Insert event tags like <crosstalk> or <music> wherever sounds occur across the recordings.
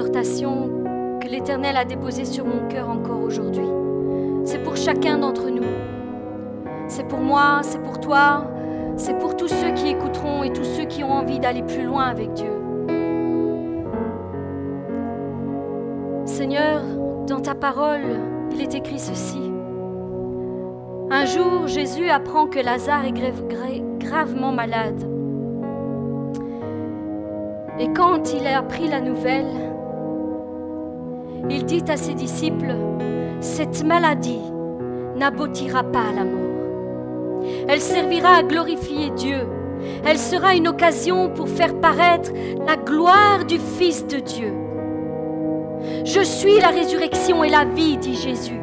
que l'Éternel a déposée sur mon cœur encore aujourd'hui. C'est pour chacun d'entre nous. C'est pour moi, c'est pour toi, c'est pour tous ceux qui écouteront et tous ceux qui ont envie d'aller plus loin avec Dieu. Seigneur, dans ta parole, il est écrit ceci. Un jour, Jésus apprend que Lazare est gravement malade. Et quand il a appris la nouvelle, il dit à ses disciples, cette maladie n'aboutira pas à la mort. Elle servira à glorifier Dieu. Elle sera une occasion pour faire paraître la gloire du Fils de Dieu. Je suis la résurrection et la vie, dit Jésus.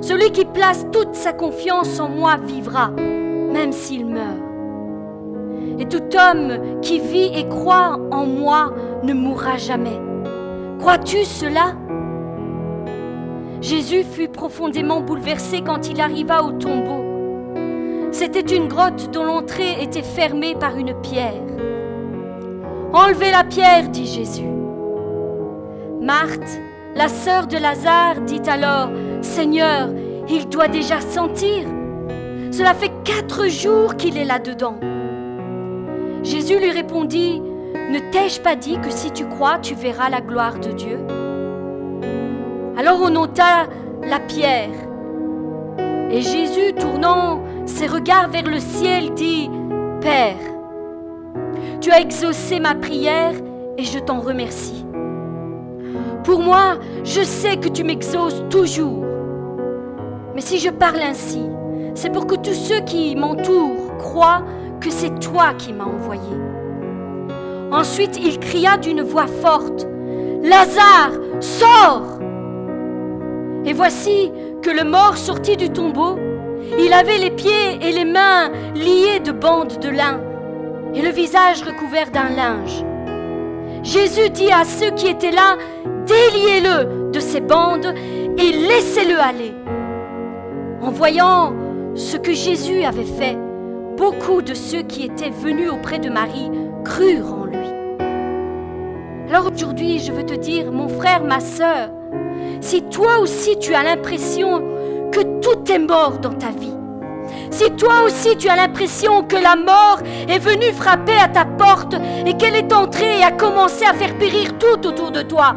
Celui qui place toute sa confiance en moi vivra, même s'il meurt. Et tout homme qui vit et croit en moi ne mourra jamais. Crois-tu cela? Jésus fut profondément bouleversé quand il arriva au tombeau. C'était une grotte dont l'entrée était fermée par une pierre. Enlevez la pierre, dit Jésus. Marthe, la sœur de Lazare, dit alors, Seigneur, il doit déjà sentir. Cela fait quatre jours qu'il est là-dedans. Jésus lui répondit, Ne t'ai-je pas dit que si tu crois, tu verras la gloire de Dieu? Alors on ôta la pierre. Et Jésus, tournant ses regards vers le ciel, dit, Père, tu as exaucé ma prière et je t'en remercie. Pour moi, je sais que tu m'exauces toujours. Mais si je parle ainsi, c'est pour que tous ceux qui m'entourent croient que c'est toi qui m'as envoyé. Ensuite, il cria d'une voix forte, Lazare, sors Et voici que le mort sortit du tombeau. Il avait les pieds et les mains liés de bandes de lin et le visage recouvert d'un linge. Jésus dit à ceux qui étaient là, déliez-le de ses bandes et laissez-le aller. En voyant ce que Jésus avait fait, beaucoup de ceux qui étaient venus auprès de Marie crurent en lui. Alors aujourd'hui, je veux te dire, mon frère, ma sœur, si toi aussi tu as l'impression que tout est mort dans ta vie, si toi aussi tu as l'impression que la mort est venue frapper à ta porte et qu'elle est entrée et a commencé à faire périr tout autour de toi,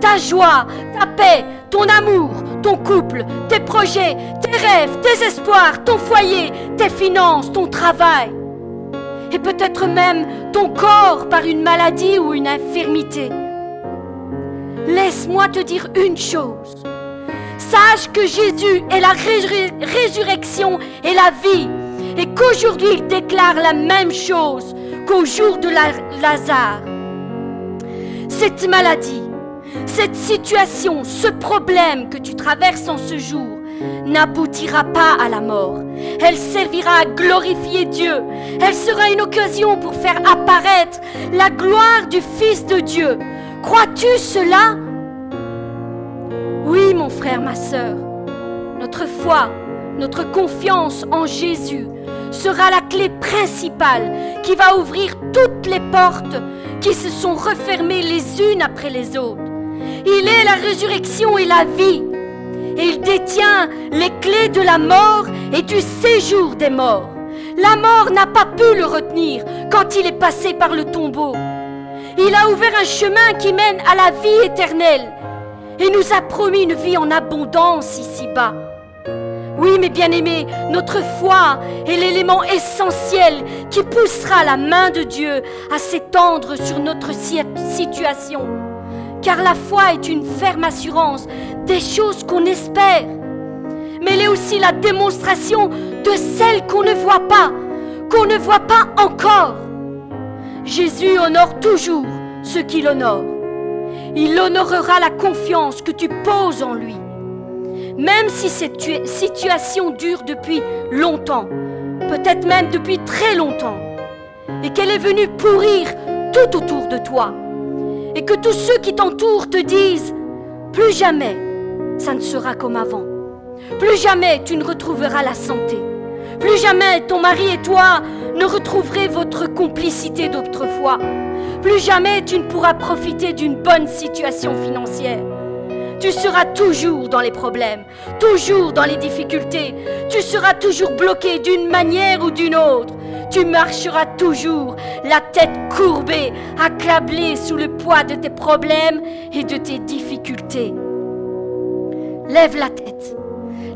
ta joie, ta paix, ton amour, ton couple, tes projets, tes rêves, tes espoirs, ton foyer, tes finances, ton travail. Et peut-être même ton corps par une maladie ou une infirmité. Laisse-moi te dire une chose. Sache que Jésus est la résurrection et la vie. Et qu'aujourd'hui il déclare la même chose qu'au jour de Lazare. Cette maladie, cette situation, ce problème que tu traverses en ce jour n'aboutira pas à la mort. Elle servira à glorifier Dieu. Elle sera une occasion pour faire apparaître la gloire du Fils de Dieu. Crois-tu cela? Oui, mon frère, ma sœur. Notre foi, notre confiance en Jésus sera la clé principale qui va ouvrir toutes les portes qui se sont refermées les unes après les autres. Il est la résurrection et la vie. Et il détient les clés de la mort et du séjour des morts. La mort n'a pas pu le retenir quand il est passé par le tombeau. Il a ouvert un chemin qui mène à la vie éternelle et nous a promis une vie en abondance ici-bas. Oui, mes bien-aimés, notre foi est l'élément essentiel qui poussera la main de Dieu à s'étendre sur notre situation car la foi est une ferme assurance des choses qu'on espère, mais elle est aussi la démonstration de celles qu'on ne voit pas, qu'on ne voit pas encore. Jésus honore toujours ceux qui l'honorent. Il honorera la confiance que tu poses en lui. Même si cette situation dure depuis longtemps, peut-être même depuis très longtemps, et qu'elle est venue pourrir tout autour de toi et que tous ceux qui t'entourent te disent, plus jamais ça ne sera comme avant. Plus jamais tu ne retrouveras la santé. Plus jamais ton mari et toi ne retrouverez votre complicité d'autrefois. Plus jamais tu ne pourras profiter d'une bonne situation financière. Tu seras toujours dans les problèmes, toujours dans les difficultés. Tu seras toujours bloqué d'une manière ou d'une autre. Tu marcheras toujours la tête courbée, accablé sous le poids de tes problèmes et de tes difficultés. Lève la tête.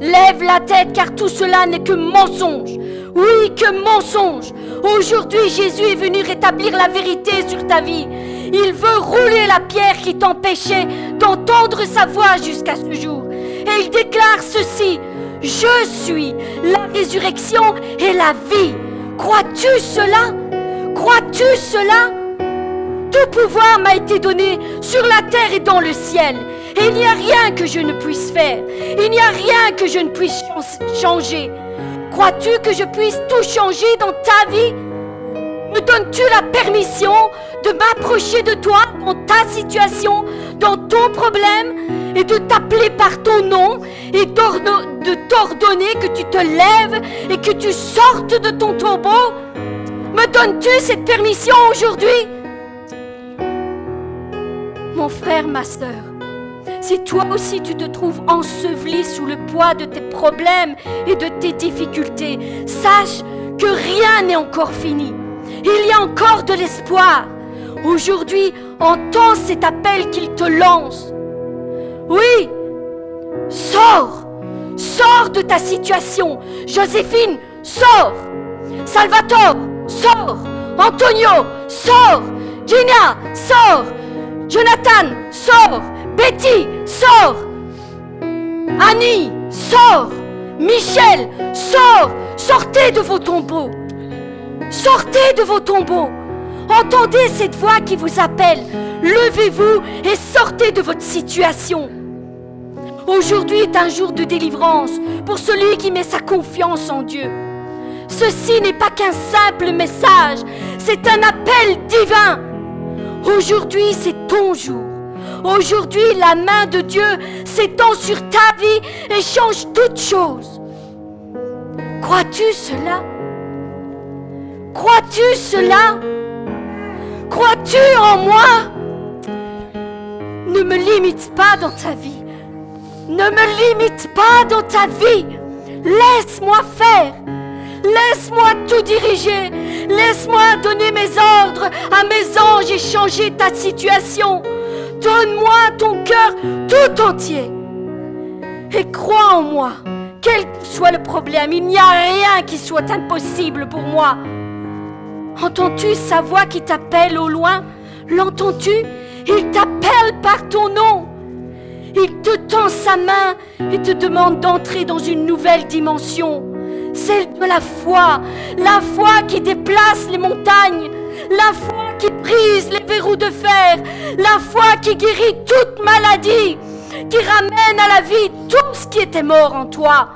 Lève la tête car tout cela n'est que mensonge. Oui, que mensonge. Aujourd'hui, Jésus est venu rétablir la vérité sur ta vie. Il veut rouler la pierre qui t'empêchait d'entendre sa voix jusqu'à ce jour. Et il déclare ceci. Je suis la résurrection et la vie. Crois-tu cela? Crois-tu cela? Tout pouvoir m'a été donné sur la terre et dans le ciel. Et il n'y a rien que je ne puisse faire. Il n'y a rien que je ne puisse changer. Crois-tu que je puisse tout changer dans ta vie? Me donnes-tu la permission de m'approcher de toi dans ta situation, dans ton problème, et de t'appeler par ton nom, et de t'ordonner que tu te lèves et que tu sortes de ton tombeau? Me donnes-tu cette permission aujourd'hui? Mon frère, ma soeur, si toi aussi tu te trouves enseveli sous le poids de tes problèmes et de tes difficultés, sache que rien n'est encore fini. Il y a encore de l'espoir. Aujourd'hui, entends cet appel qu'il te lance. Oui, sors, sors de ta situation. Joséphine, sors. Salvatore, sors. Antonio, sors. Gina, sors. Jonathan, sors. Betty, sors Annie, sors Michel, sors Sortez de vos tombeaux Sortez de vos tombeaux Entendez cette voix qui vous appelle. Levez-vous et sortez de votre situation. Aujourd'hui est un jour de délivrance pour celui qui met sa confiance en Dieu. Ceci n'est pas qu'un simple message, c'est un appel divin. Aujourd'hui, c'est ton jour. Aujourd'hui, la main de Dieu s'étend sur ta vie et change toutes choses. Crois-tu cela? Crois-tu cela? Crois-tu en moi? Ne me limite pas dans ta vie. Ne me limite pas dans ta vie. Laisse-moi faire. Laisse-moi tout diriger. Laisse-moi donner mes ordres à mes anges et changer ta situation. Donne-moi ton cœur tout entier. Et crois en moi. Quel que soit le problème, il n'y a rien qui soit impossible pour moi. Entends-tu sa voix qui t'appelle au loin? L'entends-tu? Il t'appelle par ton nom. Il te tend sa main et te demande d'entrer dans une nouvelle dimension, celle de la foi, la foi qui déplace les montagnes, la foi qui brise les verrous de fer, la foi qui guérit toute maladie, qui ramène à la vie tout ce qui était mort en toi.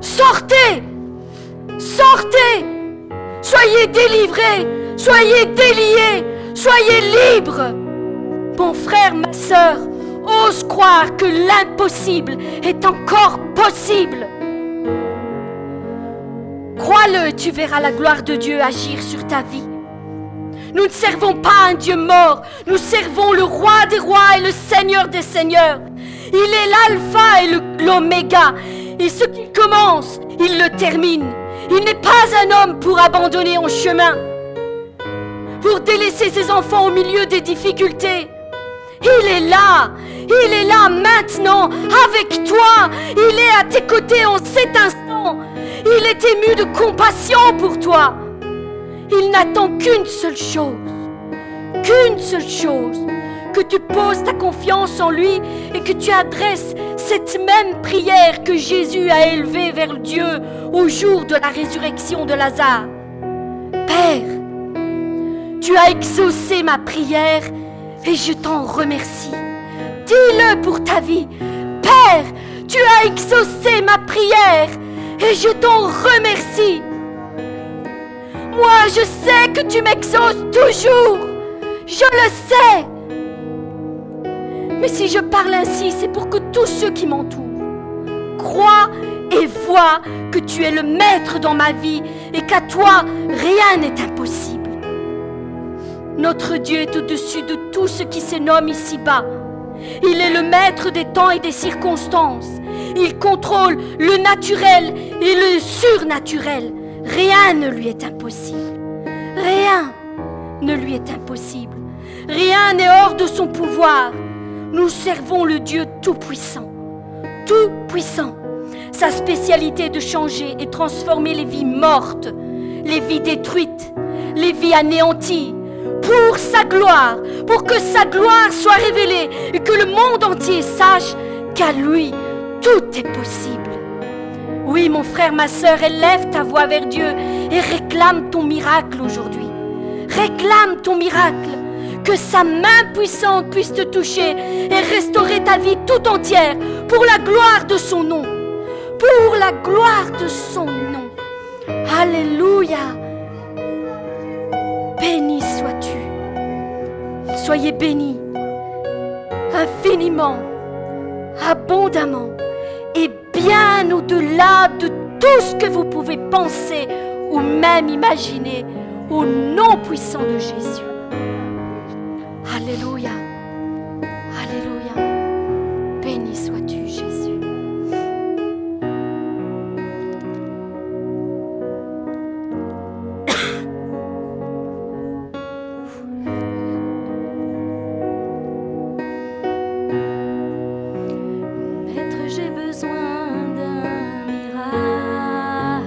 Sortez, sortez, soyez délivrés, soyez déliés, soyez libres. Mon frère, ma soeur, ose croire que l'impossible est encore possible. Crois-le, tu verras la gloire de Dieu agir sur ta vie. Nous ne servons pas un Dieu mort, nous servons le roi des rois et le seigneur des seigneurs. Il est l'alpha et l'oméga. Et ce qu'il commence, il le termine. Il n'est pas un homme pour abandonner en chemin, pour délaisser ses enfants au milieu des difficultés. Il est là, il est là maintenant, avec toi. Il est à tes côtés en cet instant. Il est ému de compassion pour toi. Il n'attend qu'une seule chose, qu'une seule chose, que tu poses ta confiance en lui et que tu adresses cette même prière que Jésus a élevée vers Dieu au jour de la résurrection de Lazare. Père, tu as exaucé ma prière et je t'en remercie. Dis-le pour ta vie. Père, tu as exaucé ma prière et je t'en remercie. Moi, je sais que tu m'exauces toujours. Je le sais. Mais si je parle ainsi, c'est pour que tous ceux qui m'entourent croient et vois que tu es le maître dans ma vie et qu'à toi, rien n'est impossible. Notre Dieu est au-dessus de tout ce qui se nomme ici-bas. Il est le maître des temps et des circonstances. Il contrôle le naturel et le surnaturel. Rien ne lui est impossible. Rien ne lui est impossible. Rien n'est hors de son pouvoir. Nous servons le Dieu Tout-Puissant. Tout-Puissant. Sa spécialité est de changer et transformer les vies mortes, les vies détruites, les vies anéanties, pour sa gloire, pour que sa gloire soit révélée et que le monde entier sache qu'à lui, tout est possible. Oui, mon frère, ma sœur, élève ta voix vers Dieu et réclame ton miracle aujourd'hui. Réclame ton miracle. Que sa main puissante puisse te toucher et restaurer ta vie tout entière pour la gloire de son nom. Pour la gloire de son nom. Alléluia. Béni sois-tu. Soyez bénis infiniment, abondamment et bien au-delà de tout ce que vous pouvez penser ou même imaginer au nom puissant de Jésus. Alléluia. Alléluia. Béni sois-tu, Jésus. Maître, j'ai besoin d'un miracle.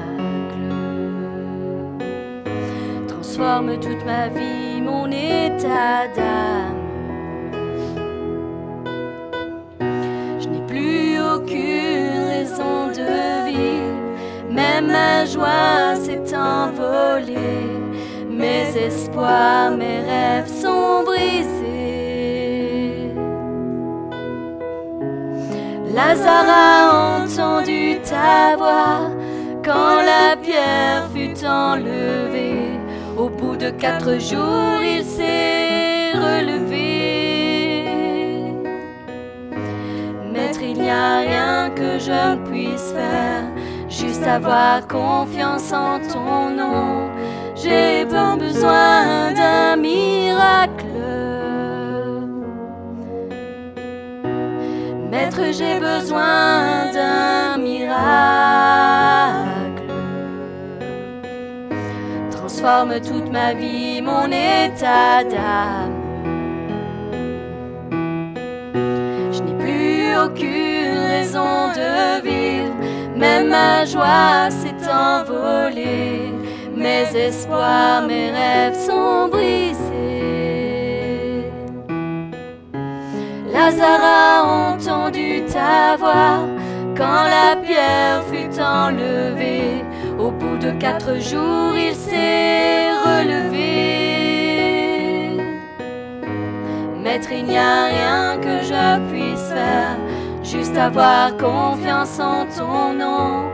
Transforme toute ma vie, mon état d'âme. Mes rêves sont brisés. Lazare a entendu ta voix quand la pierre fut enlevée. Au bout de quatre jours, il s'est relevé. Maître, il n'y a rien que je ne puisse faire, juste avoir confiance en ton nom. J'ai besoin d'un miracle. Maître, j'ai besoin d'un miracle. Transforme toute ma vie, mon état d'âme. Je n'ai plus aucune raison de vivre, même ma joie s'est envolée. Mes espoirs, mes rêves sont brisés. Lazare a entendu ta voix quand la pierre fut enlevée. Au bout de quatre jours, il s'est relevé. Maître, il n'y a rien que je puisse faire, juste avoir confiance en ton nom.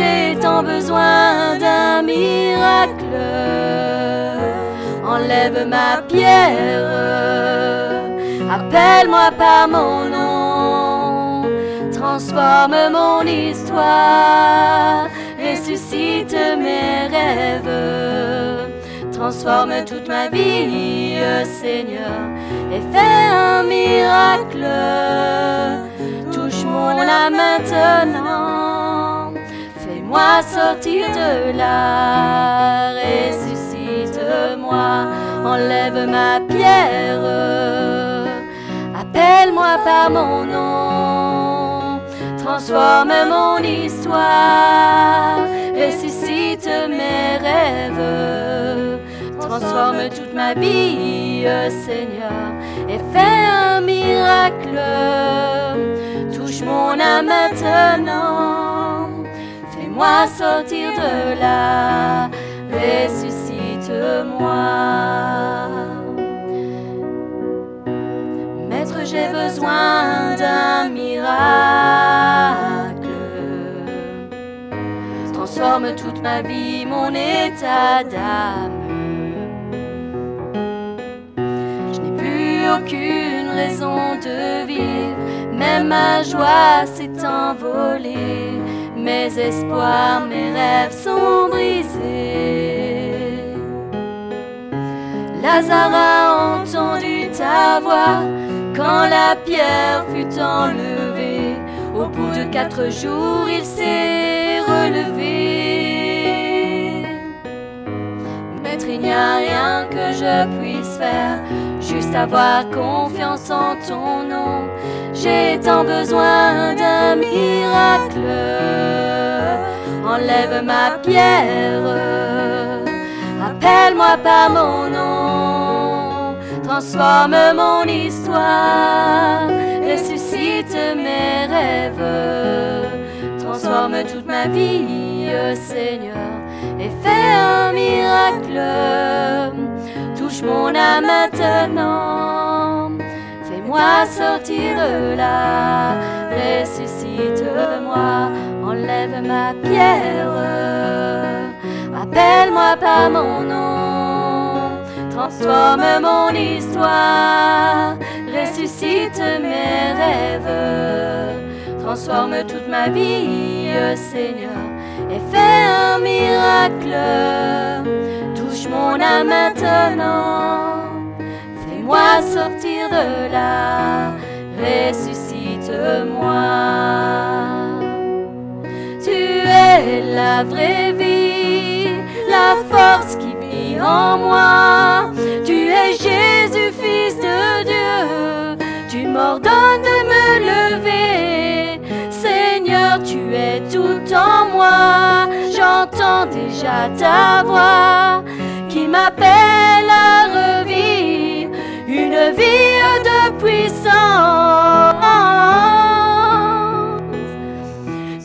J'ai tant besoin d'un miracle. Enlève ma pierre. Appelle-moi par mon nom, transforme mon histoire, ressuscite mes rêves, transforme toute ma vie, Seigneur, et fais un miracle. Touche mon âme maintenant, fais-moi sortir de là, ressuscite-moi, enlève ma pierre. Appelle-moi par mon nom, transforme mon histoire, ressuscite mes rêves, transforme toute ma vie, Seigneur, et fais un miracle. Touche mon âme maintenant, fais-moi sortir de là, ressuscite-moi. Maître, j'ai besoin d'un miracle. Transforme toute ma vie, mon état d'âme. Je n'ai plus aucune raison de vivre, même ma joie s'est envolée. Mes espoirs, mes rêves sont brisés. Lazare a entendu ta voix quand la pierre fut enlevée. Au bout de quatre jours, il s'est relevé. Maître, il n'y a rien que je puisse faire, juste avoir confiance en ton nom. J'ai tant besoin d'un miracle. Enlève ma pierre, appelle-moi par mon nom, transforme mon histoire, ressuscite mes rêves, transforme toute ma vie, Seigneur, et fais un miracle. Touche mon âme maintenant. Moi sortir de là, ressuscite-moi, enlève ma pierre, appelle-moi par mon nom, transforme mon histoire, ressuscite mes rêves, transforme toute ma vie, Seigneur, et fais un miracle, touche mon âme maintenant moi sortir de là, ressuscite-moi. Tu es la vraie vie, la force qui vit en moi. Tu es Jésus, Fils de tu es tout en moi, j'entends déjà ta voix qui m'appelle à revivre une vie de puissance.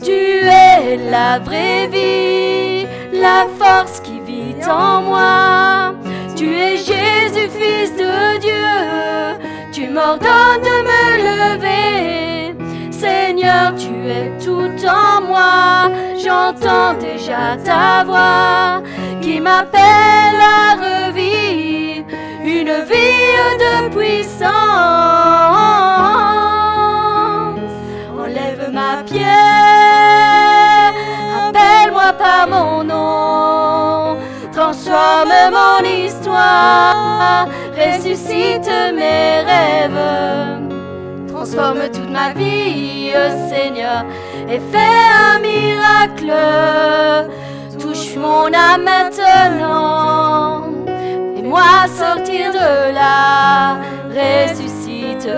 Tu es la vraie vie, la force qui vit en moi. Tu es Jésus, Fils de Dieu. Tu m'ordonnes de. Seigneur, tu es tout en moi. J'entends déjà ta voix qui m'appelle à revivre une vie de puissance. Enlève ma pierre, appelle-moi par mon nom, transforme mon histoire, ressuscite mes rêves. Transforme toute ma vie, Seigneur, et fais un miracle. Touche mon âme maintenant moi sortir de là, ressuscite-moi,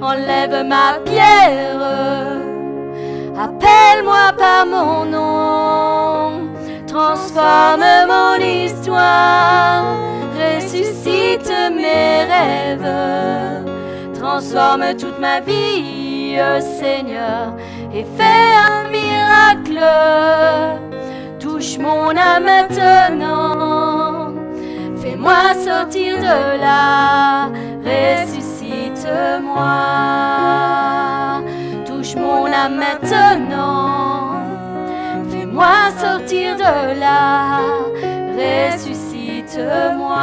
enlève ma pierre, appelle-moi par mon nom, transforme mon histoire, ressuscite mes rêves, transforme toute ma vie, Seigneur, et fais un miracle touche mon âme maintenant. Fais-moi sortir de là, ressuscite-moi. Touche mon âme maintenant. Fais-moi sortir de là, ressuscite-moi.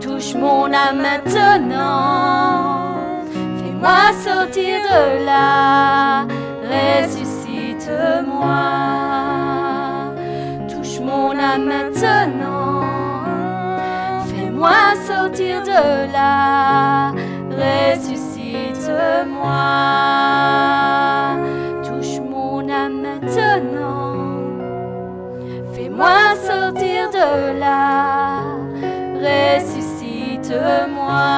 Touche mon âme maintenant. Fais-moi sortir de là, ressuscite-moi mon âme maintenant. Fais-moi sortir de là, ressuscite-moi. Touche mon âme maintenant. Fais-moi sortir de là, ressuscite-moi.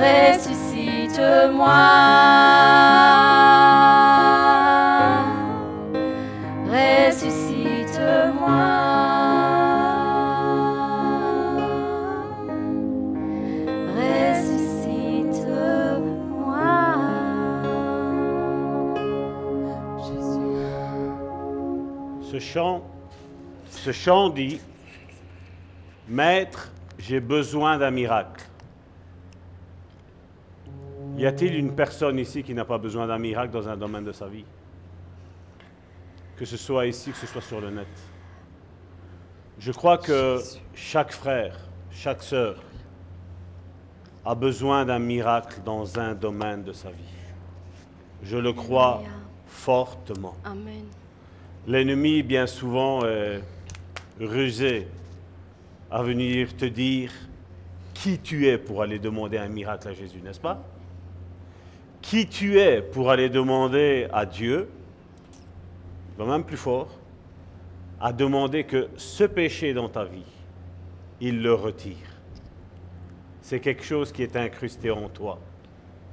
Ressuscite-moi. Ce chant dit, Maître, j'ai besoin d'un miracle. Y a-t-il une personne ici qui n'a pas besoin d'un miracle dans un domaine de sa vie? Que ce soit ici, que ce soit sur le net. Je crois que chaque frère, chaque sœur a besoin d'un miracle dans un domaine de sa vie. Je le crois fortement. L'ennemi, bien souvent, est rusé à venir te dire qui tu es pour aller demander un miracle à Jésus, n'est-ce pas? Qui tu es pour aller demander à Dieu, va même plus fort, à demander que ce péché dans ta vie, il le retire. C'est quelque chose qui est incrusté en toi.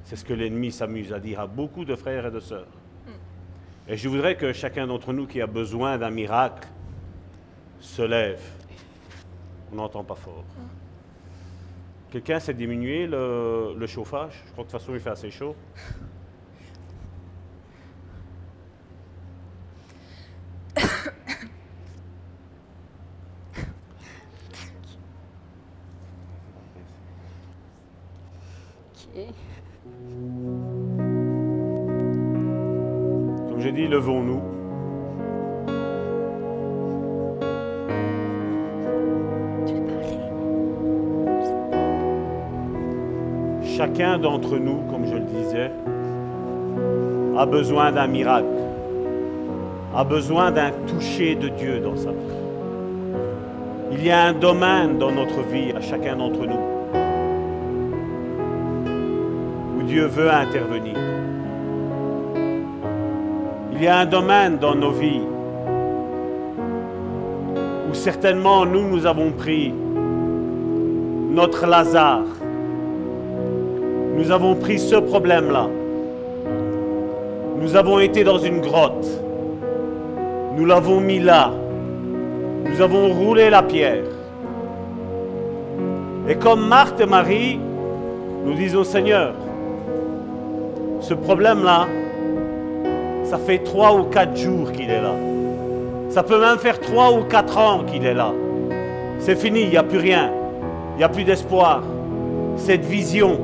C'est ce que l'ennemi s'amuse à dire à beaucoup de frères et de sœurs. Et je voudrais que chacun d'entre nous qui a besoin d'un miracle se lève. On n'entend pas fort. Quelqu'un s'est diminué le, chauffage? Je crois que de toute façon il fait assez chaud. <coughs> J'ai dit, levons-nous. Chacun d'entre nous, comme je le disais, a besoin d'un miracle, a besoin d'un toucher de Dieu dans sa vie. Il y a un domaine dans notre vie, à chacun d'entre nous, où Dieu veut intervenir. Il y a un domaine dans nos vies où certainement nous, nous avons pris notre Lazare. Nous avons pris ce problème-là. Nous avons été dans une grotte. Nous l'avons mis là. Nous avons roulé la pierre. Et comme Marthe et Marie, nous disons Seigneur, ce problème-là, ça fait trois ou quatre jours qu'il est là. Ça peut même faire trois ou quatre ans qu'il est là. C'est fini, il n'y a plus rien. Il n'y a plus d'espoir. Cette vision,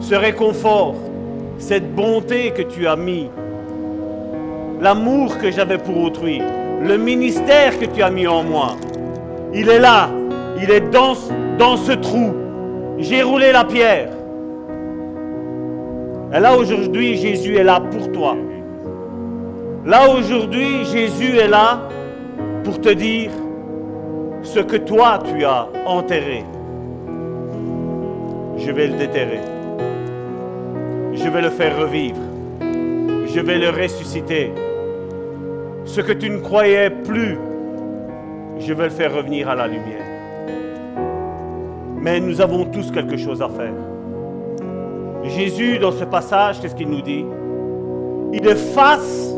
ce réconfort, cette bonté que tu as mis, l'amour que j'avais pour autrui, le ministère que tu as mis en moi, il est là, il est dans, dans ce trou. J'ai roulé la pierre. Et là aujourd'hui, Jésus est là pour toi. Là aujourd'hui, Jésus est là pour te dire ce que toi tu as enterré. Je vais le déterrer. Je vais le faire revivre. Je vais le ressusciter. Ce que tu ne croyais plus, je vais le faire revenir à la lumière. Mais nous avons tous quelque chose à faire. Jésus, dans ce passage, qu'est-ce qu'il nous dit? Il est face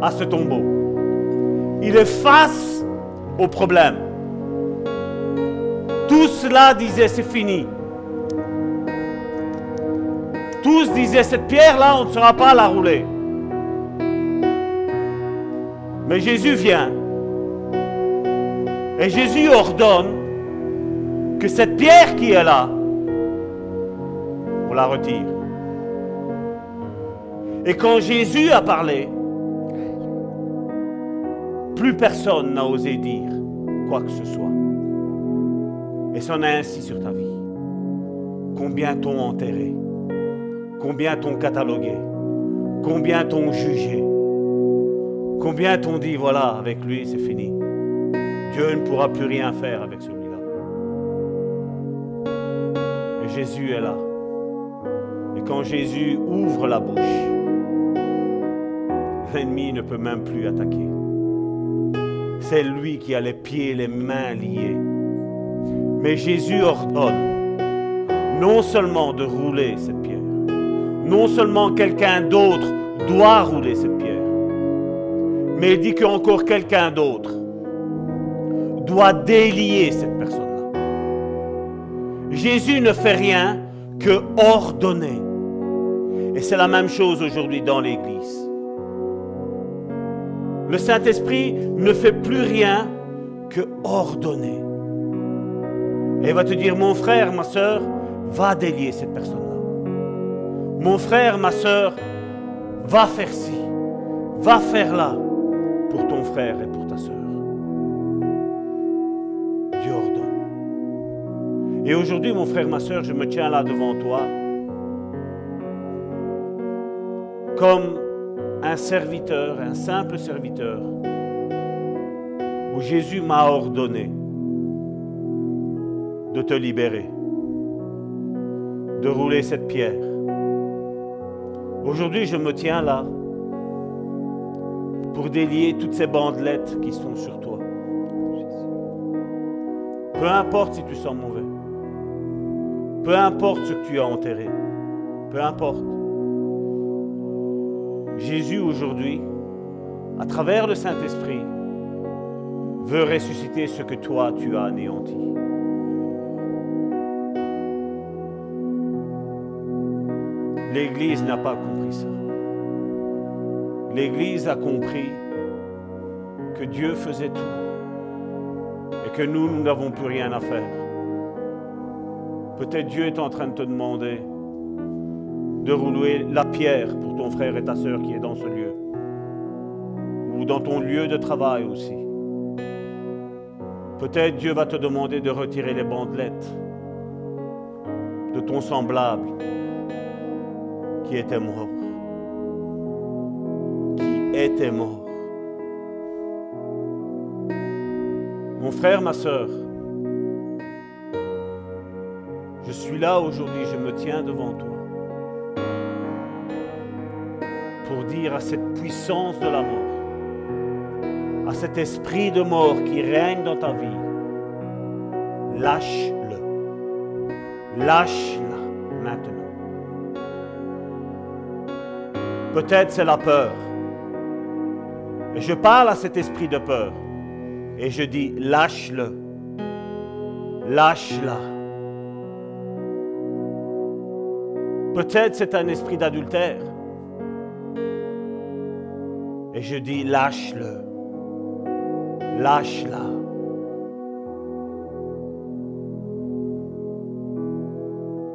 à ce tombeau. Il est face au problème. Tout cela disait c'est fini. Tous disaient cette pierre-là, on ne saura pas la rouler. Mais Jésus vient. Et Jésus ordonne que cette pierre qui est là, on la retire. Et quand Jésus a parlé, plus personne n'a osé dire quoi que ce soit. Et c'en est ainsi sur ta vie. Combien t'ont enterré? Combien t'ont catalogué? Combien t'ont jugé? Combien t'ont dit, voilà, avec lui, c'est fini. Dieu ne pourra plus rien faire avec celui-là. Et Jésus est là. Et quand Jésus ouvre la bouche, l'ennemi ne peut même plus attaquer. C'est lui qui a les pieds et les mains liés. Mais Jésus ordonne non seulement de rouler cette pierre, non seulement quelqu'un d'autre doit rouler cette pierre, mais il dit qu'encore quelqu'un d'autre doit délier cette personne-là. Jésus ne fait rien que ordonner. Et c'est la même chose aujourd'hui dans l'Église. Le Saint-Esprit ne fait plus rien que ordonner. Et il va te dire, mon frère, ma soeur, va délier cette personne-là. Mon frère, ma soeur, va faire ci, va faire là pour ton frère et pour ta soeur. Dieu ordonne. Et aujourd'hui, mon frère, ma soeur, je me tiens là devant toi comme un serviteur, un simple serviteur, où Jésus m'a ordonné de te libérer, de rouler cette pierre. Aujourd'hui, je me tiens là pour délier toutes ces bandelettes qui sont sur toi. Peu importe si tu sens mauvais. Peu importe ce que tu as enterré. Peu importe. Jésus aujourd'hui, à travers le Saint-Esprit, veut ressusciter ce que toi tu as anéanti. L'Église n'a pas compris ça. L'Église a compris que Dieu faisait tout et que nous, nous n'avons plus rien à faire. Peut-être Dieu est en train de te demander de rouler la pierre pour ton frère et ta sœur qui est dans ce lieu. Ou dans ton lieu de travail aussi. Peut-être Dieu va te demander de retirer les bandelettes de ton semblable qui était mort. Qui était mort. Mon frère, ma sœur, je suis là aujourd'hui, je me tiens devant toi pour dire à cette puissance de la mort, à cet esprit de mort qui règne dans ta vie, lâche-le. Lâche-la maintenant. Peut-être c'est la peur. Et je parle à cet esprit de peur. Et je dis, lâche-le. Lâche-la. Peut-être c'est un esprit d'adultère. Et je dis, lâche-le. Lâche-la.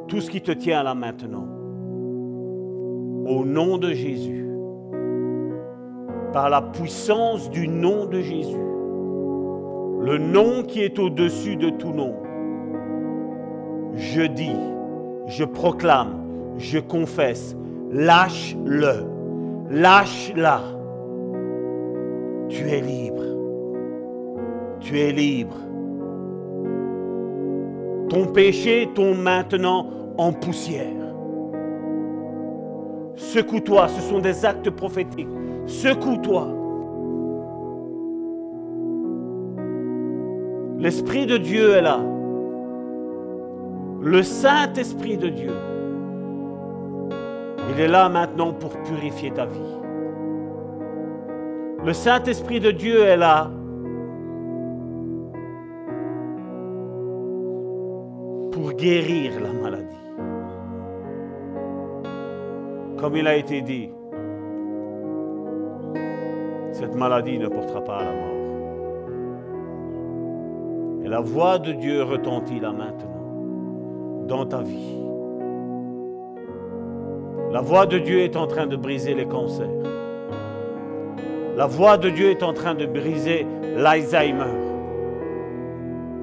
Tout ce qui te tient là maintenant, au nom de Jésus, par la puissance du nom de Jésus, le nom qui est au-dessus de tout nom, je dis, je proclame, je confesse, lâche-le, lâche-la. Tu es libre. Tu es libre. Ton péché tombe maintenant en poussière. Secoue-toi, ce sont des actes prophétiques. Secoue-toi. L'Esprit de Dieu est là. Le Saint-Esprit de Dieu. Il est là maintenant pour purifier ta vie. Le Saint-Esprit de Dieu est là pour guérir la maladie. Comme il a été dit, cette maladie ne portera pas à la mort. Et la voix de Dieu retentit là maintenant, dans ta vie. La voix de Dieu est en train de briser les cancers. La voix de Dieu est en train de briser l'Alzheimer.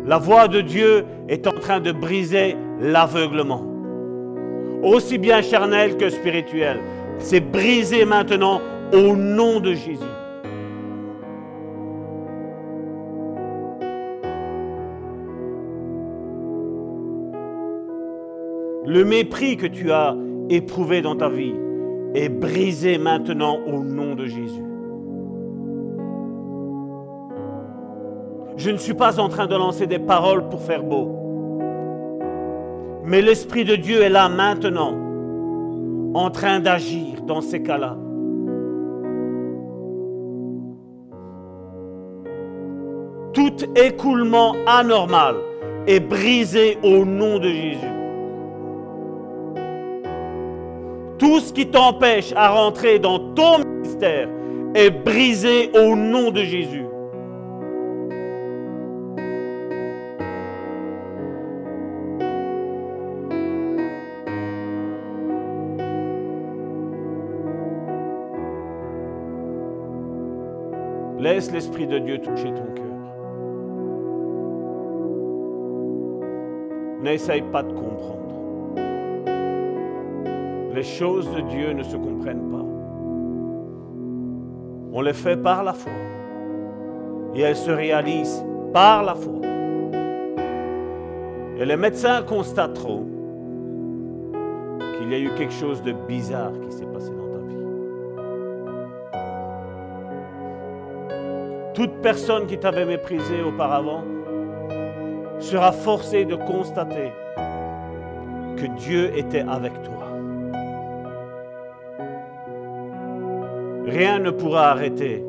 La voix de Dieu est en train de briser l'aveuglement. Aussi bien charnel que spirituel. C'est brisé maintenant au nom de Jésus. Le mépris que tu as éprouvé dans ta vie est brisé maintenant au nom de Jésus. Je ne suis pas en train de lancer des paroles pour faire beau. Mais l'Esprit de Dieu est là maintenant, en train d'agir dans ces cas-là. Tout écoulement anormal est brisé au nom de Jésus. Tout ce qui t'empêche à rentrer dans ton ministère est brisé au nom de Jésus. Laisse l'Esprit de Dieu toucher ton cœur. N'essaye pas de comprendre. Les choses de Dieu ne se comprennent pas. On les fait par la foi. Et elles se réalisent par la foi. Et les médecins constateront qu'il y a eu quelque chose de bizarre qui s'est passé Toute personne qui t'avait méprisé auparavant sera forcée de constater que Dieu était avec toi. Rien ne pourra arrêter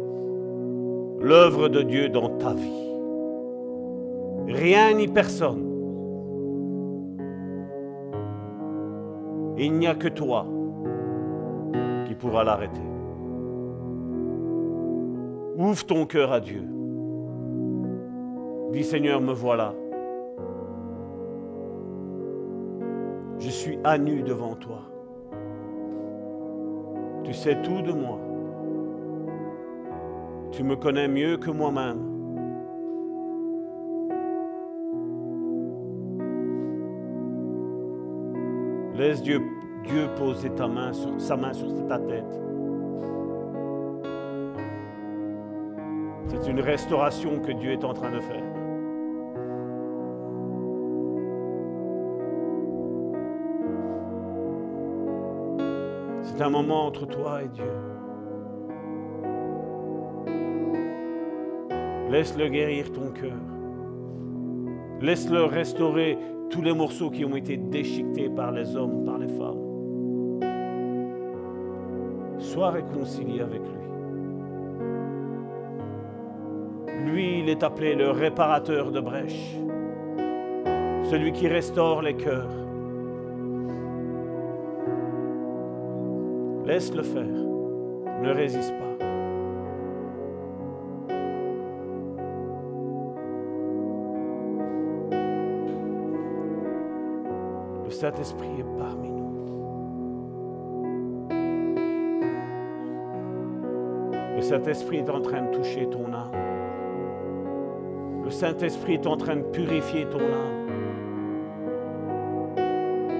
l'œuvre de Dieu dans ta vie. Rien ni personne. Il n'y a que toi qui pourra l'arrêter. Ouvre ton cœur à Dieu. Dis Seigneur, me voilà. Je suis à nu devant toi. Tu sais tout de moi. Tu me connais mieux que moi-même. Laisse Dieu, Dieu poser sa main sur ta tête. C'est une restauration que Dieu est en train de faire. C'est un moment entre toi et Dieu. Laisse-le guérir ton cœur. Laisse-le restaurer tous les morceaux qui ont été déchiquetés par les hommes, par les femmes. Sois réconcilié avec lui. Est appelé le réparateur de brèches, celui qui restaure les cœurs. Laisse-le faire, ne résiste pas. Saint-Esprit est parmi nous. Le Saint-Esprit est en train de toucher ton âme. Saint-Esprit est en train de purifier ton âme.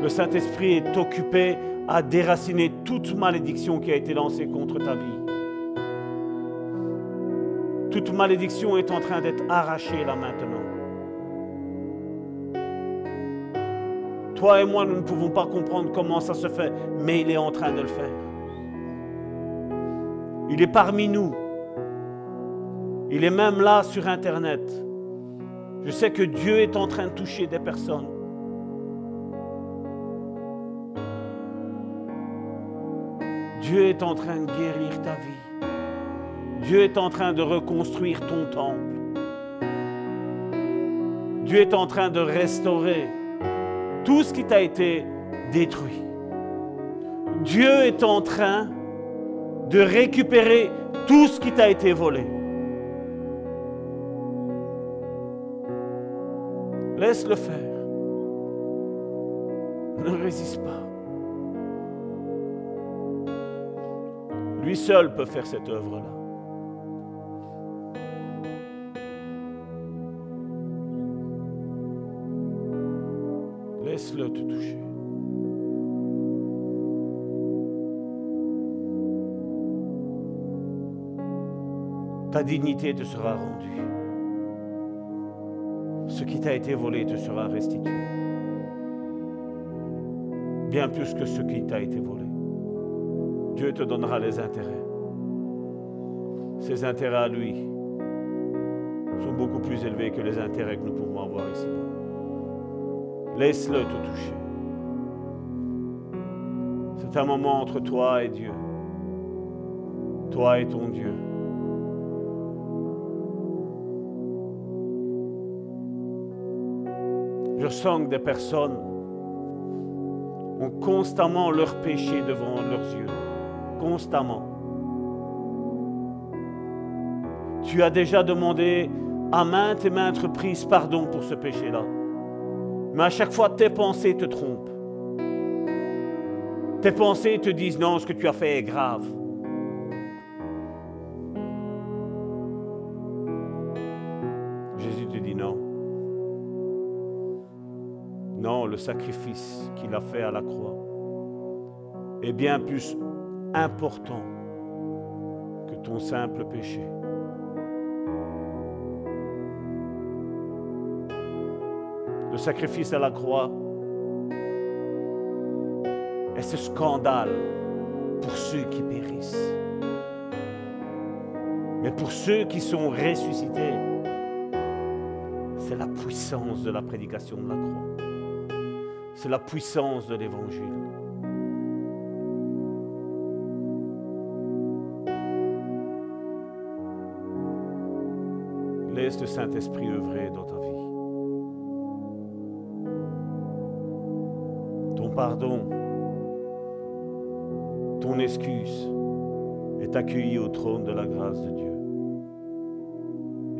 Le Saint-Esprit est occupé à déraciner toute malédiction qui a été lancée contre ta vie. Toute malédiction est en train d'être arrachée là maintenant. Toi et moi, nous ne pouvons pas comprendre comment ça se fait, mais il est en train de le faire. Il est parmi nous. Il est même là sur Internet. Je sais que Dieu est en train de toucher des personnes. Dieu est en train de guérir ta vie. Dieu est en train de reconstruire ton temple. Dieu est en train de restaurer tout ce qui t'a été détruit. Dieu est en train de récupérer tout ce qui t'a été volé. Laisse-le faire. Ne résiste pas. Lui seul peut faire cette œuvre-là. Laisse-le te toucher. Ta dignité te sera rendue. T'a été volé te sera restitué. Bien plus que ce qui t'a été volé. Dieu te donnera les intérêts. Ces intérêts à lui sont beaucoup plus élevés que les intérêts que nous pouvons avoir ici. Laisse-le te toucher. C'est un moment entre toi et Dieu. Toi et ton Dieu. Que des personnes ont constamment leur péché devant leurs yeux. Constamment. Tu as déjà demandé à maintes et maintes reprises pardon pour ce péché-là. Mais à chaque fois, tes pensées te trompent. Tes pensées te disent non, ce que tu as fait est grave. Sacrifice qu'il a fait à la croix est bien plus important que ton simple péché. Le sacrifice à la croix est ce scandale pour ceux qui périssent. Mais pour ceux qui sont ressuscités, c'est la puissance de la prédication de la croix. C'est la puissance de l'évangile. Laisse le Saint-Esprit œuvrer dans ta vie. Ton pardon, ton excuse est accueilli au trône de la grâce de Dieu.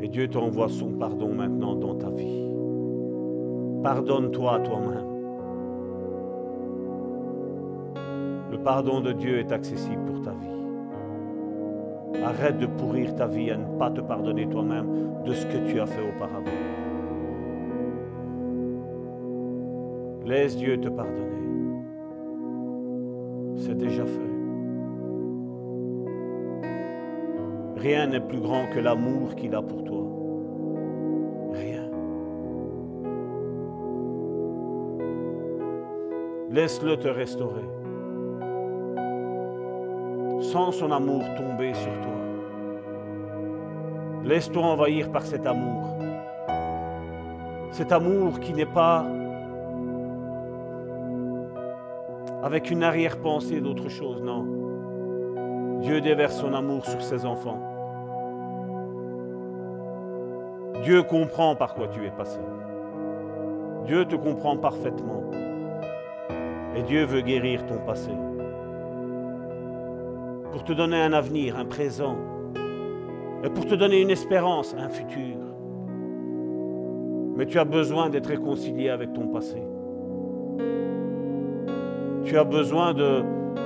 Et Dieu t'envoie son pardon maintenant dans ta vie. Pardonne-toi à toi-même. Pardon de Dieu est accessible pour ta vie. Arrête de pourrir ta vie à ne pas te pardonner toi-même de ce que tu as fait auparavant. Laisse Dieu te pardonner. C'est déjà fait. Rien n'est plus grand que l'amour qu'il a pour toi. Rien. Laisse-le te restaurer. Sans son amour tomber sur toi. Laisse-toi envahir par cet amour. Cet amour qui n'est pas avec une arrière-pensée d'autre chose, non. Dieu déverse son amour sur ses enfants. Dieu comprend par quoi tu es passé. Dieu te comprend parfaitement. Et Dieu veut guérir ton passé. Te donner un avenir, un présent. Et pour te donner une espérance, un futur. Mais tu as besoin d'être réconcilié avec ton passé. Tu as besoin de,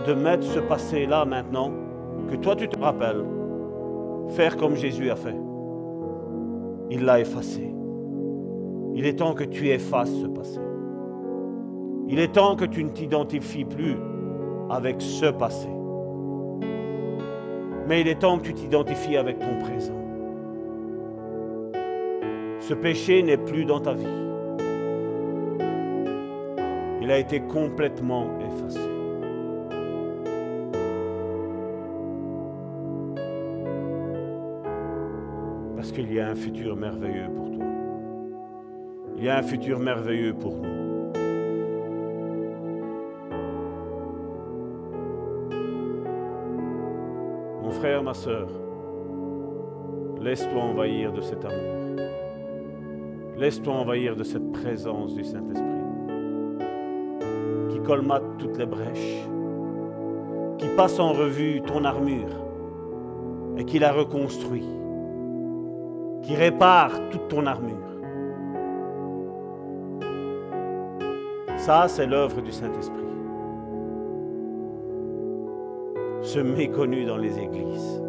de mettre ce passé-là maintenant, que toi tu te rappelles, faire comme Jésus a fait il l'a effacé. Il est temps que tu effaces ce passé. Il est temps que tu ne t'identifies plus avec ce passé. Mais il est temps que tu t'identifies avec ton présent. Ce péché n'est plus dans ta vie. Il a été complètement effacé. qu'il y a un futur merveilleux pour toi. Il y a un futur merveilleux pour nous. Frère, ma soeur, laisse-toi envahir de cet amour. Laisse-toi envahir de cette présence du Saint-Esprit qui colmate toutes les brèches, qui passe en revue ton armure et qui la reconstruit qui répare toute ton armure. Ça, c'est l'œuvre du Saint-Esprit. Ce méconnu dans les églises.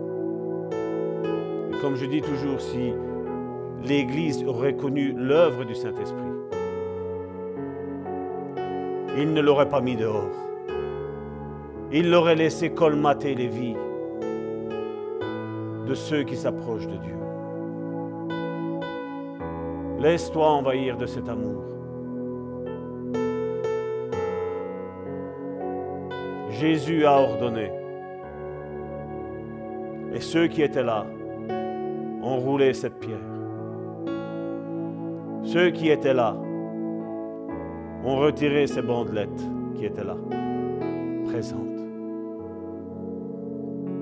Et comme je dis toujours, si l'Église aurait connu l'œuvre du Saint-Esprit, il ne l'aurait pas mis dehors. Il l'aurait laissé colmater les vies de ceux qui s'approchent de Dieu. Laisse-toi envahir de cet amour. Jésus a ordonné. Ceux qui étaient là ont roulé cette pierre. Ceux qui étaient là ont retiré ces bandelettes qui étaient là, présentes.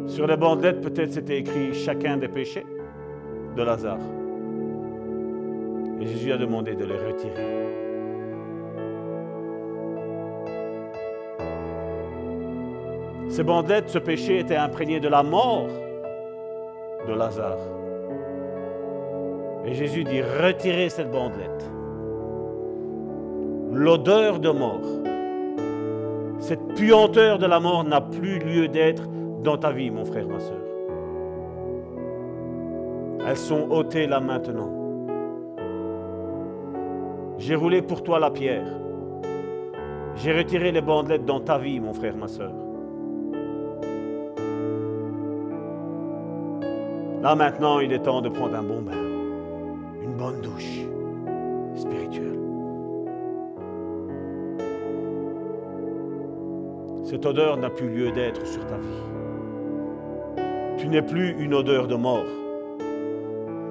Sur les bandelettes, peut-être c'était écrit chacun des péchés de Lazare. Et Jésus a demandé de les retirer. Ces bandelettes, ce péché était imprégné de la mort de Lazare. Et Jésus dit, retirez cette bandelette. L'odeur de mort, cette puanteur de la mort n'a plus lieu d'être dans ta vie, mon frère, ma soeur. Elles sont ôtées là maintenant. J'ai roulé pour toi la pierre. J'ai retiré les bandelettes dans ta vie, mon frère, ma soeur. Maintenant, il est temps de prendre un bon bain, une bonne douche spirituelle. Cette odeur n'a plus lieu d'être sur ta vie. Tu n'es plus une odeur de mort,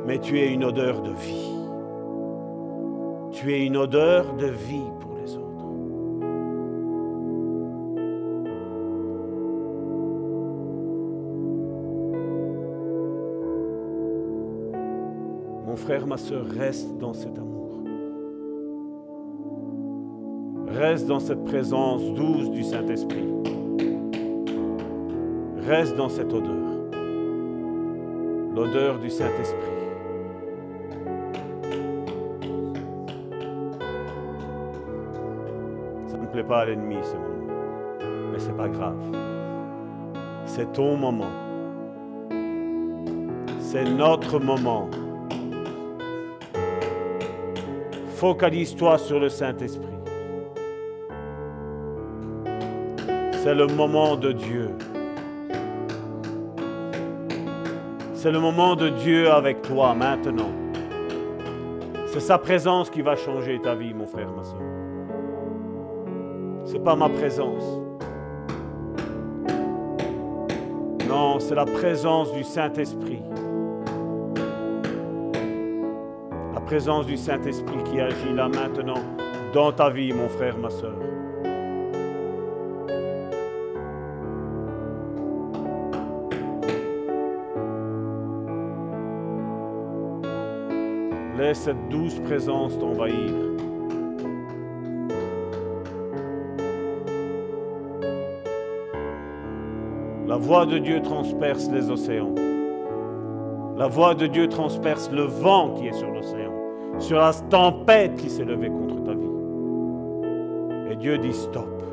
mais tu es une odeur de vie. Tu es une odeur de vie ma soeur, reste dans cet amour. Reste dans cette présence douce du Saint-Esprit. Reste dans cette odeur. L'odeur du Saint-Esprit. Ça ne plaît pas à l'ennemi ce moment. Mais ce n'est pas grave. C'est ton moment. C'est notre moment. Focalise-toi sur le Saint-Esprit. C'est le moment de Dieu. C'est le moment de Dieu avec toi maintenant. C'est sa présence qui va changer ta vie, mon frère, ma soeur. Ce n'est pas ma présence. Non, c'est la présence du Saint-Esprit. Présence du Saint-Esprit qui agit là maintenant dans ta vie, mon frère, ma soeur. Laisse cette douce présence t'envahir. La voix de Dieu transperce les océans. La voix de Dieu transperce le vent qui est sur l'océan, sur la tempête qui s'est levée contre ta vie. Et Dieu dit stop.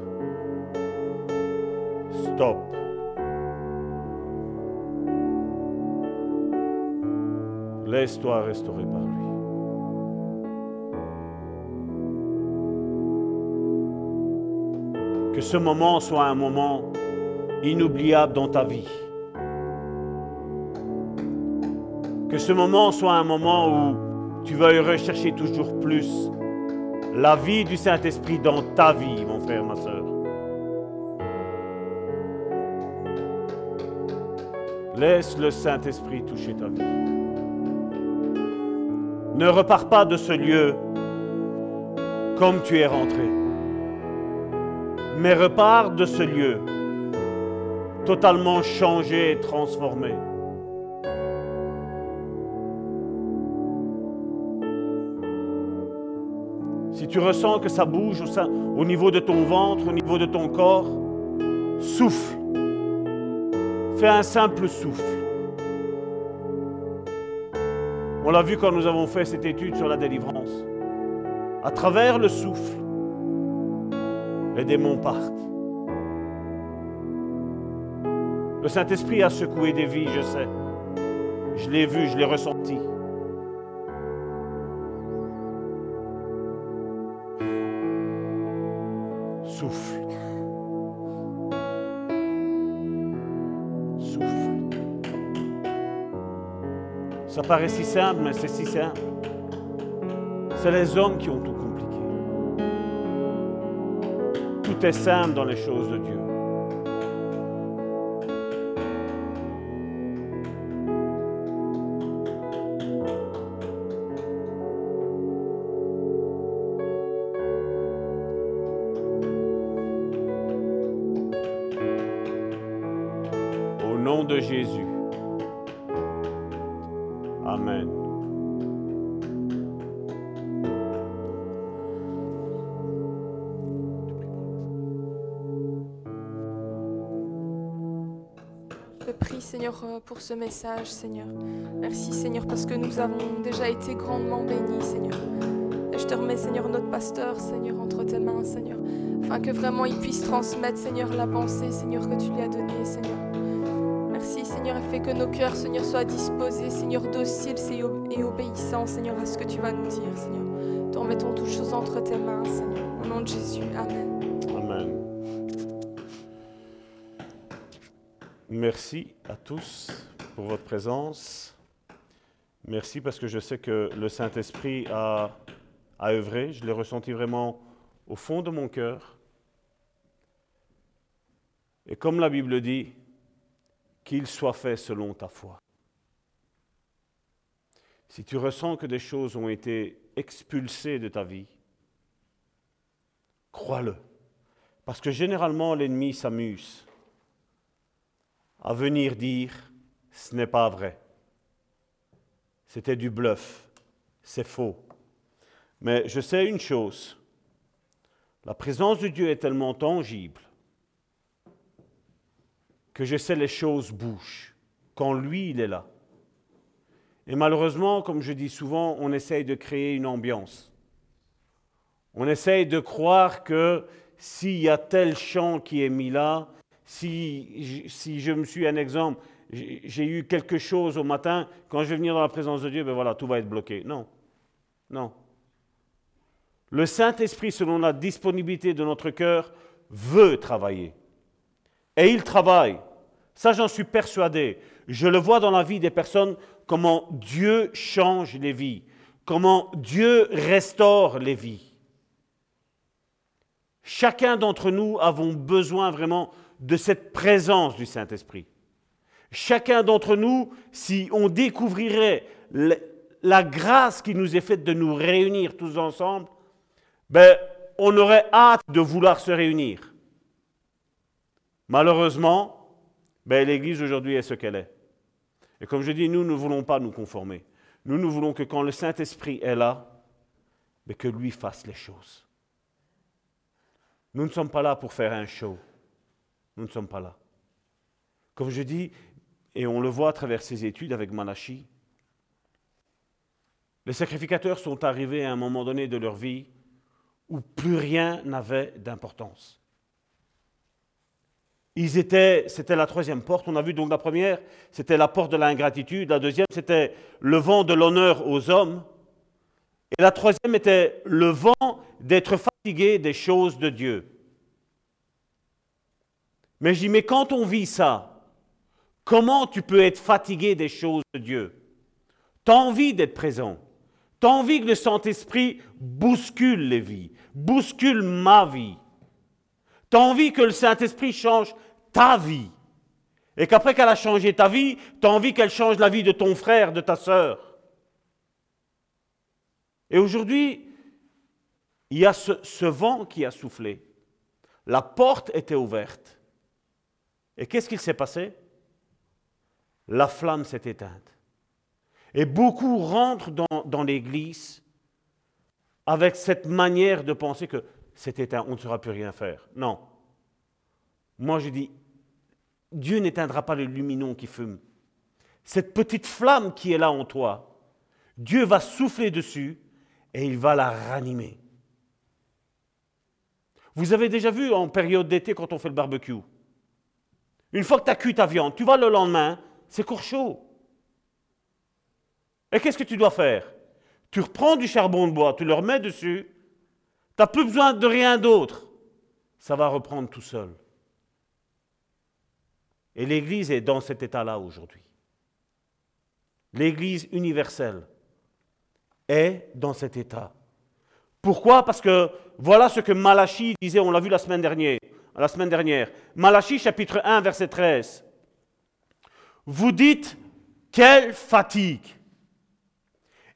Stop. Laisse-toi restaurer par lui. Que ce moment soit un moment inoubliable dans ta vie. Que ce moment soit un moment où tu vas rechercher toujours plus la vie du Saint-Esprit dans ta vie, mon frère, ma soeur. Laisse le Saint-Esprit toucher ta vie. Ne repars pas de ce lieu comme tu es rentré, mais repars de ce lieu totalement changé et transformé. Tu ressens que ça bouge au, niveau de ton ventre, au niveau de ton corps, souffle. Fais un simple souffle. On l'a vu quand nous avons fait cette étude sur la délivrance. À travers le souffle, les démons partent. Le Saint-Esprit a secoué des vies, je sais. Je l'ai vu, je l'ai ressenti. Souffle. Souffle. Ça paraît si simple, mais c'est si simple. C'est les hommes qui ont tout compliqué. Tout est simple dans les choses de Dieu. Euh, pour ce message, Seigneur. Merci, Seigneur, parce que nous avons déjà été grandement bénis, Seigneur. Et je te remets, Seigneur, notre pasteur, Seigneur, entre tes mains, Seigneur, afin que vraiment il puisse transmettre, Seigneur, la pensée, Seigneur, que tu lui as donnée, Seigneur. Merci, Seigneur. Et fais que nos cœurs, Seigneur, soient disposés, Seigneur, dociles et obéissants, Seigneur, à ce que tu vas nous dire, Seigneur. Nous remettons toutes choses entre tes mains, Seigneur. Au nom de Jésus, Amen. Amen. Merci à tous pour votre présence. Merci parce que je sais que le Saint-Esprit a, a œuvré. Je l'ai ressenti vraiment au fond de mon cœur. Et comme la Bible dit, qu'il soit fait selon ta foi. Si tu ressens que des choses ont été expulsées de ta vie, crois-le. Parce que généralement, l'ennemi s'amuse à venir dire, ce n'est pas vrai. C'était du bluff, c'est faux. Mais je sais une chose, la présence de Dieu est tellement tangible que je sais les choses bougent quand lui, il est là. Et malheureusement, comme je dis souvent, on essaye de créer une ambiance. On essaye de croire que s'il y a tel chant qui est mis là, si, si je me suis un exemple, j'ai eu quelque chose au matin, quand je vais venir dans la présence de Dieu, ben voilà, tout va être bloqué. Non, non. Le Saint-Esprit, selon la disponibilité de notre cœur, veut travailler. Et il travaille. Ça, j'en suis persuadé. Je le vois dans la vie des personnes, comment Dieu change les vies, comment Dieu restaure les vies. Chacun d'entre nous avons besoin vraiment de cette présence du Saint-Esprit. Chacun d'entre nous, si on découvrirait la grâce qui nous est faite de nous réunir tous ensemble, ben, on aurait hâte de vouloir se réunir. Malheureusement, ben, l'Église aujourd'hui est ce qu'elle est. Et comme je dis, nous ne voulons pas nous conformer. Nous, nous voulons que quand le Saint-Esprit est là, mais ben, que lui fasse les choses. Nous ne sommes pas là pour faire un show. Nous ne sommes pas là. Comme je dis, et on le voit à travers ces études avec Malachi, les sacrificateurs sont arrivés à un moment donné de leur vie où plus rien n'avait d'importance. Ils étaient, c'était la troisième porte. On a vu donc la première, c'était la porte de l'ingratitude. La deuxième, c'était le vent de l'honneur aux hommes. Et la troisième était le vent d'être fatigué des choses de Dieu. Mais je dis, mais quand on vit ça, comment tu peux être fatigué des choses de Dieu? Tu as envie d'être présent. Tu as envie que le Saint-Esprit bouscule les vies, bouscule ma vie. Tu as envie que le Saint-Esprit change ta vie. Et qu'après qu'elle a changé ta vie, tu as envie qu'elle change la vie de ton frère, de ta sœur. Et aujourd'hui, il y a ce, vent qui a soufflé. La porte était ouverte. Et qu'est-ce qu'il s'est passé? La flamme s'est éteinte. Et beaucoup rentrent dans, l'Église avec cette manière de penser que c'est éteint, on ne saura plus rien faire. Non. Moi, je dis, Dieu n'éteindra pas le luminon qui fume. Cette petite flamme qui est là en toi, Dieu va souffler dessus et il va la ranimer. Vous avez déjà vu en période d'été quand on fait le barbecue? Une fois que tu as cuit ta viande, tu vas le lendemain, c'est court chaud. Et qu'est-ce que tu dois faire? Tu reprends du charbon de bois, tu le remets dessus, tu n'as plus besoin de rien d'autre. Ça va reprendre tout seul. Et l'Église est dans cet état-là aujourd'hui. L'Église universelle est dans cet état. Pourquoi? Parce que voilà ce que Malachie disait, on l'a vu la semaine dernière. La semaine dernière. Malachie chapitre 1 verset 13. Vous dites, quelle fatigue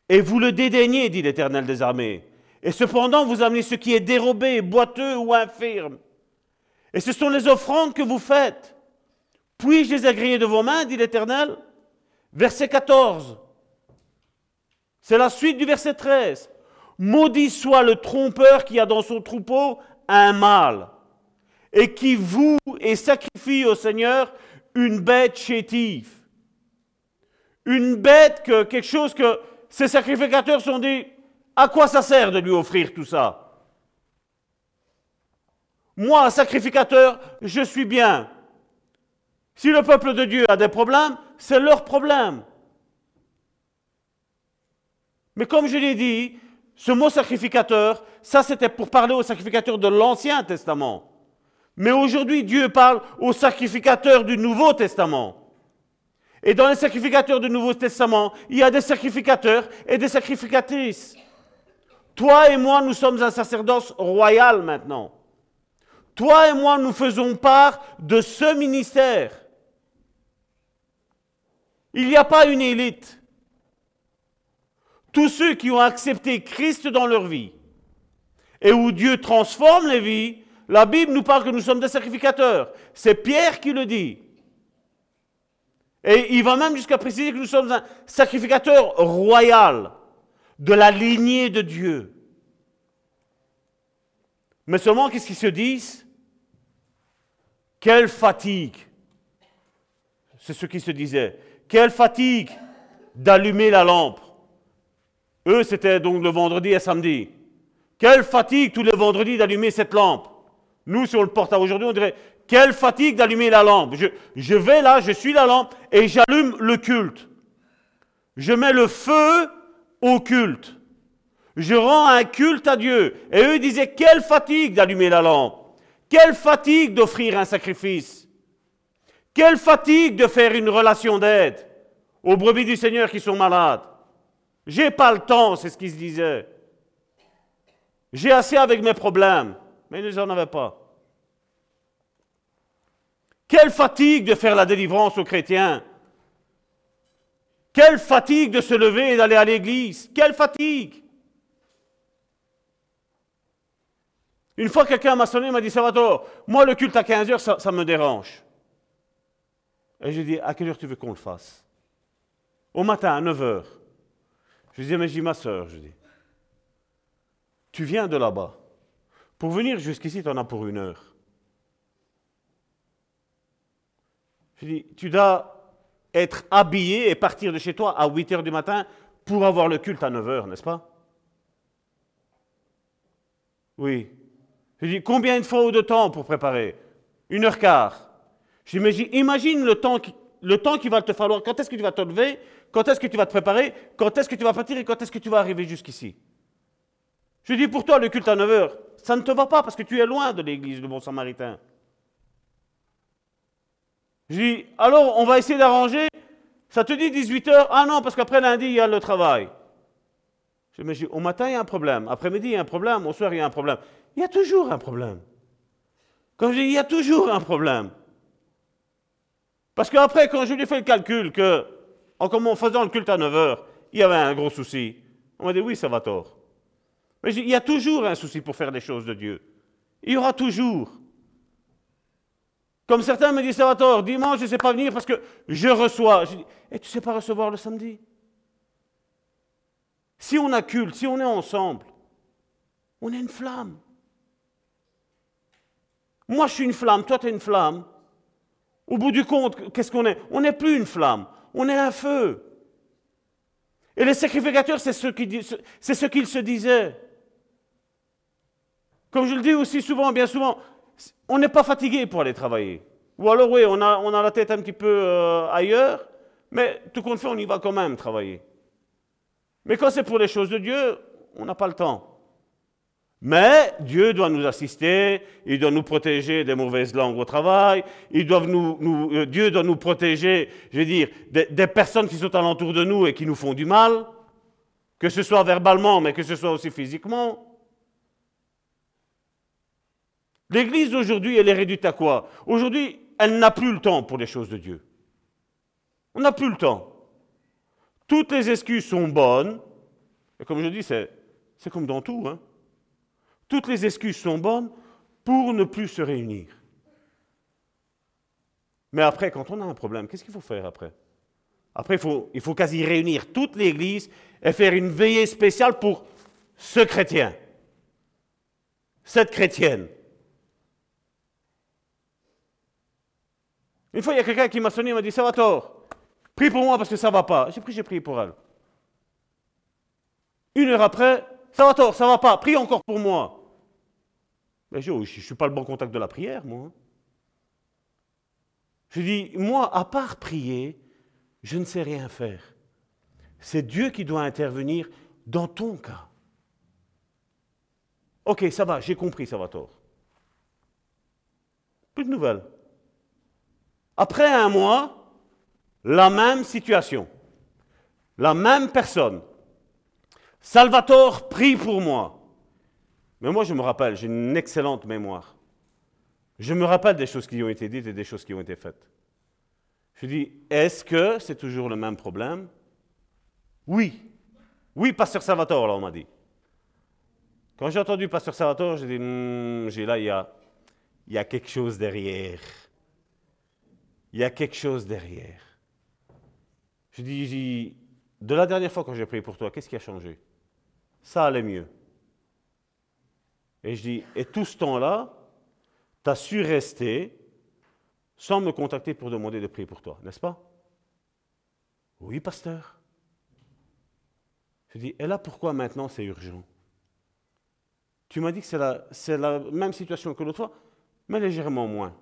Et vous le dédaignez, dit l'Éternel des armées. Et cependant, vous amenez ce qui est dérobé, boiteux ou infirme. Et ce sont les offrandes que vous faites. Puis-je les agréer de vos mains, dit l'Éternel? Verset 14. C'est la suite du verset 13. Maudit soit le trompeur qui a dans son troupeau un mâle et qui voue et sacrifie au Seigneur une bête chétive. Une bête que quelque chose que ces sacrificateurs sont dit à quoi ça sert de lui offrir tout ça? Moi, sacrificateur, je suis bien. Si le peuple de Dieu a des problèmes, c'est leur problème. Mais comme je l'ai dit, ce mot sacrificateur, ça c'était pour parler aux sacrificateurs de l'Ancien Testament. Mais aujourd'hui, Dieu parle aux sacrificateurs du Nouveau Testament. Et dans les sacrificateurs du Nouveau Testament, il y a des sacrificateurs et des sacrificatrices. Toi et moi, nous sommes un sacerdoce royal maintenant. Toi et moi, nous faisons part de ce ministère. Il n'y a pas une élite. Tous ceux qui ont accepté Christ dans leur vie et où Dieu transforme les vies, la Bible nous parle que nous sommes des sacrificateurs. C'est Pierre qui le dit. Et il va même jusqu'à préciser que nous sommes un sacrificateur royal de la lignée de Dieu. Mais seulement, qu'est-ce qu'ils se disent? Quelle fatigue C'est ce qu'ils se disaient. Quelle fatigue d'allumer la lampe. Eux, c'était donc le vendredi et samedi. Quelle fatigue tous les vendredis d'allumer cette lampe. Nous, on le porte à aujourd'hui, on dirait quelle fatigue d'allumer la lampe. Je, je, vais là, je suis la lampe et j'allume le culte. Je mets le feu au culte. Je rends un culte à Dieu. Et eux disaient, quelle fatigue d'allumer la lampe. Quelle fatigue d'offrir un sacrifice. Quelle fatigue de faire une relation d'aide aux brebis du Seigneur qui sont malades. J'ai pas le temps, c'est ce qu'ils se disaient. J'ai assez avec mes problèmes. Mais ils n'en avaient pas. Quelle fatigue de faire la délivrance aux chrétiens. Quelle fatigue de se lever et d'aller à l'église. Quelle fatigue. Une fois, quelqu'un m'a sonné, m'a dit Salvatore, moi, le culte à 15 heures, ça, me dérange. Et j'ai dit À quelle heure tu veux qu'on le fasse? Au matin, à 9 heures. Je dis Mais j'ai ma soeur, je dis Tu viens de là-bas. Pour venir jusqu'ici, tu en as pour une heure. Je dis Tu dois être habillé et partir de chez toi à 8 heures du matin pour avoir le culte à 9 heures, n'est-ce pas? Oui. Je dis, combien de fois de temps pour préparer? Une heure quart. J'imagine, imagine le temps, qui, le temps qu'il va te falloir. Quand est-ce que tu vas te lever? Quand est-ce que tu vas te préparer? Quand est-ce que tu vas partir Et quand est-ce que tu vas arriver jusqu'ici? Je dis, pour toi, le culte à 9 heures, ça ne te va pas parce que tu es loin de l'église de Bon Samaritain. Je dis, alors on va essayer d'arranger. Ça te dit 18 heures? Ah non, parce qu'après lundi, il y a le travail. Je me dis, au matin, il y a un problème. Après-midi, il y a un problème. Au soir, il y a un problème. Il y a toujours un problème. Comme je dis, il y a toujours un problème. Parce qu'après, quand je lui ai fait le calcul que, en faisant le culte à 9 heures, il y avait un gros souci, on m'a dit, oui, ça va tort. Mais il y a toujours un souci pour faire les choses de Dieu. Il y aura toujours. Comme certains me disent, ça va tort, dimanche, je ne sais pas venir parce que je reçois. Je dis, et tu ne sais pas recevoir le samedi? Si on a culte, si on est ensemble, on est une flamme. Moi, je suis une flamme, toi, tu es une flamme. Au bout du compte, qu'est-ce qu'on est? On n'est plus une flamme, on est un feu. Et les sacrificateurs, c'est ce qu'ils se disaient. Comme je le dis aussi souvent, bien souvent, on n'est pas fatigué pour aller travailler. Ou alors, oui, on a, on a la tête un petit peu euh, ailleurs, mais tout compte fait, on y va quand même travailler. Mais quand c'est pour les choses de Dieu, on n'a pas le temps. Mais Dieu doit nous assister, il doit nous protéger des mauvaises langues au travail, il doit nous, euh, Dieu doit nous protéger, je veux dire, des, des, personnes qui sont alentour de nous et qui nous font du mal, que ce soit verbalement, mais que ce soit aussi physiquement. L'Église d'aujourd'hui, elle est réduite à quoi? Aujourd'hui, elle n'a plus le temps pour les choses de Dieu. On n'a plus le temps. Toutes les excuses sont bonnes, et comme je dis, c'est comme dans tout, hein. Toutes les excuses sont bonnes pour ne plus se réunir. Mais après, quand on a un problème, qu'est-ce qu'il faut faire après? Après, il faut quasi réunir toute l'Église et faire une veillée spéciale pour ce chrétien, cette chrétienne. Une fois, il y a quelqu'un qui m'a sonné, il m'a dit, ça va tort, prie pour moi parce que ça ne va pas. J'ai pris, j'ai prié pour elle. Une heure après, ça va tort, ça va pas, prie encore pour moi. Mais je ne suis pas le bon contact de la prière, moi. Je dis, moi, à part prier, je ne sais rien faire. C'est Dieu qui doit intervenir dans ton cas. Ok, ça va, j'ai compris, ça va tort. Plus de nouvelles. Après un mois, la même situation. La même personne. Salvatore prie pour moi. Mais moi, je me rappelle, j'ai une excellente mémoire. Je me rappelle des choses qui ont été dites et des choses qui ont été faites. Je dis, est-ce que c'est toujours le même problème? Oui. Oui, pasteur Salvatore, là, on m'a dit. Quand j'ai entendu pasteur Salvatore, j'ai dit, hmm, j'ai là, il y a, il y a quelque chose derrière. Il y a quelque chose derrière. Je dis, de la dernière fois quand j'ai prié pour toi, qu'est-ce qui a changé? Ça allait mieux. Et je dis, et tout ce temps-là, tu as su rester sans me contacter pour demander de prier pour toi, n'est-ce pas? Oui, pasteur. Je dis, et là, pourquoi maintenant c'est urgent? Tu m'as dit que c'est la, la, même situation que l'autre fois, mais légèrement moins.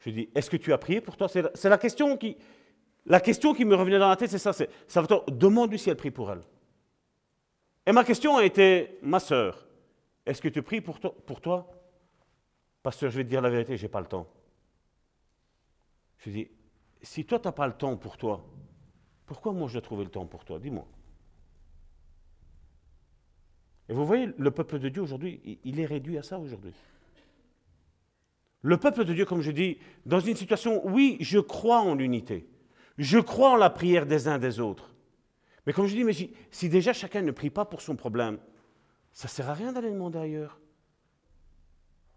Je dis, est-ce que tu as prié pour toi? C'est la, question qui, la question qui me revenait dans la tête, c'est ça, c'est, demande-lui si elle prie pour elle. Et ma question a été, ma sœur, est-ce que tu pries pour toi, pour toi? Pasteur, je vais te dire la vérité, je n'ai pas le temps. Je dis, si toi, tu n'as pas le temps pour toi, pourquoi moi je dois trouver le temps pour toi? Dis-moi. Et vous voyez, le peuple de Dieu aujourd'hui, il est réduit à ça aujourd'hui. Le peuple de Dieu, comme je dis, dans une situation, oui, je crois en l'unité. Je crois en la prière des uns des autres. Mais comme je dis, si déjà chacun ne prie pas pour son problème, ça ne sert à rien d'aller demander ailleurs.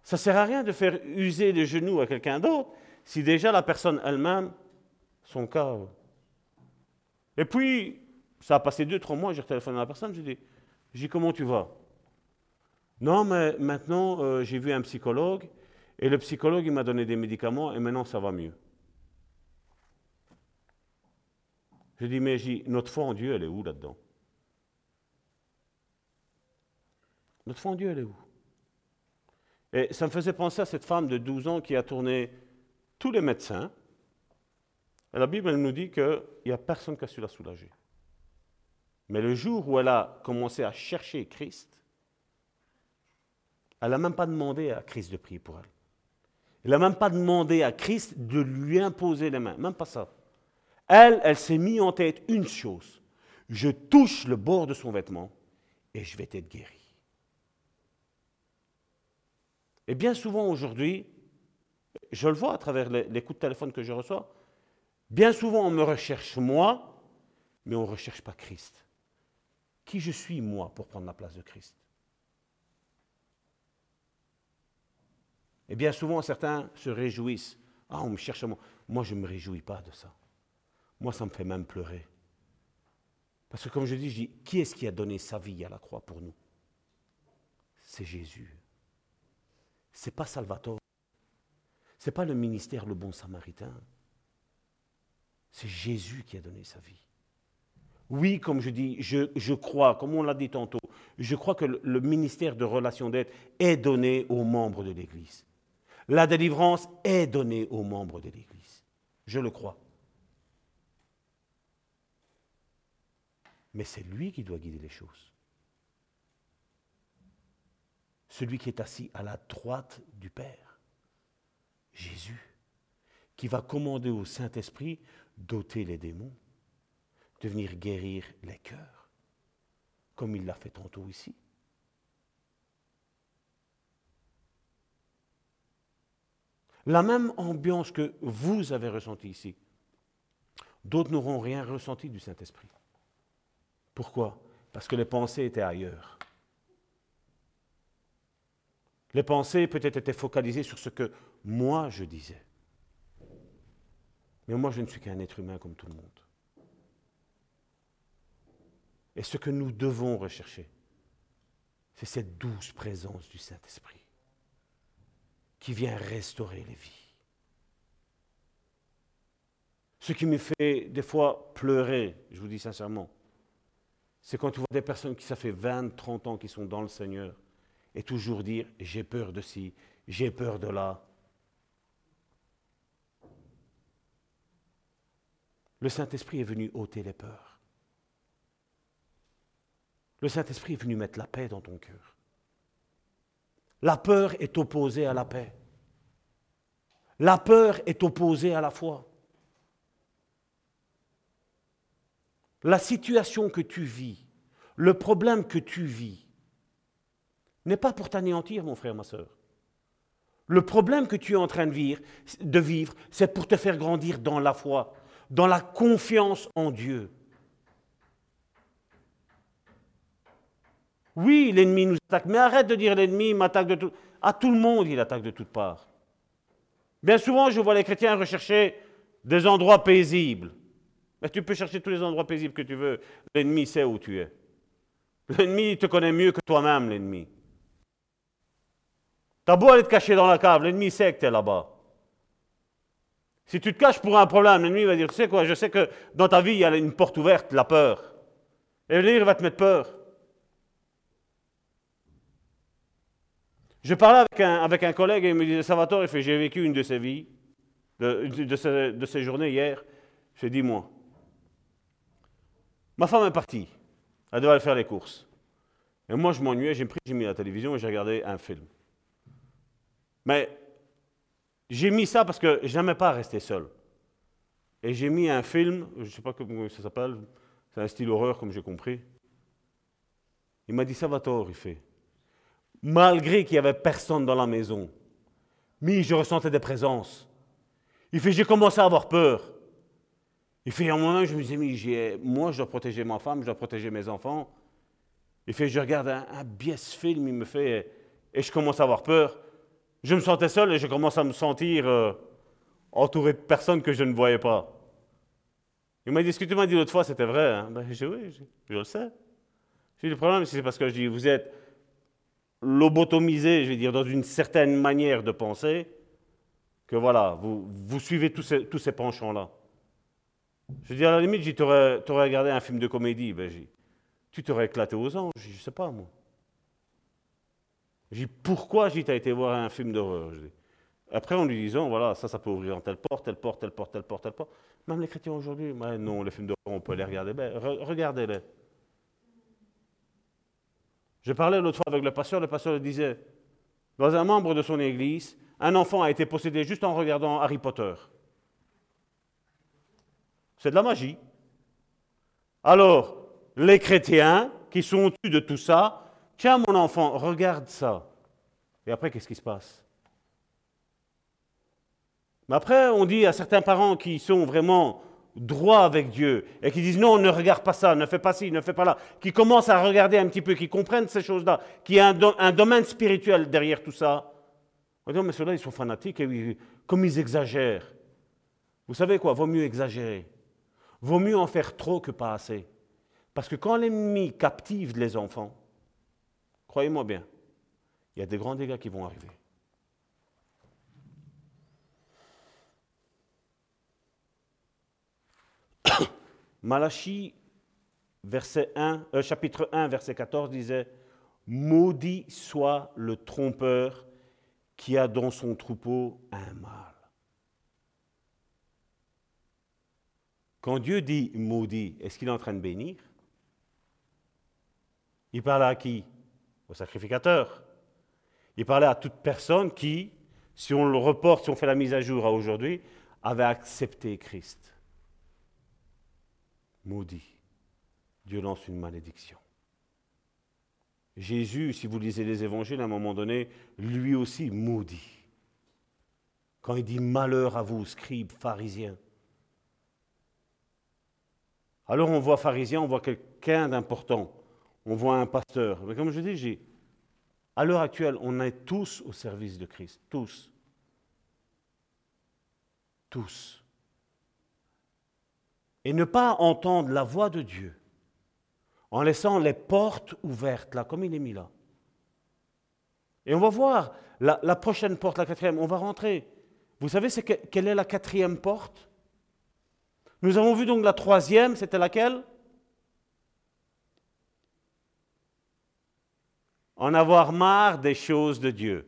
Ça ne sert à rien de faire user les genoux à quelqu'un d'autre si déjà la personne elle-même, son cas. Et puis, ça a passé deux, trois mois, j'ai retéléphoné à la personne, j'ai dit, j'ai comment tu vas? Non, mais maintenant, euh, j'ai vu un psychologue, et le psychologue, il m'a donné des médicaments, et maintenant, ça va mieux. Je dis, mais notre foi en Dieu, elle est où là-dedans? Notre foi en Dieu, elle est où? Et ça me faisait penser à cette femme de 12 ans qui a tourné tous les médecins. Et la Bible, elle nous dit qu'il n'y a personne qui a su la soulager. Mais le jour où elle a commencé à chercher Christ, elle n'a même pas demandé à Christ de prier pour elle. Elle n'a même pas demandé à Christ de lui imposer les mains, même pas ça. Elle, elle s'est mis en tête une chose. Je touche le bord de son vêtement et je vais être guéri. Et bien souvent aujourd'hui, je le vois à travers les, coups de téléphone que je reçois, bien souvent on me recherche moi, mais on ne recherche pas Christ. Qui je suis moi pour prendre la place de Christ? Et bien souvent certains se réjouissent. Ah, on me cherche moi. Moi, je ne me réjouis pas de ça. Moi, ça me fait même pleurer. Parce que comme je dis, je dis, qui est-ce qui a donné sa vie à la croix pour nous? C'est Jésus n'est pas Salvatore. Ce n'est pas le ministère le bon samaritain. C'est Jésus qui a donné sa vie. Oui, comme je dis, je, crois, comme on l'a dit tantôt, je crois que le, le ministère de relation d'aide est donné aux membres de l'Église. La délivrance est donnée aux membres de l'Église. Je le crois. Mais c'est lui qui doit guider les choses celui qui est assis à la droite du Père, Jésus, qui va commander au Saint-Esprit d'ôter les démons, de venir guérir les cœurs, comme il l'a fait tantôt ici. La même ambiance que vous avez ressentie ici, d'autres n'auront rien ressenti du Saint-Esprit. Pourquoi? Parce que les pensées étaient ailleurs. Les pensées peut-être étaient focalisées sur ce que moi je disais. Mais moi je ne suis qu'un être humain comme tout le monde. Et ce que nous devons rechercher, c'est cette douce présence du Saint-Esprit qui vient restaurer les vies. Ce qui me fait des fois pleurer, je vous dis sincèrement, c'est quand tu vois des personnes qui, ça fait 20, 30 ans qui sont dans le Seigneur, et toujours dire j'ai peur de ci, j'ai peur de là. Le Saint-Esprit est venu ôter les peurs. Le Saint-Esprit est venu mettre la paix dans ton cœur. La peur est opposée à la paix. La peur est opposée à la foi. La situation que tu vis, le problème que tu vis, n'est pas pour t'anéantir, mon frère, ma soeur. Le problème que tu es en train de vivre, de vivre c'est pour te faire grandir dans la foi, dans la confiance en Dieu. Oui, l'ennemi nous attaque, mais arrête de dire l'ennemi m'attaque de tout. À tout le monde, il attaque de toutes parts. Bien souvent, je vois les chrétiens rechercher des endroits paisibles. Mais tu peux chercher tous les endroits paisibles que tu veux. L'ennemi sait où tu es. L'ennemi te connaît mieux que toi-même, l'ennemi. T'as beau aller te cacher dans la cave, l'ennemi sait que tu es là-bas. Si tu te caches pour un problème, l'ennemi va dire, tu sais quoi, je sais que dans ta vie, il y a une porte ouverte, la peur. Et l'ennemi va te mettre peur. Je parlais avec un, avec un collègue et il me disait, Salvatore, j'ai vécu une de ces vies, de, de, ces, journées hier. J'ai dit, moi, ma femme est partie. Elle devait aller faire les courses. Et moi, je m'ennuyais, j'ai pris, j'ai mis la télévision et j'ai regardé un film. Mais j'ai mis ça parce que je n'aimais pas rester seul. Et j'ai mis un film, je ne sais pas comment ça s'appelle, c'est un style horreur comme j'ai compris. Il m'a dit, Salvatore, il fait, malgré qu'il n'y avait personne dans la maison, mais je ressentais des présences. Il fait, j'ai commencé à avoir peur. Il fait, un moment, je me dit, moi, je dois protéger ma femme, je dois protéger mes enfants. Il fait, je regarde un, un biais film, il me fait, et je commence à avoir peur je me sentais seul et je commence à me sentir euh, entouré de personnes que je ne voyais pas. Il m'a dit, ce que tu m'as dit l'autre fois, c'était vrai. Hein? Ben, j'ai dit, oui, je, le sais. J'ai le problème, c'est parce que je dis, vous êtes lobotomisé, je vais dire, dans une certaine manière de penser, que voilà, vous, vous suivez tous ces, tous ces penchants-là. Je dis, à la limite, tu aurais, regardé un film de comédie. Ben, tu t'aurais éclaté aux anges, je sais pas, moi. J'ai pourquoi j'ai été voir un film d'horreur Après, en lui disant, voilà, ça, ça peut ouvrir telle porte, telle porte, telle porte, telle porte, telle porte. Même les chrétiens aujourd'hui, non, les films d'horreur, on peut les regarder. Ben, regardez-les. Je parlais l'autre fois avec le pasteur, le pasteur disait, dans un membre de son église, un enfant a été possédé juste en regardant Harry Potter. C'est de la magie. Alors, les chrétiens qui sont au-dessus de tout ça, Tiens, mon enfant, regarde ça. Et après, qu'est-ce qui se passe? Mais après, on dit à certains parents qui sont vraiment droits avec Dieu et qui disent non, ne regarde pas ça, ne fais pas ci, ne fais pas là, qui commencent à regarder un petit peu, qui comprennent ces choses-là, qui a un, domaine spirituel derrière tout ça. On dit, mais ceux-là, ils sont fanatiques et comme ils exagèrent. Vous savez quoi, vaut mieux exagérer. Vaut mieux en faire trop que pas assez. Parce que quand l'ennemi captive les enfants, Croyez-moi bien, il y a des grands dégâts qui vont arriver. Malachie, verset 1, euh, chapitre 1, verset 14 disait Maudit soit le trompeur qui a dans son troupeau un mâle. Quand Dieu dit maudit, est-ce qu'il est en train de bénir? Il parle à qui? Au sacrificateur. Il parlait à toute personne qui, si on le reporte, si on fait la mise à jour à aujourd'hui, avait accepté Christ. Maudit. Dieu lance une malédiction. Jésus, si vous lisez les évangiles, à un moment donné, lui aussi maudit. Quand il dit malheur à vous, scribes, pharisiens. Alors on voit pharisien, on voit quelqu'un d'important on voit un pasteur. Mais comme je dis, à l'heure actuelle, on est tous au service de Christ. Tous. Tous. Et ne pas entendre la voix de Dieu en laissant les portes ouvertes, là, comme il est mis là. Et on va voir la, prochaine porte, la quatrième, on va rentrer. Vous savez quelle est la quatrième porte? Nous avons vu donc la troisième, c'était laquelle? En avoir marre des choses de Dieu.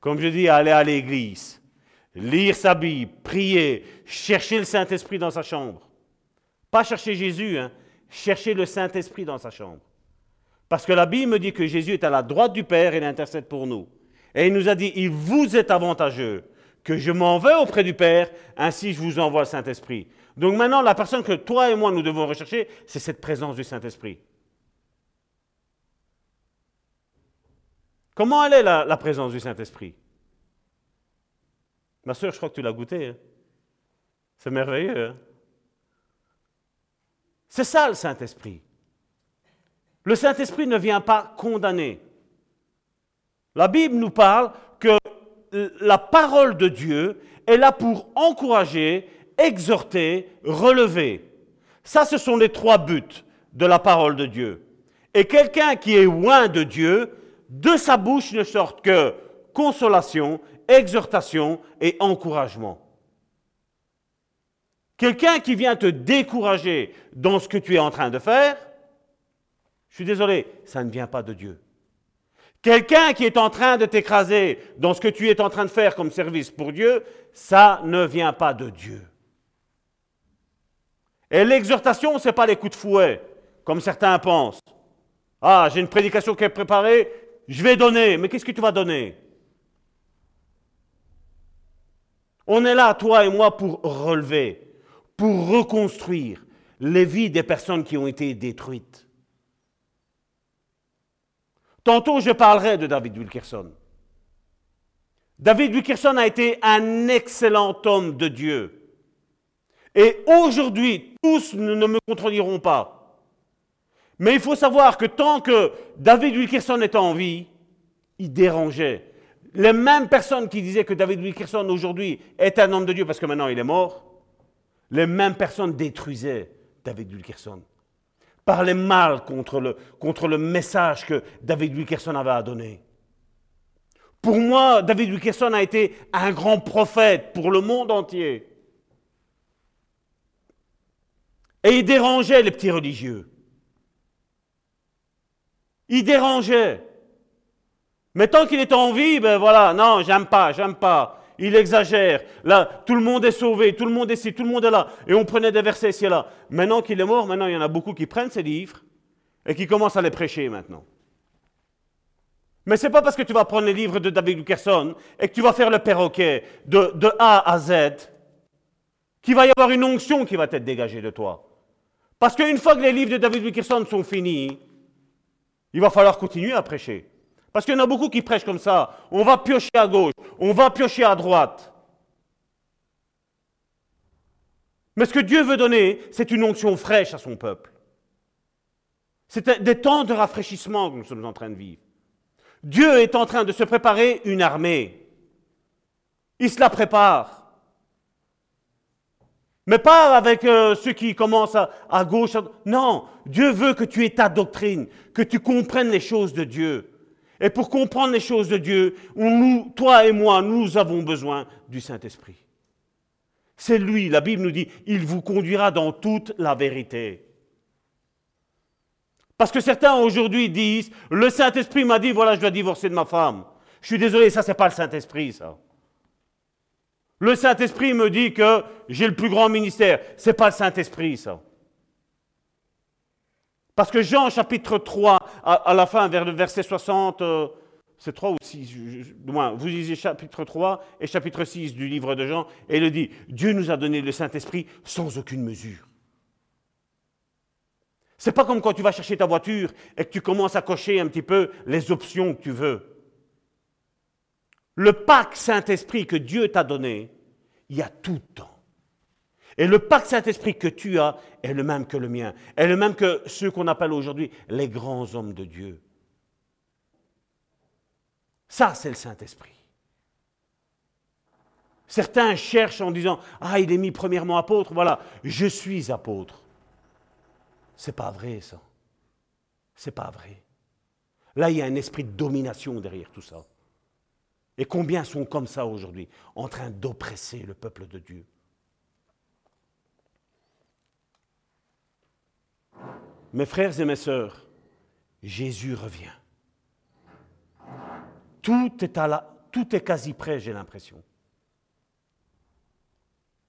Comme je dis, aller à l'église, lire sa Bible, prier, chercher le Saint-Esprit dans sa chambre. Pas chercher Jésus, hein, chercher le Saint-Esprit dans sa chambre. Parce que la Bible me dit que Jésus est à la droite du Père et il intercède pour nous. Et il nous a dit, il vous est avantageux que je m'en vais auprès du Père, ainsi je vous envoie le Saint-Esprit. Donc maintenant, la personne que toi et moi nous devons rechercher, c'est cette présence du Saint-Esprit. Comment elle est la, présence du Saint-Esprit? Ma soeur, je crois que tu l'as goûté. Hein. c'est merveilleux. Hein. C'est ça le Saint-Esprit. Le Saint-Esprit ne vient pas condamner. La Bible nous parle que la parole de Dieu est là pour encourager, exhorter, relever. Ça, ce sont les trois buts de la parole de Dieu. Et quelqu'un qui est loin de Dieu, de sa bouche ne sort que consolation, exhortation et encouragement. Quelqu'un qui vient te décourager dans ce que tu es en train de faire, je suis désolé, ça ne vient pas de Dieu. Quelqu'un qui est en train de t'écraser dans ce que tu es en train de faire comme service pour Dieu, ça ne vient pas de Dieu. Et l'exhortation, ce n'est pas les coups de fouet, comme certains pensent. Ah, j'ai une prédication qui est préparée, je vais donner. Mais qu'est-ce que tu vas donner? On est là, toi et moi, pour relever, pour reconstruire les vies des personnes qui ont été détruites. Tantôt, je parlerai de David Wilkerson. David Wilkerson a été un excellent homme de Dieu. Et aujourd'hui, tous ne me contrediront pas. Mais il faut savoir que tant que David Wilkerson était en vie, il dérangeait. Les mêmes personnes qui disaient que David Wilkerson aujourd'hui est un homme de Dieu parce que maintenant il est mort, les mêmes personnes détruisaient David Wilkerson parlait mal contre le, contre le message que David Wilkerson avait à donner. Pour moi, David Wilkerson a été un grand prophète pour le monde entier. Et il dérangeait les petits religieux. Il dérangeait. Mais tant qu'il est en vie, ben voilà, non, j'aime pas, j'aime pas il exagère. Là, tout le monde est sauvé, tout le monde est ici, tout le monde est là. Et on prenait des versets ici et là. Maintenant qu'il est mort, maintenant il y en a beaucoup qui prennent ces livres et qui commencent à les prêcher maintenant. Mais ce n'est pas parce que tu vas prendre les livres de David Luckerson et que tu vas faire le perroquet de, A à Z qu'il va y avoir une onction qui va être dégagée de toi. Parce qu'une fois que les livres de David Wilkerson sont finis, il va falloir continuer à prêcher. Parce qu'il y en a beaucoup qui prêchent comme ça. On va piocher à gauche, on va piocher à droite. Mais ce que Dieu veut donner, c'est une onction fraîche à son peuple. C'est des temps de rafraîchissement que nous sommes en train de vivre. Dieu est en train de se préparer une armée. Il se la prépare. Mais pas avec euh, ceux qui commencent à, à gauche. Non, Dieu veut que tu aies ta doctrine, que tu comprennes les choses de Dieu. Et pour comprendre les choses de Dieu, toi et moi, nous avons besoin du Saint-Esprit. C'est lui, la Bible nous dit, il vous conduira dans toute la vérité. Parce que certains aujourd'hui disent, le Saint-Esprit m'a dit, voilà, je dois divorcer de ma femme. Je suis désolé, ça, c'est pas le Saint-Esprit, ça. Le Saint-Esprit me dit que j'ai le plus grand ministère. C'est pas le Saint-Esprit, ça. Parce que Jean chapitre 3, à, la fin, vers le verset 60, euh, c'est 3 ou 6, moins, vous lisez chapitre 3 et chapitre 6 du livre de Jean, et il dit, Dieu nous a donné le Saint-Esprit sans aucune mesure. C'est pas comme quand tu vas chercher ta voiture et que tu commences à cocher un petit peu les options que tu veux. Le pacte Saint-Esprit que Dieu t'a donné, il y a tout temps. Et le pacte Saint-Esprit que tu as est le même que le mien, est le même que ceux qu'on appelle aujourd'hui les grands hommes de Dieu. Ça, c'est le Saint-Esprit. Certains cherchent en disant Ah, il est mis premièrement apôtre, voilà, je suis apôtre. C'est pas vrai, ça. C'est pas vrai. Là, il y a un esprit de domination derrière tout ça. Et combien sont comme ça aujourd'hui, en train d'oppresser le peuple de Dieu? Mes frères et mes sœurs, Jésus revient. Tout est, à la, tout est quasi prêt, j'ai l'impression.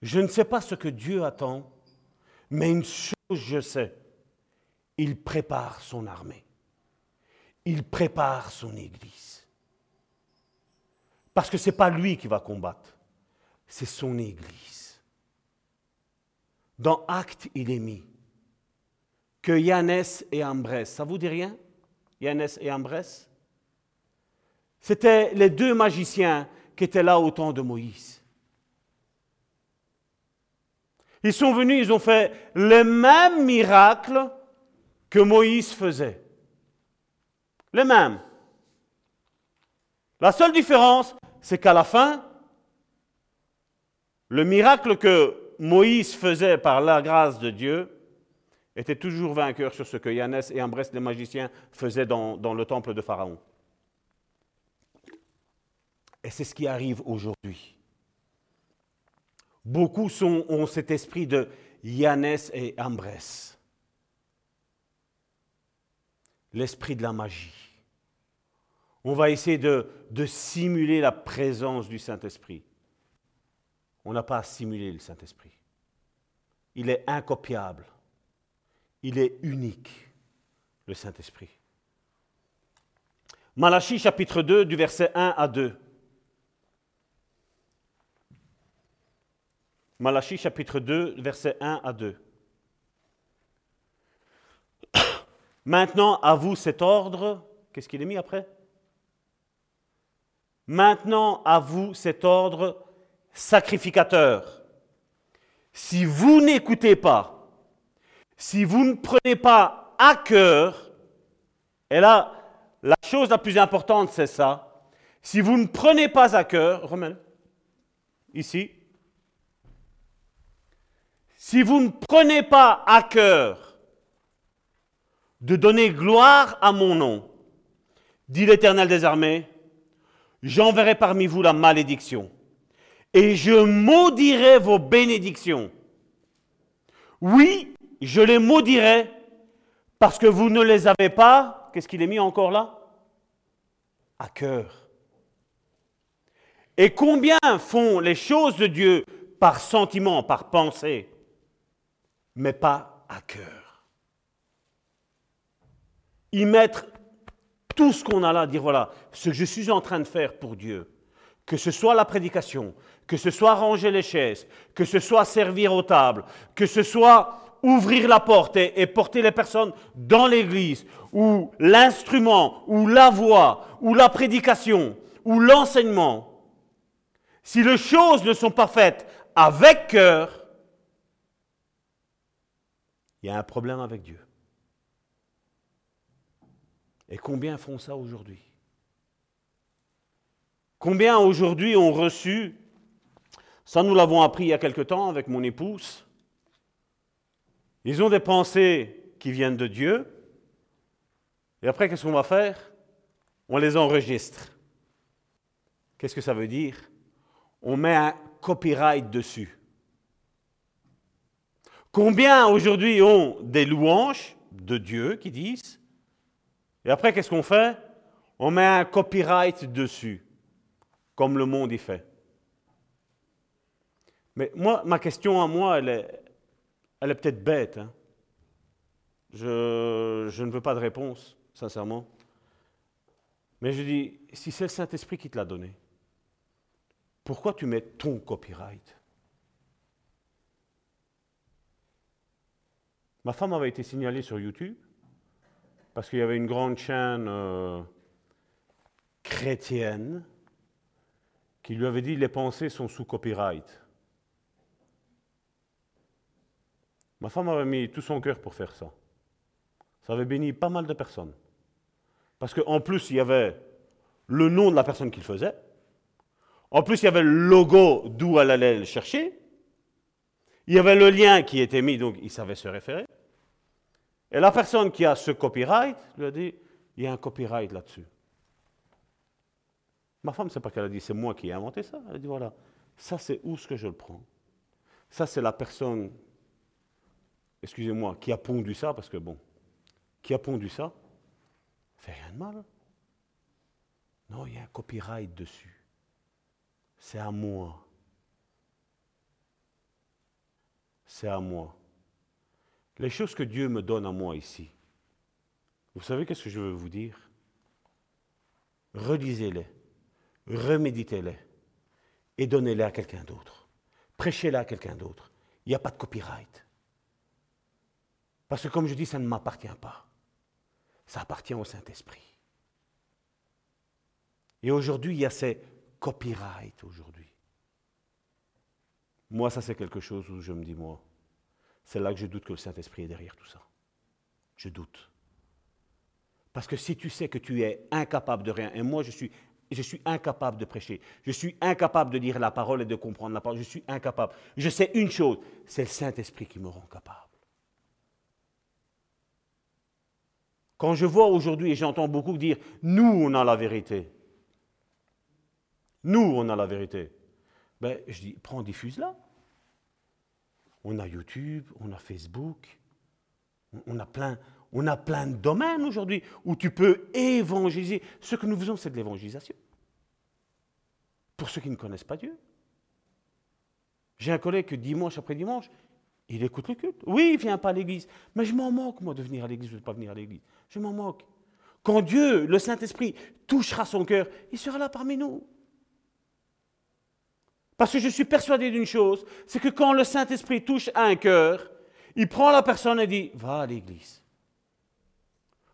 Je ne sais pas ce que Dieu attend, mais une chose je sais, il prépare son armée. Il prépare son Église. Parce que ce n'est pas lui qui va combattre, c'est son Église. Dans Acte, il est mis que Yannès et Ambrès, ça vous dit rien? Yannès et Ambrès C'était les deux magiciens qui étaient là au temps de Moïse. Ils sont venus, ils ont fait les mêmes miracles que Moïse faisait. Les mêmes. La seule différence, c'est qu'à la fin, le miracle que Moïse faisait par la grâce de Dieu était toujours vainqueur sur ce que Yannès et Ambrès, les magiciens, faisaient dans, le temple de Pharaon. Et c'est ce qui arrive aujourd'hui. Beaucoup ont cet esprit de Yannès et Ambrès. L'esprit de la magie. On va essayer de, de simuler la présence du Saint-Esprit. On n'a pas à simuler le Saint-Esprit. Il est incopiable. Il est unique, le Saint-Esprit. Malachie chapitre 2 du verset 1 à 2. Malachie chapitre 2, verset 1 à 2. <coughs> Maintenant, à vous cet ordre. Qu'est-ce qu'il est mis après? Maintenant, à vous cet ordre sacrificateur. Si vous n'écoutez pas, si vous ne prenez pas à cœur, et là, la chose la plus importante, c'est ça. Si vous ne prenez pas à cœur, remets ici, si vous ne prenez pas à cœur de donner gloire à mon nom, dit l'Éternel des armées, j'enverrai parmi vous la malédiction et je maudirai vos bénédictions. Oui, je les maudirai parce que vous ne les avez pas, qu'est-ce qu'il est mis encore là? À cœur. Et combien font les choses de Dieu par sentiment, par pensée, mais pas à cœur? Y mettre tout ce qu'on a là, dire voilà, ce que je suis en train de faire pour Dieu, que ce soit la prédication, que ce soit ranger les chaises, que ce soit servir aux tables, que ce soit ouvrir la porte et, porter les personnes dans l'église, ou l'instrument, ou la voix, ou la prédication, ou l'enseignement, si les choses ne sont pas faites avec cœur, il y a un problème avec Dieu. Et combien font ça aujourd'hui? Combien aujourd'hui ont reçu, ça nous l'avons appris il y a quelque temps avec mon épouse, ils ont des pensées qui viennent de Dieu, et après qu'est-ce qu'on va faire? On les enregistre. Qu'est-ce que ça veut dire? On met un copyright dessus. Combien aujourd'hui ont des louanges de Dieu qui disent? Et après, qu'est-ce qu'on fait? On met un copyright dessus, comme le monde y fait. Mais moi, ma question à moi, elle est, elle est peut-être bête. Hein. Je, ne veux pas de réponse, sincèrement. Mais je dis, si c'est le Saint-Esprit qui te l'a donné, pourquoi tu mets ton copyright? Ma femme avait été signalée sur YouTube parce qu'il y avait une grande chaîne euh, chrétienne qui lui avait dit les pensées sont sous copyright. Ma femme avait mis tout son cœur pour faire ça. Ça avait béni pas mal de personnes. Parce qu'en plus, il y avait le nom de la personne qui le faisait. En plus, il y avait le logo d'où elle allait le chercher. Il y avait le lien qui était mis, donc il savait se référer. Et la personne qui a ce copyright lui a dit, il y a un copyright là-dessus. Ma femme, c'est pas qu'elle a dit, c'est moi qui ai inventé ça. Elle a dit, voilà, ça c'est où ce que je le prends. Ça c'est la personne, excusez-moi, qui a pondu ça, parce que bon, qui a pondu ça, fait rien de mal. Non, il y a un copyright dessus. C'est à moi. C'est à moi. Les choses que Dieu me donne à moi ici, vous savez qu'est-ce que je veux vous dire? Relisez-les, reméditez-les et donnez-les à quelqu'un d'autre. Prêchez-les à quelqu'un d'autre. Il n'y a pas de copyright. Parce que comme je dis, ça ne m'appartient pas. Ça appartient au Saint-Esprit. Et aujourd'hui, il y a ces copyrights aujourd'hui. Moi, ça c'est quelque chose où je me dis, moi, c'est là que je doute que le Saint-Esprit est derrière tout ça. Je doute. Parce que si tu sais que tu es incapable de rien, et moi je suis, je suis incapable de prêcher, je suis incapable de dire la parole et de comprendre la parole, je suis incapable. Je sais une chose, c'est le Saint-Esprit qui me rend capable. Quand je vois aujourd'hui, et j'entends beaucoup dire, nous, on a la vérité. Nous, on a la vérité. Ben, je dis, prends, diffuse-la. On a YouTube, on a Facebook, on a plein, on a plein de domaines aujourd'hui où tu peux évangéliser. Ce que nous faisons, c'est de l'évangélisation. Pour ceux qui ne connaissent pas Dieu. J'ai un collègue que dimanche après dimanche, il écoute le culte. Oui, il ne vient pas à l'église. Mais je m'en moque, moi, de venir à l'église ou de ne pas venir à l'église. Je m'en moque. Quand Dieu, le Saint-Esprit, touchera son cœur, il sera là parmi nous. Parce que je suis persuadé d'une chose, c'est que quand le Saint-Esprit touche un cœur, il prend la personne et dit, va à l'église.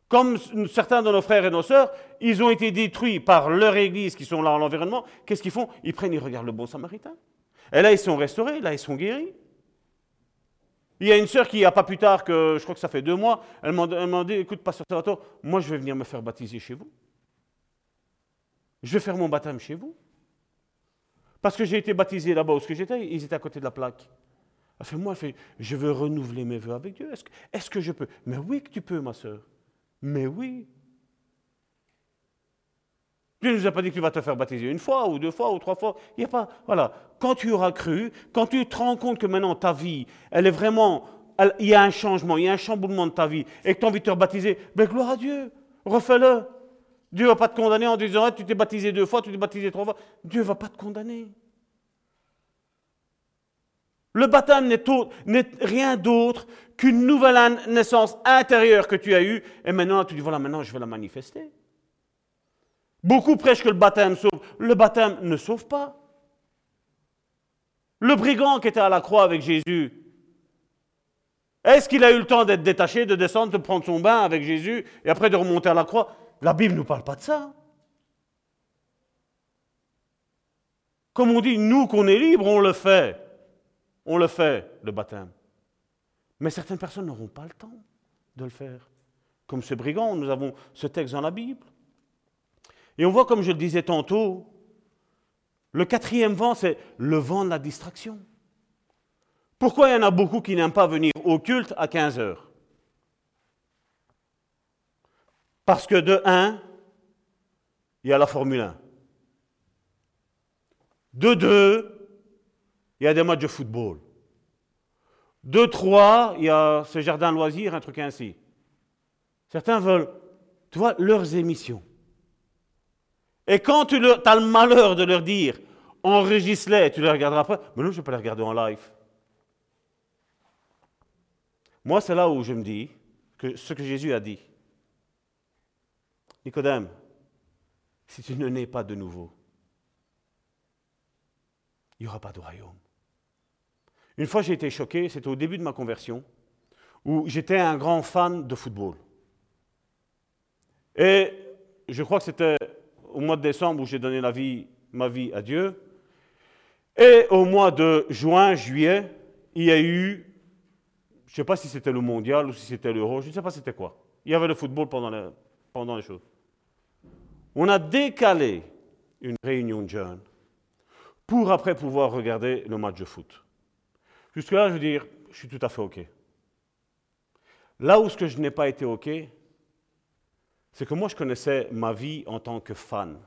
Comme certains de nos frères et nos sœurs, ils ont été détruits par leur église qui sont là en l'environnement, qu'est-ce qu'ils font? Ils prennent, ils regardent le bon samaritain. Et là, ils sont restaurés, là, ils sont guéris. Il y a une sœur qui, il a pas plus tard que, je crois que ça fait deux mois, elle m'a dit, écoute, pasteur Salvatore, moi je vais venir me faire baptiser chez vous. Je vais faire mon baptême chez vous. Parce que j'ai été baptisé là-bas où j'étais, ils étaient à côté de la plaque. Elle fait, moi, je veux renouveler mes vœux avec Dieu. Est-ce que, que je peux? Mais oui que tu peux, ma sœur. Mais oui. Dieu ne nous a pas dit que tu vas te faire baptiser une fois, ou deux fois, ou trois fois. Il n'y a pas. Voilà. Quand tu auras cru, quand tu te rends compte que maintenant ta vie, elle est vraiment. il y a un changement, il y a un chamboulement de ta vie, et que tu as envie de te rebaptiser, ben gloire à Dieu. Refais-le. Dieu ne va pas te condamner en disant tu t'es baptisé deux fois, tu t'es baptisé trois fois. Dieu ne va pas te condamner. Le baptême n'est rien d'autre qu'une nouvelle naissance intérieure que tu as eue, et maintenant tu dis voilà, maintenant je vais la manifester. Beaucoup prêchent que le baptême sauve. Le baptême ne sauve pas. Le brigand qui était à la croix avec Jésus, est-ce qu'il a eu le temps d'être détaché, de descendre, de prendre son bain avec Jésus et après de remonter à la croix? La Bible ne nous parle pas de ça. Comme on dit, nous qu'on est libres, on le fait. On le fait, le baptême. Mais certaines personnes n'auront pas le temps de le faire. Comme ce brigand, nous avons ce texte dans la Bible. Et on voit, comme je le disais tantôt, le quatrième vent, c'est le vent de la distraction. Pourquoi il y en a beaucoup qui n'aiment pas venir au culte à 15 heures? Parce que de 1, il y a la Formule 1. De 2, il y a des matchs de football. De 3, il y a ce jardin loisir, un truc ainsi. Certains veulent, tu vois, leurs émissions. Et quand tu as le malheur de leur dire, enregistre-les, tu les regarderas après, mais non, je ne peux pas les regarder en live. Moi, c'est là où je me dis que ce que Jésus a dit. Nicodème, si tu ne nais pas de nouveau, il n'y aura pas de royaume. Une fois, j'ai été choqué, c'était au début de ma conversion, où j'étais un grand fan de football. Et je crois que c'était au mois de décembre où j'ai donné ma vie à Dieu. Et au mois de juin, juillet, il y a eu, je ne sais pas si c'était le mondial ou si c'était l'euro, je ne sais pas c'était quoi. Il y avait le football pendant les, pendant les choses. On a décalé une réunion de jeunes pour après pouvoir regarder le match de foot. Jusque-là, je veux dire, je suis tout à fait OK. Là où ce que je n'ai pas été OK, c'est que moi, je connaissais ma vie en tant que fan,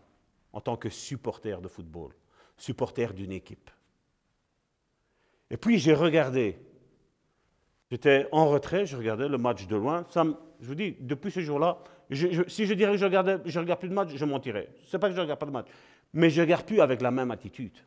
en tant que supporter de football, supporter d'une équipe. Et puis, j'ai regardé. J'étais en retrait, je regardais le match de loin. Je vous dis, depuis ce jour-là, si je dirais que je ne je regarde plus de match, je mentirais. Ce n'est pas que je ne regarde pas de match, mais je ne regarde plus avec la même attitude.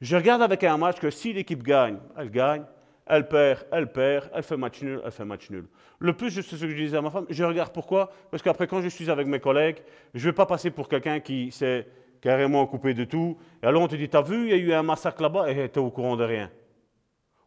Je regarde avec un match que si l'équipe gagne, elle gagne. Elle perd, elle perd, elle fait match nul, elle fait match nul. Le plus, c'est ce que je disais à ma femme, je regarde pourquoi, parce qu'après, quand je suis avec mes collègues, je ne vais pas passer pour quelqu'un qui s'est carrément coupé de tout. Et alors on te dit, t'as vu, il y a eu un massacre là-bas, et t'es au courant de rien.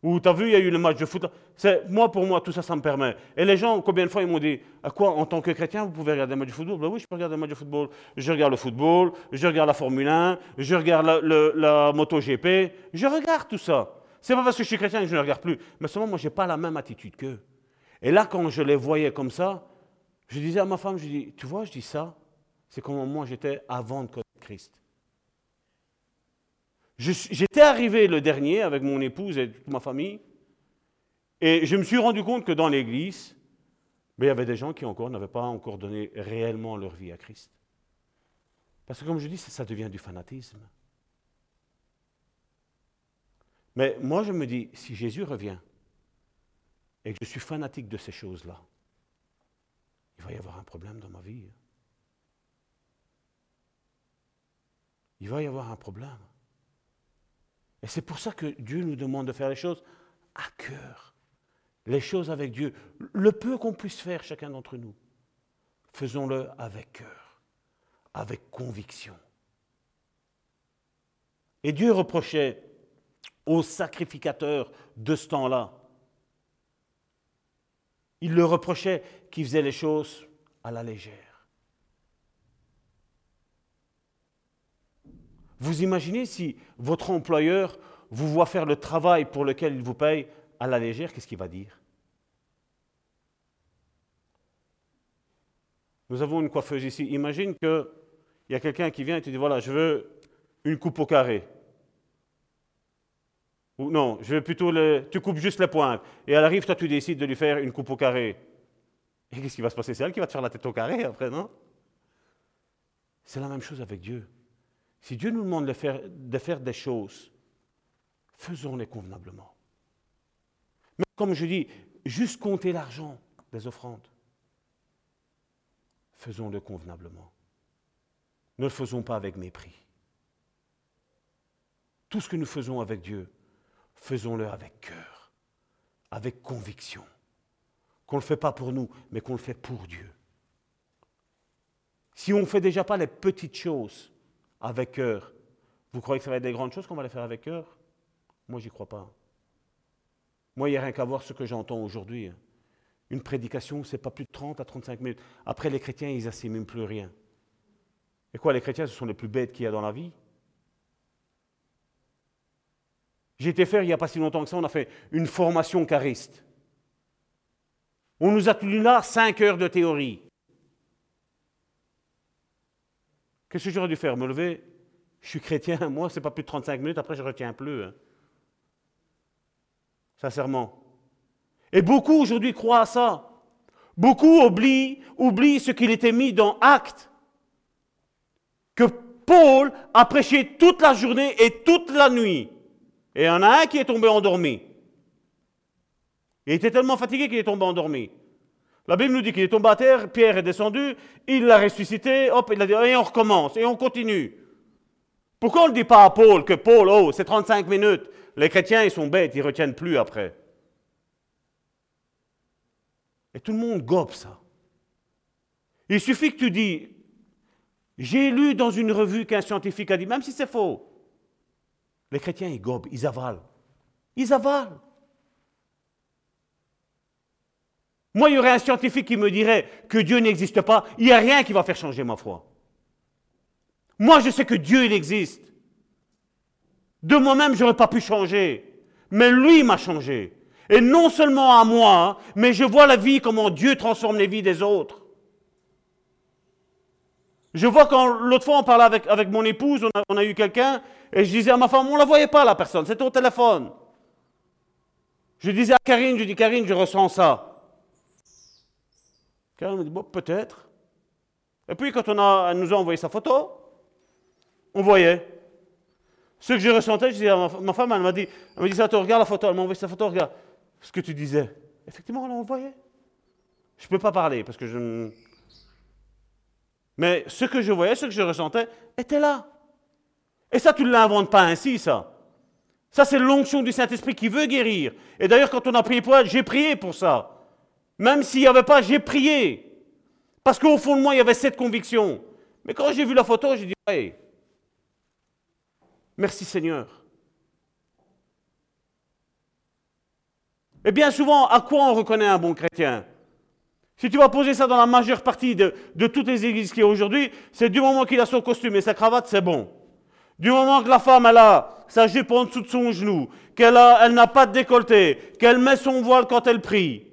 Ou t'as vu, il y a eu le match de foot? C'est, moi, pour moi, tout ça, ça me permet. Et les gens, combien de fois ils m'ont dit, à quoi, en tant que chrétien, vous pouvez regarder un match de football? Ben oui, je peux regarder un match de football. Je regarde le football, je regarde la Formule 1, je regarde la, la MotoGP, je regarde tout ça. C'est pas parce que je suis chrétien que je ne regarde plus. Mais seulement, moi, je n'ai pas la même attitude qu'eux. Et là, quand je les voyais comme ça, je disais à ma femme, je dis, tu vois, je dis ça, c'est comme moi j'étais avant de connaître Christ. J'étais arrivé le dernier avec mon épouse et toute ma famille, et je me suis rendu compte que dans l'église, ben, il y avait des gens qui encore n'avaient pas encore donné réellement leur vie à Christ. Parce que comme je dis, ça devient du fanatisme. Mais moi, je me dis, si Jésus revient et que je suis fanatique de ces choses-là, il va y avoir un problème dans ma vie. Il va y avoir un problème. Et c'est pour ça que Dieu nous demande de faire les choses à cœur. Les choses avec Dieu. Le peu qu'on puisse faire chacun d'entre nous, faisons-le avec cœur, avec conviction. Et Dieu reprochait aux sacrificateurs de ce temps-là. Il leur reprochait qu'ils faisaient les choses à la légère. Vous imaginez si votre employeur vous voit faire le travail pour lequel il vous paye à la légère, qu'est-ce qu'il va dire? Nous avons une coiffeuse ici. Imagine qu'il y a quelqu'un qui vient et te dit, voilà, je veux une coupe au carré. Ou non, je veux plutôt le. Tu coupes juste les pointes. Et elle arrive, toi, tu décides de lui faire une coupe au carré. Et qu'est-ce qui va se passer? C'est elle qui va te faire la tête au carré après, non? C'est la même chose avec Dieu. Si Dieu nous demande de faire, de faire des choses, faisons-les convenablement. Mais comme je dis, juste compter l'argent des offrandes, faisons-le convenablement. Ne le faisons pas avec mépris. Tout ce que nous faisons avec Dieu, faisons-le avec cœur, avec conviction. Qu'on ne le fait pas pour nous, mais qu'on le fait pour Dieu. Si on ne fait déjà pas les petites choses avec cœur, vous croyez que ça va être des grandes choses qu'on va les faire avec cœur? Moi, j'y crois pas. Moi, il n'y a rien qu'à voir ce que j'entends aujourd'hui. Une prédication, ce n'est pas plus de 30 à 35 minutes. Après, les chrétiens, ils n'assimilent plus rien. Et quoi, les chrétiens, ce sont les plus bêtes qu'il y a dans la vie? J'ai été faire il n'y a pas si longtemps que ça, on a fait une formation chariste. On nous a tenu là cinq heures de théorie. Qu'est-ce que j'aurais dû faire? Me lever? Je suis chrétien, <laughs> moi, c'est pas plus de 35 minutes, après je ne retiens plus. Hein. Sincèrement. Et beaucoup aujourd'hui croient à ça. Beaucoup oublient, oublient ce qu'il était mis dans Acte. Que Paul a prêché toute la journée et toute la nuit. Et il y en a un qui est tombé endormi. Il était tellement fatigué qu'il est tombé endormi. La Bible nous dit qu'il est tombé à terre, Pierre est descendu, il l'a ressuscité, hop, il a dit, et on recommence, et on continue. Pourquoi on ne dit pas à Paul que Paul, oh, c'est 35 minutes Les chrétiens, ils sont bêtes, ils ne retiennent plus après. Et tout le monde gobe ça. Il suffit que tu dis, j'ai lu dans une revue qu'un scientifique a dit, même si c'est faux, les chrétiens, ils gobent, ils avalent. Ils avalent. Moi, il y aurait un scientifique qui me dirait que Dieu n'existe pas. Il n'y a rien qui va faire changer ma foi. Moi, je sais que Dieu, il existe. De moi-même, je n'aurais pas pu changer. Mais lui m'a changé. Et non seulement à moi, mais je vois la vie, comment Dieu transforme les vies des autres. Je vois quand l'autre fois on parlait avec, avec mon épouse, on a eu quelqu'un et je disais à ma femme, on ne la voyait pas, la personne, c'était au téléphone. Je disais à Karine, je dis, Karine, je ressens ça. Karine me dit, bon, peut-être. Et puis quand on a, elle nous a envoyé sa photo, on voyait. Ce que je ressentais, je disais à ma, femme, elle m'a dit, elle m'a dit, ça, regarde la photo, elle m'a envoyé sa photo, regarde ce que tu disais. Effectivement, on voyait. Je ne peux pas parler parce que je... Mais ce que je voyais, ce que je ressentais, était là. Et ça, tu ne l'inventes pas ainsi, ça. Ça, c'est l'onction du Saint-Esprit qui veut guérir. Et d'ailleurs, quand on a prié pour elle, j'ai prié pour ça. Même s'il n'y avait pas, j'ai prié. Parce qu'au fond de moi, il y avait cette conviction. Mais quand j'ai vu la photo, j'ai dit, hey, merci Seigneur. Et bien souvent, à quoi on reconnaît un bon chrétien? Si tu vas poser ça dans la majeure partie de, toutes les églises qui y a aujourd'hui, c'est du moment qu'il a son costume et sa cravate, c'est bon. Du moment que la femme, elle a sa jupe en dessous de son genou, qu'elle elle n'a pas de décolleté, qu'elle met son voile quand elle prie,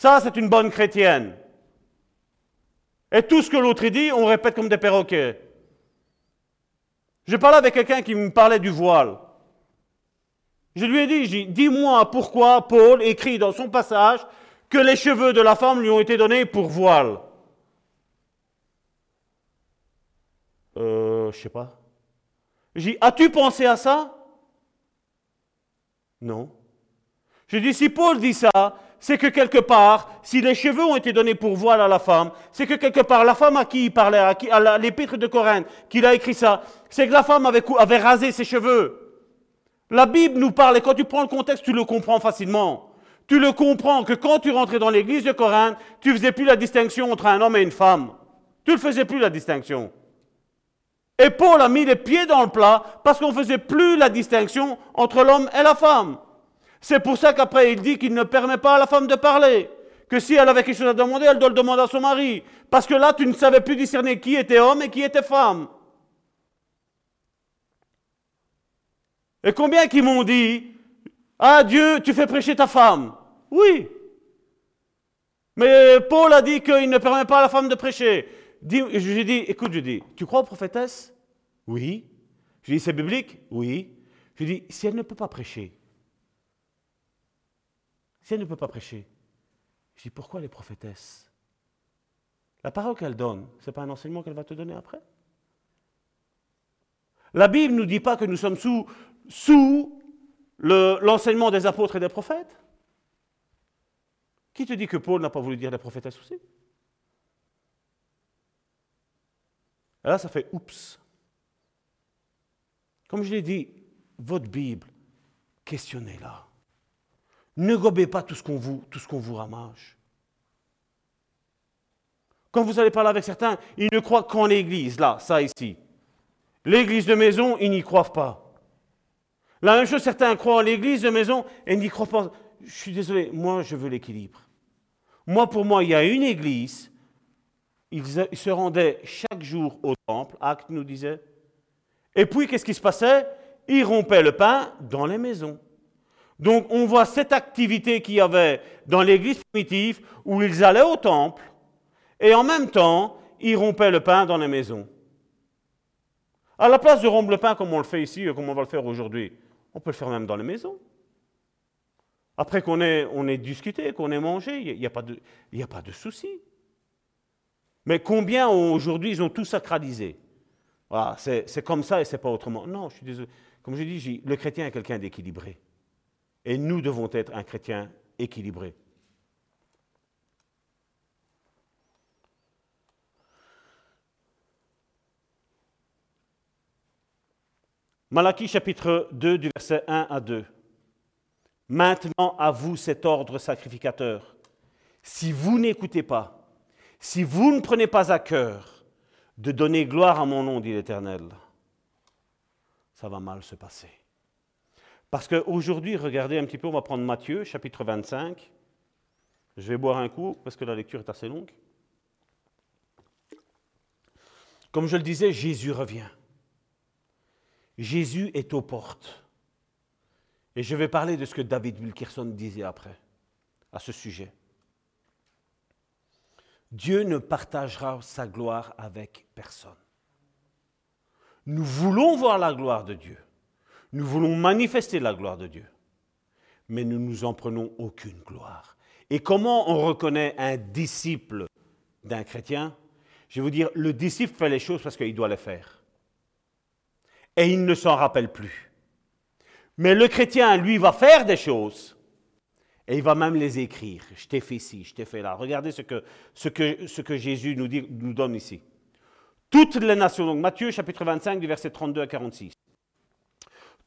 ça, c'est une bonne chrétienne. Et tout ce que l'autre dit, on répète comme des perroquets. Je parlais avec quelqu'un qui me parlait du voile. Je lui ai dit, dis-moi pourquoi Paul écrit dans son passage que les cheveux de la femme lui ont été donnés pour voile. Euh, je sais pas. J'ai dit, as-tu pensé à ça? Non. Je dis, si Paul dit ça, c'est que quelque part, si les cheveux ont été donnés pour voile à la femme, c'est que quelque part, la femme à qui il parlait, à, l'épître de Corinthe, qu'il a écrit ça, c'est que la femme avait rasé ses cheveux. La Bible nous parle, et quand tu prends le contexte, tu le comprends facilement. Tu le comprends que quand tu rentrais dans l'église de Corinthe, tu faisais plus la distinction entre un homme et une femme. Tu ne faisais plus la distinction. Et Paul a mis les pieds dans le plat parce qu'on ne faisait plus la distinction entre l'homme et la femme. C'est pour ça qu'après il dit qu'il ne permet pas à la femme de parler. Que si elle avait quelque chose à demander, elle doit le demander à son mari. Parce que là, tu ne savais plus discerner qui était homme et qui était femme. Et combien qui m'ont dit, ah Dieu, tu fais prêcher ta femme. Oui. Mais Paul a dit qu'il ne permet pas à la femme de prêcher. J'ai dit, écoute, je dis, tu crois aux prophétesses? Oui. Je dis, c'est biblique? Oui. Je dis, si elle ne peut pas prêcher, si elle ne peut pas prêcher, je dis, pourquoi les prophétesses? La parole qu'elle donne, ce n'est pas un enseignement qu'elle va te donner après? La Bible ne nous dit pas que nous sommes sous, sous l'enseignement des apôtres et des prophètes? Qui te dit que Paul n'a pas voulu dire des prophétesses aussi Et là, ça fait oups. Comme je l'ai dit, votre Bible, questionnez-la. Ne gobez pas tout ce qu'on vous, tout ce qu'on vous ramage. Quand vous allez parler avec certains, ils ne croient qu'en l'église, là, ça ici. L'église de maison, ils n'y croient pas. La même chose, certains croient en l'église de maison et n'y croient pas. Je suis désolé, moi je veux l'équilibre. Moi, pour moi, il y a une église il se rendait chaque jour au temple, Acte nous disait. Et puis, qu'est-ce qui se passait? Ils rompaient le pain dans les maisons. Donc, on voit cette activité qu'il y avait dans l'église primitive où ils allaient au temple et en même temps, ils rompaient le pain dans les maisons. À la place de rompre le pain comme on le fait ici comme on va le faire aujourd'hui, on peut le faire même dans les maisons. Après qu'on ait, on ait discuté, qu'on ait mangé, il n'y a, pas de, a pas de souci. Mais combien aujourd'hui ils ont tout sacralisé? Voilà, c'est comme ça et c'est pas autrement. Non, je suis désolé. Comme je dis, le chrétien est quelqu'un d'équilibré. Et nous devons être un chrétien équilibré. Malachie chapitre 2 du verset 1 à 2. Maintenant à vous cet ordre sacrificateur. Si vous n'écoutez pas, si vous ne prenez pas à cœur de donner gloire à mon nom, dit l'Éternel, ça va mal se passer. Parce qu'aujourd'hui, regardez un petit peu, on va prendre Matthieu, chapitre 25. Je vais boire un coup parce que la lecture est assez longue. Comme je le disais, Jésus revient. Jésus est aux portes. Et je vais parler de ce que David Wilkerson disait après, à ce sujet. Dieu ne partagera sa gloire avec personne. Nous voulons voir la gloire de Dieu. Nous voulons manifester la gloire de Dieu. Mais nous ne nous en prenons aucune gloire. Et comment on reconnaît un disciple d'un chrétien? Je vais vous dire, le disciple fait les choses parce qu'il doit les faire. Et il ne s'en rappelle plus. Mais le chrétien, lui, va faire des choses et il va même les écrire. Je t'ai fait ci, je t'ai fait là. Regardez ce que, ce que, Jésus nous, dit, nous donne ici. Toutes les nations, donc Matthieu chapitre 25 du verset 32 à 46.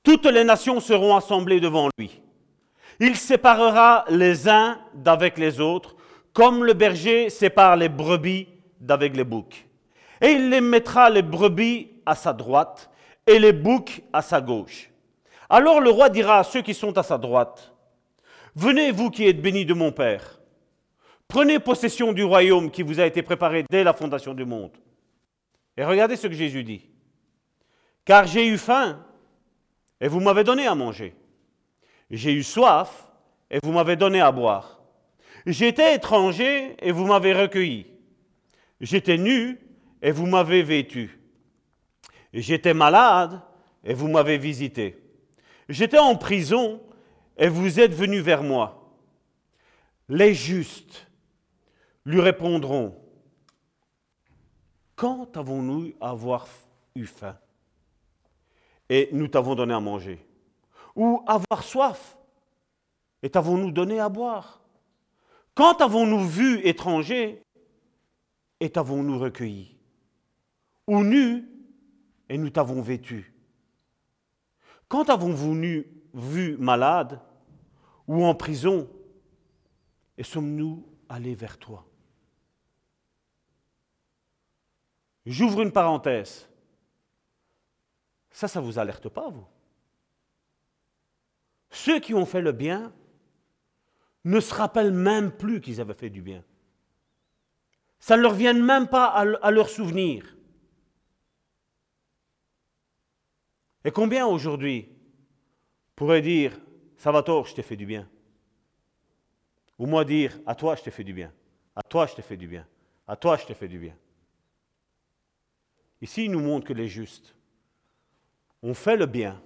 Toutes les nations seront assemblées devant lui. Il séparera les uns d'avec les autres, comme le berger sépare les brebis d'avec les boucs. Et il les mettra les brebis à sa droite et les boucs à sa gauche. Alors le roi dira à ceux qui sont à sa droite, Venez, vous qui êtes bénis de mon Père, prenez possession du royaume qui vous a été préparé dès la fondation du monde. Et regardez ce que Jésus dit. Car j'ai eu faim et vous m'avez donné à manger. J'ai eu soif et vous m'avez donné à boire. J'étais étranger et vous m'avez recueilli. J'étais nu et vous m'avez vêtu. J'étais malade et vous m'avez visité. J'étais en prison et vous êtes venu vers moi. Les justes lui répondront, quand avons-nous eu faim? Et nous t'avons donné à manger. Ou avoir soif et t'avons-nous donné à boire? Quand avons-nous vu étranger et t'avons-nous recueilli Ou nu et nous t'avons vêtu Quand avons-vous vu malade ou en prison et sommes-nous allés vers toi? J'ouvre une parenthèse. Ça, ça ne vous alerte pas, vous? Ceux qui ont fait le bien ne se rappellent même plus qu'ils avaient fait du bien. Ça ne leur vient même pas à leur souvenir. Et combien aujourd'hui pourraient dire, Salvatore, je t'ai fait du bien? Ou moi dire, à toi, je t'ai fait du bien. À toi, je t'ai fait du bien. À toi, je t'ai fait du bien. Ici, il nous montre que les justes ont fait le bien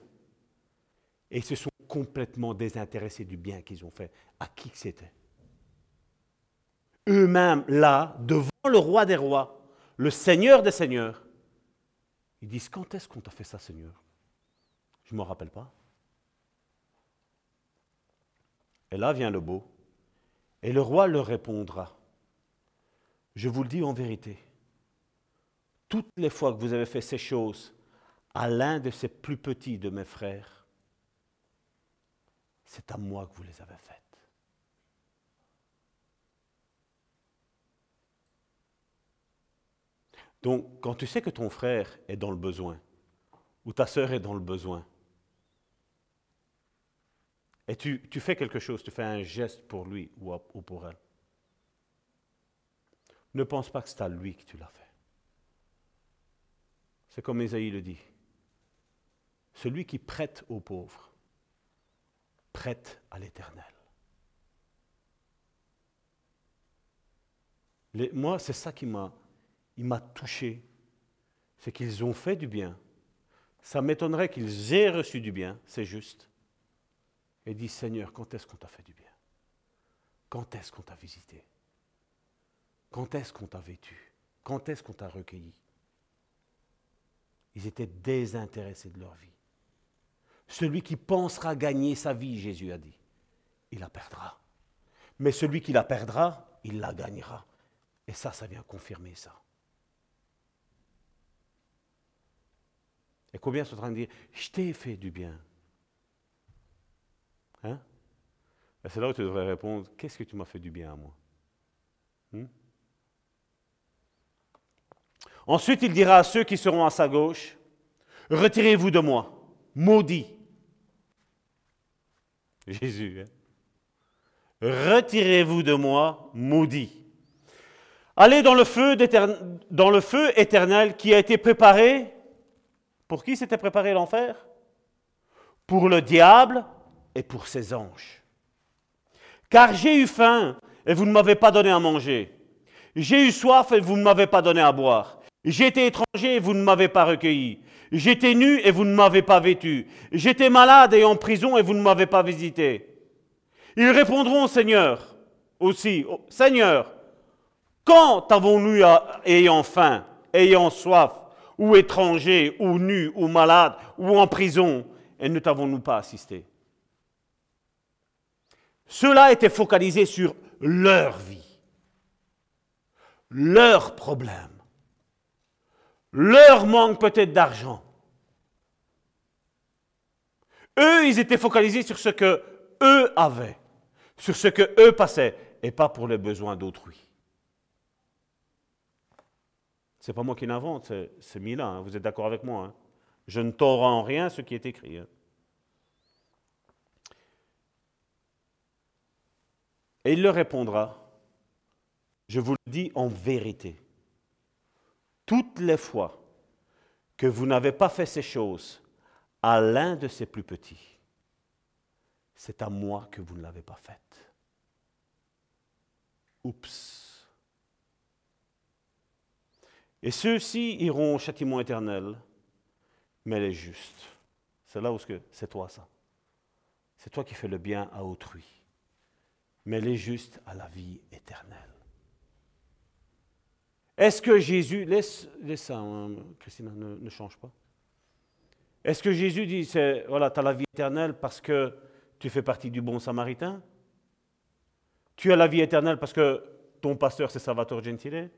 et se sont complètement désintéressés du bien qu'ils ont fait, à qui que c'était. Eux-mêmes, là, devant le roi des rois, le Seigneur des seigneurs, ils disent, quand est-ce qu'on t'a fait ça, Seigneur? Je ne m'en rappelle pas. Et là vient le beau. Et le roi leur répondra, je vous le dis en vérité, toutes les fois que vous avez fait ces choses à l'un de ces plus petits de mes frères, c'est à moi que vous les avez faites. Donc, quand tu sais que ton frère est dans le besoin, ou ta sœur est dans le besoin, et tu, fais quelque chose, tu fais un geste pour lui ou, ou pour elle. Ne pense pas que c'est à lui que tu l'as fait. C'est comme Isaïe le dit. Celui qui prête aux pauvres, prête à l'Éternel. moi, c'est ça qui m'a, m'a touché. C'est qu'ils ont fait du bien. Ça m'étonnerait qu'ils aient reçu du bien, c'est juste et dit Seigneur, quand est-ce qu'on t'a fait du bien? Quand est-ce qu'on t'a visité? Quand est-ce qu'on t'a vêtu? Quand est-ce qu'on t'a recueilli? Ils étaient désintéressés de leur vie. Celui qui pensera gagner sa vie, Jésus a dit, il la perdra. Mais celui qui la perdra, il la gagnera. Et ça, ça vient confirmer ça. Et combien sont en train de dire, je t'ai fait du bien Hein? C'est là où tu devrais répondre, qu'est-ce que tu m'as fait du bien à moi? Hmm? Ensuite, il dira à ceux qui seront à sa gauche, retirez-vous de moi, maudit. Jésus. Hein? Retirez-vous de moi, maudit. Allez dans le feu éternel qui a été préparé. Pour qui s'était préparé l'enfer? Pour le diable et pour ses anges. Car j'ai eu faim et vous ne m'avez pas donné à manger. J'ai eu soif et vous ne m'avez pas donné à boire. J'étais étranger et vous ne m'avez pas recueilli. J'étais nu et vous ne m'avez pas vêtu. J'étais malade et en prison et vous ne m'avez pas visité. Ils répondront Seigneur aussi, Seigneur, quand avons-nous ayant faim, ayant soif, ou étranger, ou nu, ou malade, ou en prison, et ne t'avons-nous pas assisté? Cela était focalisé sur leur vie, leurs problèmes, leur manque peut-être d'argent. Eux, ils étaient focalisés sur ce que eux avaient, sur ce que eux passaient, et pas pour les besoins d'autrui. C'est pas moi qui l'invente, c'est Mila, hein. vous êtes d'accord avec moi. Hein. Je ne tords en rien ce qui est écrit. Hein. Et il leur répondra, je vous le dis en vérité, toutes les fois que vous n'avez pas fait ces choses à l'un de ces plus petits, c'est à moi que vous ne l'avez pas faite. Oups. Et ceux-ci iront au châtiment éternel, mais les justes. C'est là où c'est toi ça. C'est toi qui fais le bien à autrui, mais les justes à la vie éternelle. Est-ce que Jésus, laisse, laisse ça, hein, Christina, ne, change pas. Est-ce que Jésus dit, voilà, tu as la vie éternelle parce que tu fais partie du bon samaritain? Tu as la vie éternelle parce que ton pasteur, c'est Salvatore Gentile?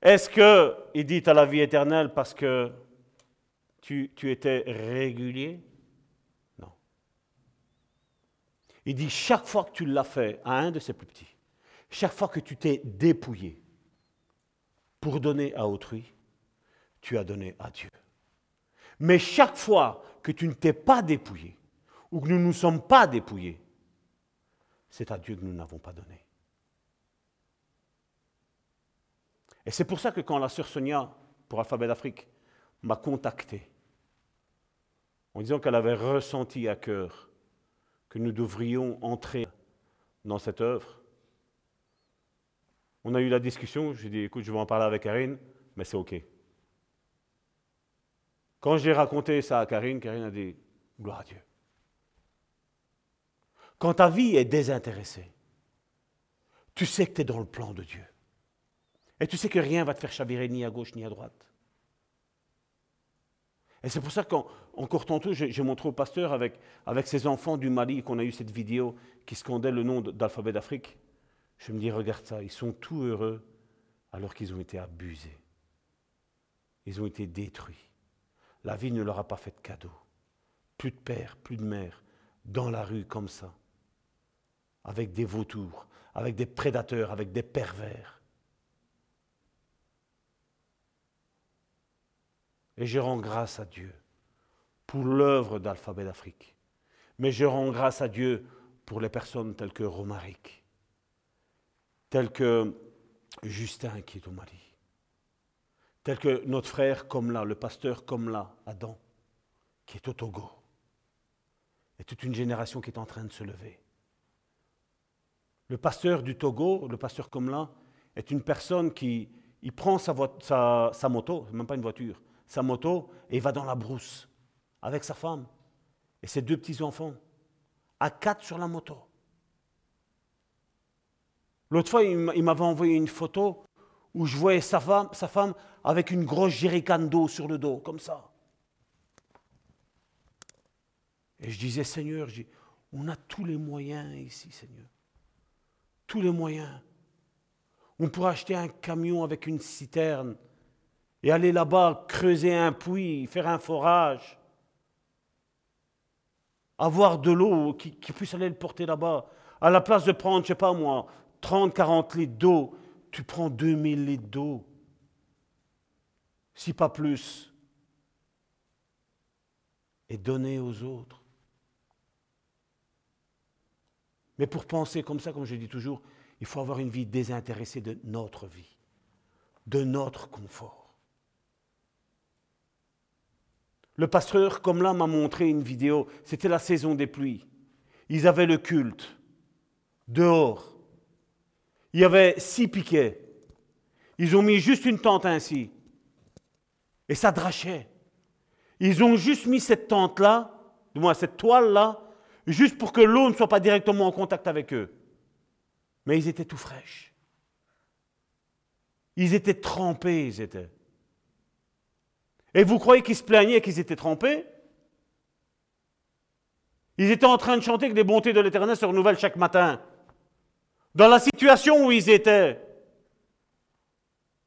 Est-ce qu'il dit, tu as la vie éternelle parce que tu étais régulier Non. Il dit, chaque fois que tu l'as fait à un de ses plus petits, chaque fois que tu t'es dépouillé, pour donner à autrui, tu as donné à Dieu. Mais chaque fois que tu ne t'es pas dépouillé, ou que nous ne nous sommes pas dépouillés, c'est à Dieu que nous n'avons pas donné. Et c'est pour ça que quand la sœur Sonia, pour Alphabet d'Afrique, m'a contacté, en disant qu'elle avait ressenti à cœur que nous devrions entrer dans cette œuvre, on a eu la discussion, j'ai dit, écoute, je vais en parler avec Karine, mais c'est OK. Quand j'ai raconté ça à Karine, Karine a dit, gloire à Dieu. Quand ta vie est désintéressée, tu sais que tu es dans le plan de Dieu. Et tu sais que rien ne va te faire chavirer ni à gauche ni à droite. Et c'est pour ça qu'encore tantôt, j'ai montré au pasteur avec, avec ses enfants du Mali qu'on a eu cette vidéo qui scandait le nom d'Alphabet d'Afrique. Je me dis, regarde ça, ils sont tout heureux alors qu'ils ont été abusés. Ils ont été détruits. La vie ne leur a pas fait de cadeau. Plus de père, plus de mère, dans la rue comme ça, avec des vautours, avec des prédateurs, avec des pervers. Et je rends grâce à Dieu pour l'œuvre d'Alphabet d'Afrique. Mais je rends grâce à Dieu pour les personnes telles que Romaric, tel que Justin qui est au Mali, tel que notre frère comme là, le pasteur comme là, Adam, qui est au Togo, et toute une génération qui est en train de se lever. Le pasteur du Togo, le pasteur comme là, est une personne qui il prend sa, sa, sa moto, même pas une voiture, sa moto, et il va dans la brousse avec sa femme et ses deux petits-enfants, à quatre sur la moto. L'autre fois, il m'avait envoyé une photo où je voyais sa femme, sa femme avec une grosse jerrycan d'eau sur le dos, comme ça. Et je disais, Seigneur, on a tous les moyens ici, Seigneur. Tous les moyens. On pourrait acheter un camion avec une citerne et aller là-bas creuser un puits, faire un forage, avoir de l'eau qui, puisse aller le porter là-bas. À la place de prendre, je ne sais pas moi, 30, 40 litres d'eau, tu prends 2000 litres d'eau, si pas plus, et donner aux autres. Mais pour penser comme ça, comme je dis toujours, il faut avoir une vie désintéressée de notre vie, de notre confort. Le pasteur, comme là, m'a montré une vidéo, c'était la saison des pluies. Ils avaient le culte, dehors il y avait six piquets. Ils ont mis juste une tente ainsi. Et ça drachait. Ils ont juste mis cette tente-là, du moins cette toile-là, juste pour que l'eau ne soit pas directement en contact avec eux. Mais ils étaient tout fraîches. Ils étaient trempés, ils étaient. Et vous croyez qu'ils se plaignaient qu'ils étaient trempés? Ils étaient en train de chanter que les bontés de l'Éternel se renouvellent chaque matin dans la situation où ils étaient,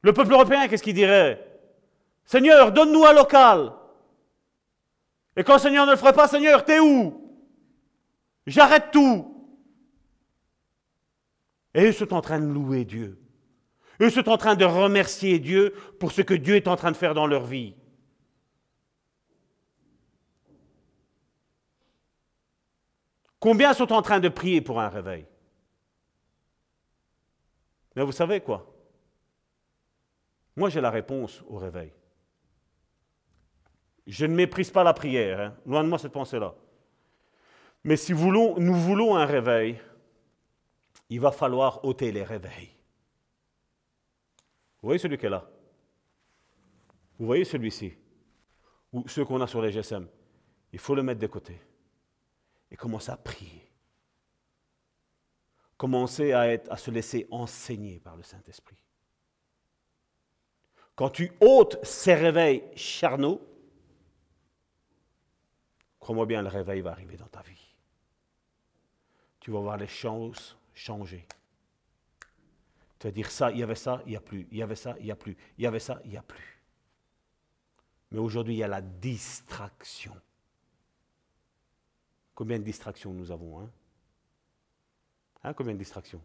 le peuple européen, qu'est-ce qu'il dirait? Seigneur, donne-nous un local. Et quand Seigneur ne le ferait pas, Seigneur, t'es où? J'arrête tout. Et ils sont en train de louer Dieu. Eux sont en train de remercier Dieu pour ce que Dieu est en train de faire dans leur vie. Combien sont en train de prier pour un réveil? Mais vous savez quoi? Moi j'ai la réponse au réveil. Je ne méprise pas la prière, hein. loin de moi cette pensée-là. Mais si nous voulons un réveil, il va falloir ôter les réveils. Vous voyez celui qui est là? Vous voyez celui-ci? Ou ceux qu'on a sur les GSM Il faut le mettre de côté et commencer à prier. Commencer à, à se laisser enseigner par le Saint-Esprit. Quand tu ôtes ces réveils charnaux, crois-moi bien, le réveil va arriver dans ta vie. Tu vas voir les choses changer. Tu vas dire ça, il y avait ça, il n'y a plus. Il y avait ça, il n'y a plus. Il y avait ça, il n'y a plus. Mais aujourd'hui, il y a la distraction. Combien de distractions nous avons hein? hein combien de distractions?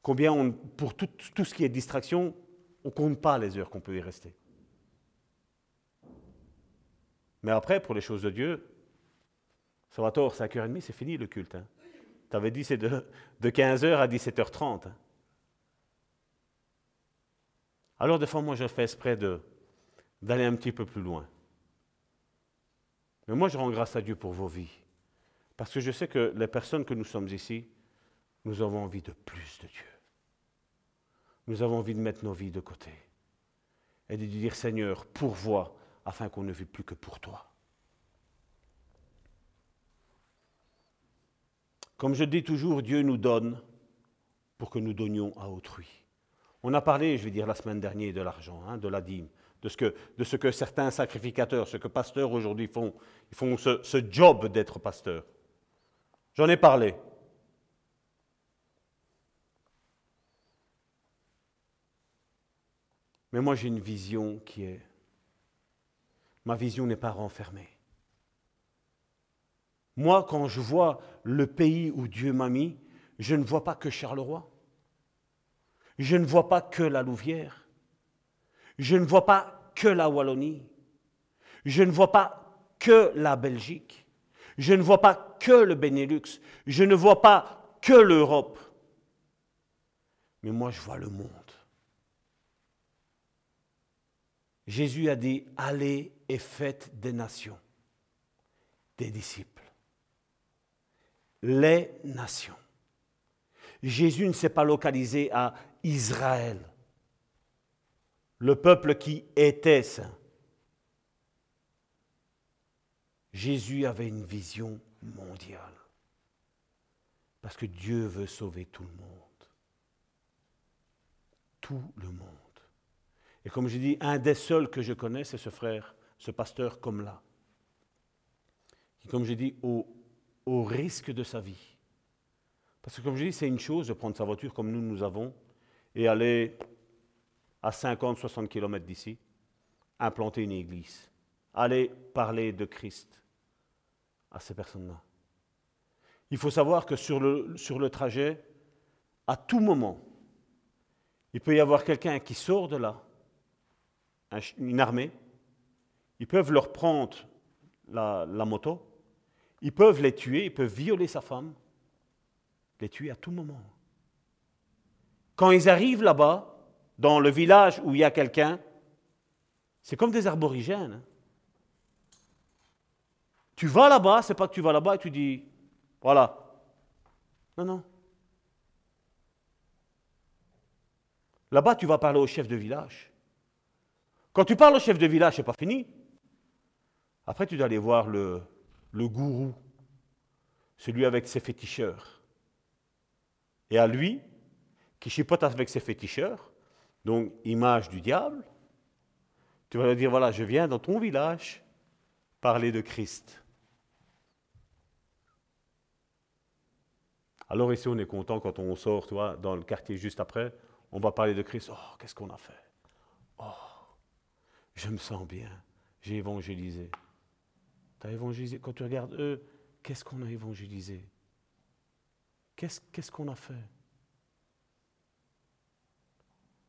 Combien, pour tout, tout, ce qui est distraction, on ne compte pas les heures qu'on peut y rester. Mais après, pour les choses de Dieu, ça va tort, 5h30, c'est fini le culte. Hein? Tu avais dit c'est de, de 15h à 17h30. Hein? Alors des fois, moi, je fais exprès d'aller un petit peu plus loin. Mais moi, je rends grâce à Dieu pour vos vies. Parce que je sais que les personnes que nous sommes ici, nous avons envie de plus de Dieu. Nous avons envie de mettre nos vies de côté. Et de dire, Seigneur, pourvois afin qu'on ne vive plus que pour toi. Comme je dis toujours, Dieu nous donne pour que nous donnions à autrui. On a parlé, je vais dire, la semaine dernière de l'argent, hein, de la dîme, de ce, que, de ce, que, certains sacrificateurs, ce que pasteurs aujourd'hui font. Ils font ce, ce job d'être pasteur. J'en ai parlé. Mais moi j'ai une vision qui est... Ma vision n'est pas renfermée. Moi, quand je vois le pays où Dieu m'a mis, je ne vois pas que Charleroi. Je ne vois pas que la Louvière. Je ne vois pas que la Wallonie. Je ne vois pas que la Belgique. Je ne vois pas que le Benelux. Je ne vois pas que l'Europe. Mais moi, je vois le monde. Jésus a dit, allez et faites des nations, des disciples. Les nations. Jésus ne s'est pas localisé à Israël, le peuple qui était saint. Jésus avait une vision mondiale. Parce que Dieu veut sauver tout le monde. Tout le monde. Et comme je dis, un des seuls que je connais, c'est ce frère, ce pasteur comme là. Qui, comme je dis, au, risque de sa vie. Parce que comme je dis, c'est une chose de prendre sa voiture comme nous, nous avons, et aller à 50-60 km d'ici, implanter une église, aller parler de Christ à ces personnes-là. Il faut savoir que sur le, sur le trajet, à tout moment, il peut y avoir quelqu'un qui sort de là, une armée, ils peuvent leur prendre la, la, moto, ils peuvent les tuer, ils peuvent violer sa femme, les tuer à tout moment. Quand ils arrivent là-bas, dans le village où il y a quelqu'un, c'est comme des arborigènes. Tu vas là-bas, c'est pas que tu vas là-bas et tu dis, voilà. Non, non. Là-bas, tu vas parler au chef de village. Quand tu parles au chef de village, c'est pas fini. Après, tu dois aller voir le, le gourou, celui avec ses féticheurs. Et à lui, qui chipote avec ses féticheurs, donc image du diable, tu vas lui dire, voilà, je viens dans ton village parler de Christ. Alors ici, on est content quand on sort, toi, dans le quartier juste après, on va parler de Christ. Oh, qu'est-ce qu'on a fait? Oh, je me sens bien, j'ai évangélisé. Tu évangélisé? Quand tu regardes eux, qu'est-ce qu'on a évangélisé? Qu'est-ce qu'on a fait?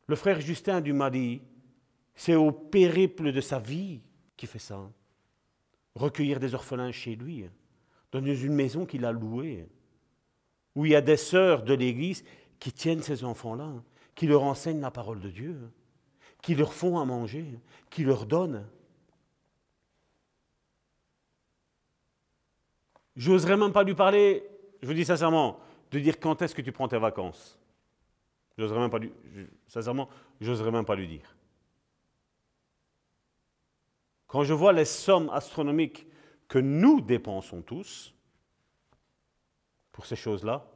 Le frère Justin du Mali, c'est au périple de sa vie qu'il fait ça. Recueillir des orphelins chez lui, dans une maison qu'il a louée, où il y a des sœurs de l'Église qui tiennent ces enfants-là, qui leur enseignent la parole de Dieu, qui leur font à manger, qui leur donnent. J'oserais même pas lui parler, je vous dis sincèrement, de dire quand est-ce que tu prends tes vacances. J'oserais même pas lui, sincèrement, j'oserais même pas lui dire. Quand je vois les sommes astronomiques que nous dépensons tous pour ces choses-là,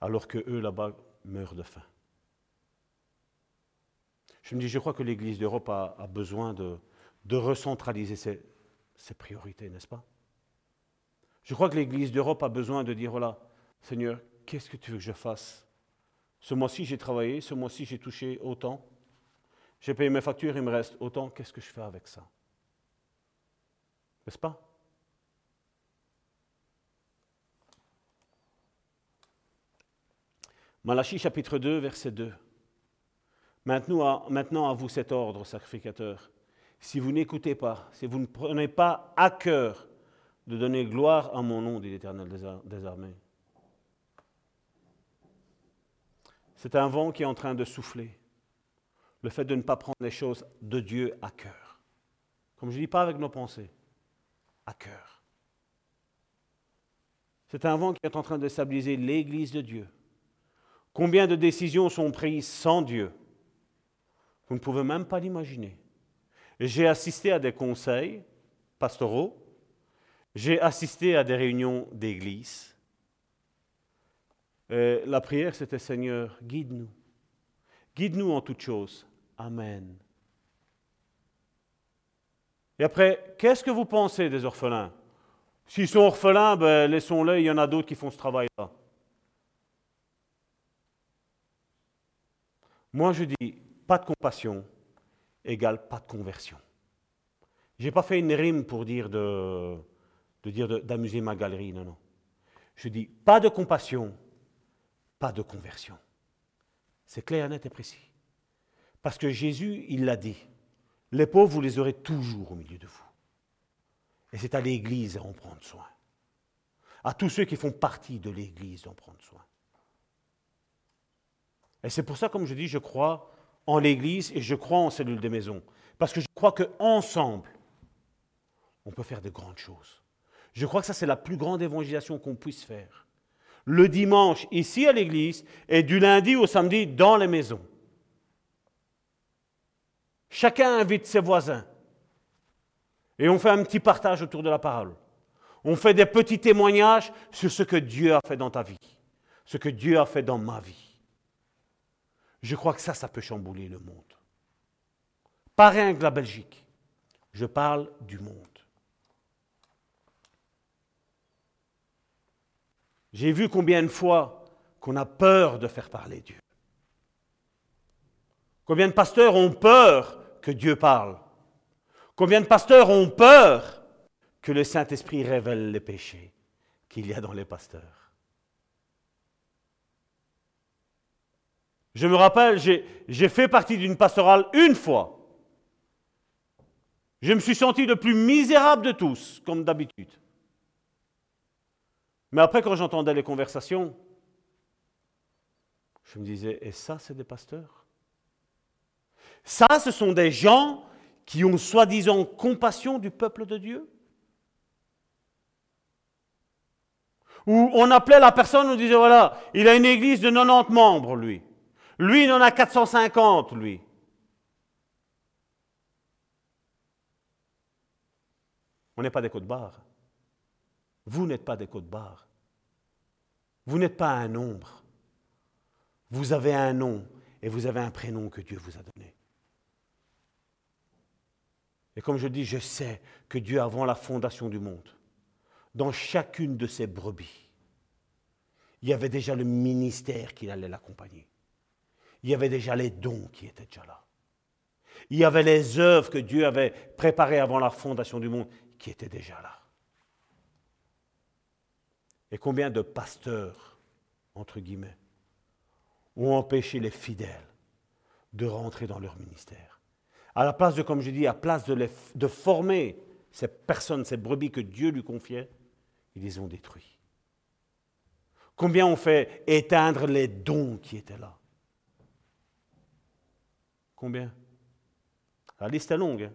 alors que eux là-bas meurent de faim. Je me dis, je crois que l'Église d'Europe a, besoin de, recentraliser ses, ses priorités, n'est-ce pas? Je crois que l'Église d'Europe a besoin de dire, voilà, Seigneur, qu'est-ce que tu veux que je fasse? Ce mois-ci, j'ai travaillé, ce mois-ci, j'ai touché autant. J'ai payé mes factures, il me reste autant. Qu'est-ce que je fais avec ça? N'est-ce pas? Malachie chapitre 2, verset 2. Maintenant à, maintenant à vous cet ordre, sacrificateur. Si vous n'écoutez pas, si vous ne prenez pas à cœur de donner gloire à mon nom, dit l'Éternel des armées. C'est un vent qui est en train de souffler. Le fait de ne pas prendre les choses de Dieu à cœur. Comme je ne dis pas avec nos pensées, à cœur. C'est un vent qui est en train de stabiliser l'Église de Dieu. Combien de décisions sont prises sans Dieu? Vous ne pouvez même pas l'imaginer. J'ai assisté à des conseils pastoraux, j'ai assisté à des réunions d'église. La prière, c'était Seigneur, guide-nous. Guide-nous en toutes choses. Amen. Et après, qu'est-ce que vous pensez des orphelins? S'ils sont orphelins, ben, laissons-les, il y en a d'autres qui font ce travail-là. Moi, je dis, pas de compassion égale pas de conversion. Je n'ai pas fait une rime pour dire d'amuser ma galerie, non, non. Je dis, pas de compassion, pas de conversion. C'est clair, net et précis. Parce que Jésus, il l'a dit. Les pauvres, vous les aurez toujours au milieu de vous. Et c'est à l'Église d'en prendre soin. À tous ceux qui font partie de l'Église d'en prendre soin. Et c'est pour ça, comme je dis, je crois en l'Église et je crois en cellule des maisons. Parce que je crois qu'ensemble, on peut faire de grandes choses. Je crois que ça, c'est la plus grande évangélisation qu'on puisse faire. Le dimanche, ici à l'Église, et du lundi au samedi, dans les maisons. Chacun invite ses voisins. Et on fait un petit partage autour de la parole. On fait des petits témoignages sur ce que Dieu a fait dans ta vie, ce que Dieu a fait dans ma vie. Je crois que ça, ça peut chambouler le monde. Pas rien que la Belgique. Je parle du monde. J'ai vu combien de fois qu'on a peur de faire parler Dieu. Combien de pasteurs ont peur que Dieu parle. Combien de pasteurs ont peur que le Saint-Esprit révèle les péchés qu'il y a dans les pasteurs Je me rappelle, j'ai fait partie d'une pastorale une fois. Je me suis senti le plus misérable de tous, comme d'habitude. Mais après, quand j'entendais les conversations, je me disais, et ça, c'est des pasteurs? Ça, ce sont des gens qui ont soi-disant compassion du peuple de Dieu? Où on appelait la personne, on disait, voilà, il a une église de 90 membres, lui. Lui, il en a 450, lui. On n'est pas des côtes-barres. Vous n'êtes pas des côtes-barres. Vous n'êtes pas un nombre. Vous avez un nom et vous avez un prénom que Dieu vous a donné. Et comme je dis, je sais que Dieu, avant la fondation du monde, dans chacune de ses brebis, il y avait déjà le ministère qui allait l'accompagner. Il y avait déjà les dons qui étaient déjà là. Il y avait les œuvres que Dieu avait préparées avant la fondation du monde qui étaient déjà là. Et combien de pasteurs, entre guillemets, ont empêché les fidèles de rentrer dans leur ministère? À la place de, comme je dis, à la place de, de former ces personnes, ces brebis que Dieu lui confiait, ils les ont détruits. Combien ont fait éteindre les dons qui étaient là? Combien? La liste est longue. Hein.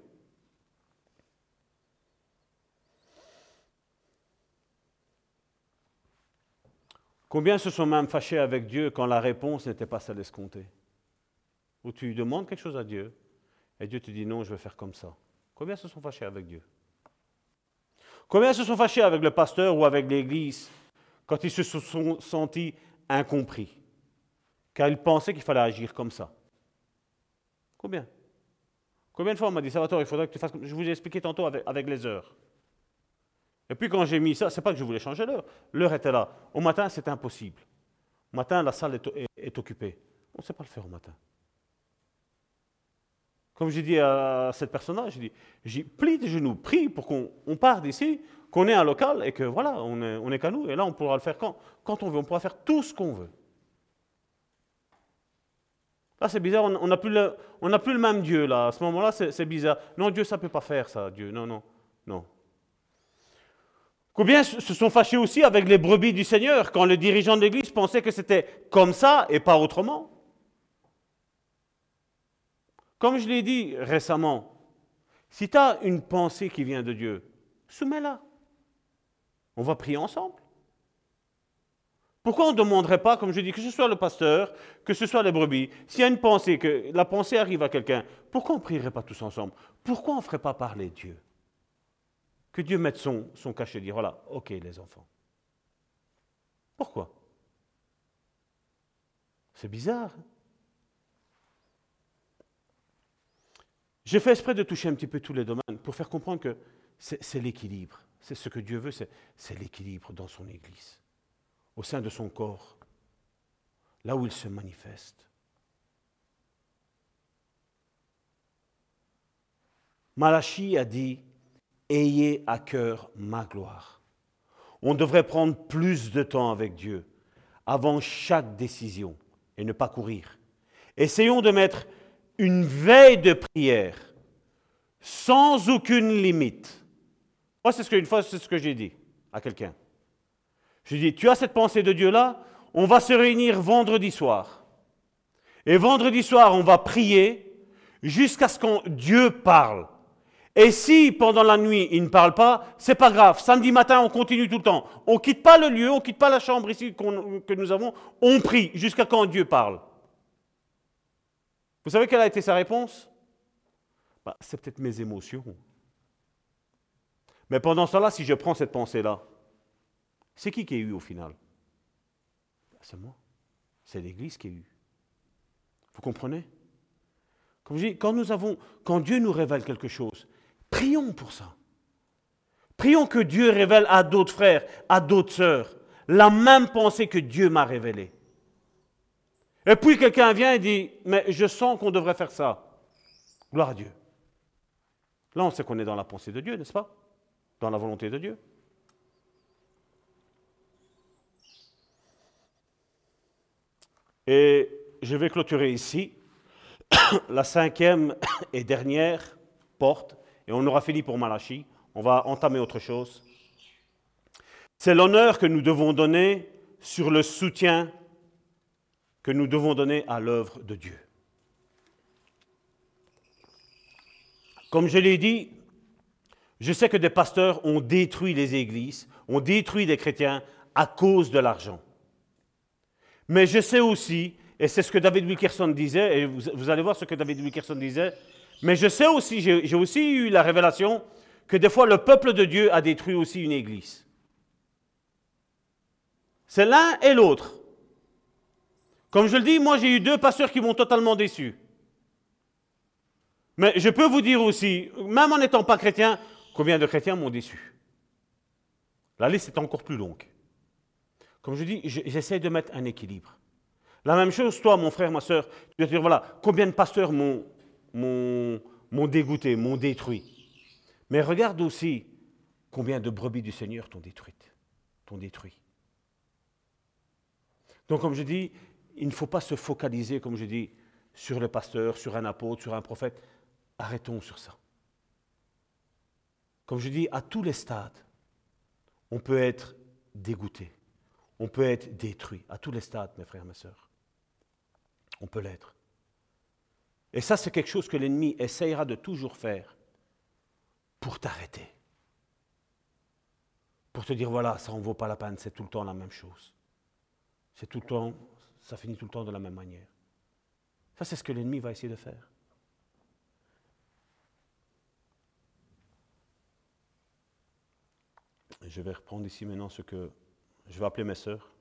Combien se sont même fâchés avec Dieu quand la réponse n'était pas celle escomptée? Ou tu demandes quelque chose à Dieu et Dieu te dit non, je vais faire comme ça. Combien se sont fâchés avec Dieu? Combien se sont fâchés avec le pasteur ou avec l'Église quand ils se sont sentis incompris? Car ils pensaient qu'il fallait agir comme ça. Combien? Combien de fois on m'a dit, Salvatore, il faudrait que tu fasses. Je vous ai expliqué tantôt avec, les heures. Et puis quand j'ai mis ça, c'est pas que je voulais changer l'heure. L'heure était là. Au matin, c'est impossible. Au matin, la salle est, occupée. On ne sait pas le faire au matin. Comme j'ai dit à cette personne-là, j'ai dit, plie tes genoux, prie pour qu'on parte d'ici, qu'on ait un local et que voilà, on est, on est qu'à nous. Et là, on pourra le faire quand, quand on veut. On pourra faire tout ce qu'on veut. Là, c'est bizarre, on n'a plus, le, même Dieu, là. À ce moment-là, c'est bizarre. Non, Dieu, ça ne peut pas faire ça, Dieu. Non, non, non. Combien se sont fâchés aussi avec les brebis du Seigneur quand le dirigeant de l'Église pensait que c'était comme ça et pas autrement? Comme je l'ai dit récemment, si tu as une pensée qui vient de Dieu, soumets-la. On va prier ensemble. Pourquoi on ne demanderait pas, comme je dis, que ce soit le pasteur, que ce soit les brebis, s'il y a une pensée, que la pensée arrive à quelqu'un, pourquoi on ne prierait pas tous ensemble? Pourquoi on ne ferait pas parler Dieu? Que Dieu mette son, cachet et dire voilà, ok les enfants. Pourquoi? C'est bizarre. Hein? J'ai fait exprès de toucher un petit peu tous les domaines pour faire comprendre que c'est l'équilibre. C'est ce que Dieu veut, c'est l'équilibre dans son Église, au sein de son corps, là où il se manifeste. Malachi a dit ayez à cœur ma gloire. On devrait prendre plus de temps avec Dieu avant chaque décision et ne pas courir. Essayons de mettre une veille de prière sans aucune limite. Moi, c'est ce que, fois, c'est ce que j'ai dit à quelqu'un. Je dis, tu as cette pensée de Dieu là, on va se réunir vendredi soir. Et vendredi soir, on va prier jusqu'à ce que Dieu parle. Et si pendant la nuit il ne parle pas, c'est pas grave. Samedi matin, on continue tout le temps. On ne quitte pas le lieu, on ne quitte pas la chambre ici que nous avons. On prie jusqu'à quand Dieu parle. Vous savez quelle a été sa réponse? Bah, C'est peut-être mes émotions. Mais pendant cela, si je prends cette pensée-là, c'est qui qui a eu au final? Bah, C'est moi. C'est l'Église qui a eu. Vous comprenez? Quand nous avons, quand Dieu nous révèle quelque chose, Prions pour ça. Prions que Dieu révèle à d'autres frères, à d'autres sœurs, la même pensée que Dieu m'a révélée. Et puis quelqu'un vient et dit, mais je sens qu'on devrait faire ça. Gloire à Dieu. Là, on sait qu'on est dans la pensée de Dieu, n'est-ce pas? Dans la volonté de Dieu. Et je vais clôturer ici <coughs> la cinquième <coughs> et dernière porte et on aura fini pour Malachi. On va entamer autre chose. C'est l'honneur que nous devons donner sur le soutien que nous devons donner à l'œuvre de Dieu. Comme je l'ai dit, je sais que des pasteurs ont détruit les églises, ont détruit des chrétiens à cause de l'argent. Mais je sais aussi, et c'est ce que David Wilkerson disait, et vous, allez voir ce que David Wilkerson disait, mais je sais aussi, j'ai aussi eu la révélation que des fois le peuple de Dieu a détruit aussi une église. C'est l'un et l'autre. Comme je le dis, moi j'ai eu deux pasteurs qui m'ont totalement déçu. Mais je peux vous dire aussi, même en n'étant pas chrétien, combien de chrétiens m'ont déçu. La liste est encore plus longue. Comme je dis, j'essaie de mettre un équilibre. La même chose, toi, mon frère, ma soeur, tu vas te dire, voilà, combien de pasteurs m'ont dégoûté, m'ont détruit. Mais regarde aussi combien de brebis du Seigneur t'ont détruite, t'ont détruit. Donc, comme je dis, il ne faut pas se focaliser, comme je dis, sur le pasteur, sur un apôtre, sur un prophète. Arrêtons sur ça. Comme je dis, à tous les stades, on peut être dégoûté, on peut être détruit, à tous les stades, mes frères et mes sœurs. On peut l'être. Et ça, c'est quelque chose que l'ennemi essayera de toujours faire pour t'arrêter. Pour te dire, voilà, ça ne vaut pas la peine, c'est tout le temps la même chose. C'est tout le temps, ça finit tout le temps de la même manière. Ça, c'est ce que l'ennemi va essayer de faire. Je vais reprendre ici maintenant ce que je vais appeler mes sœurs.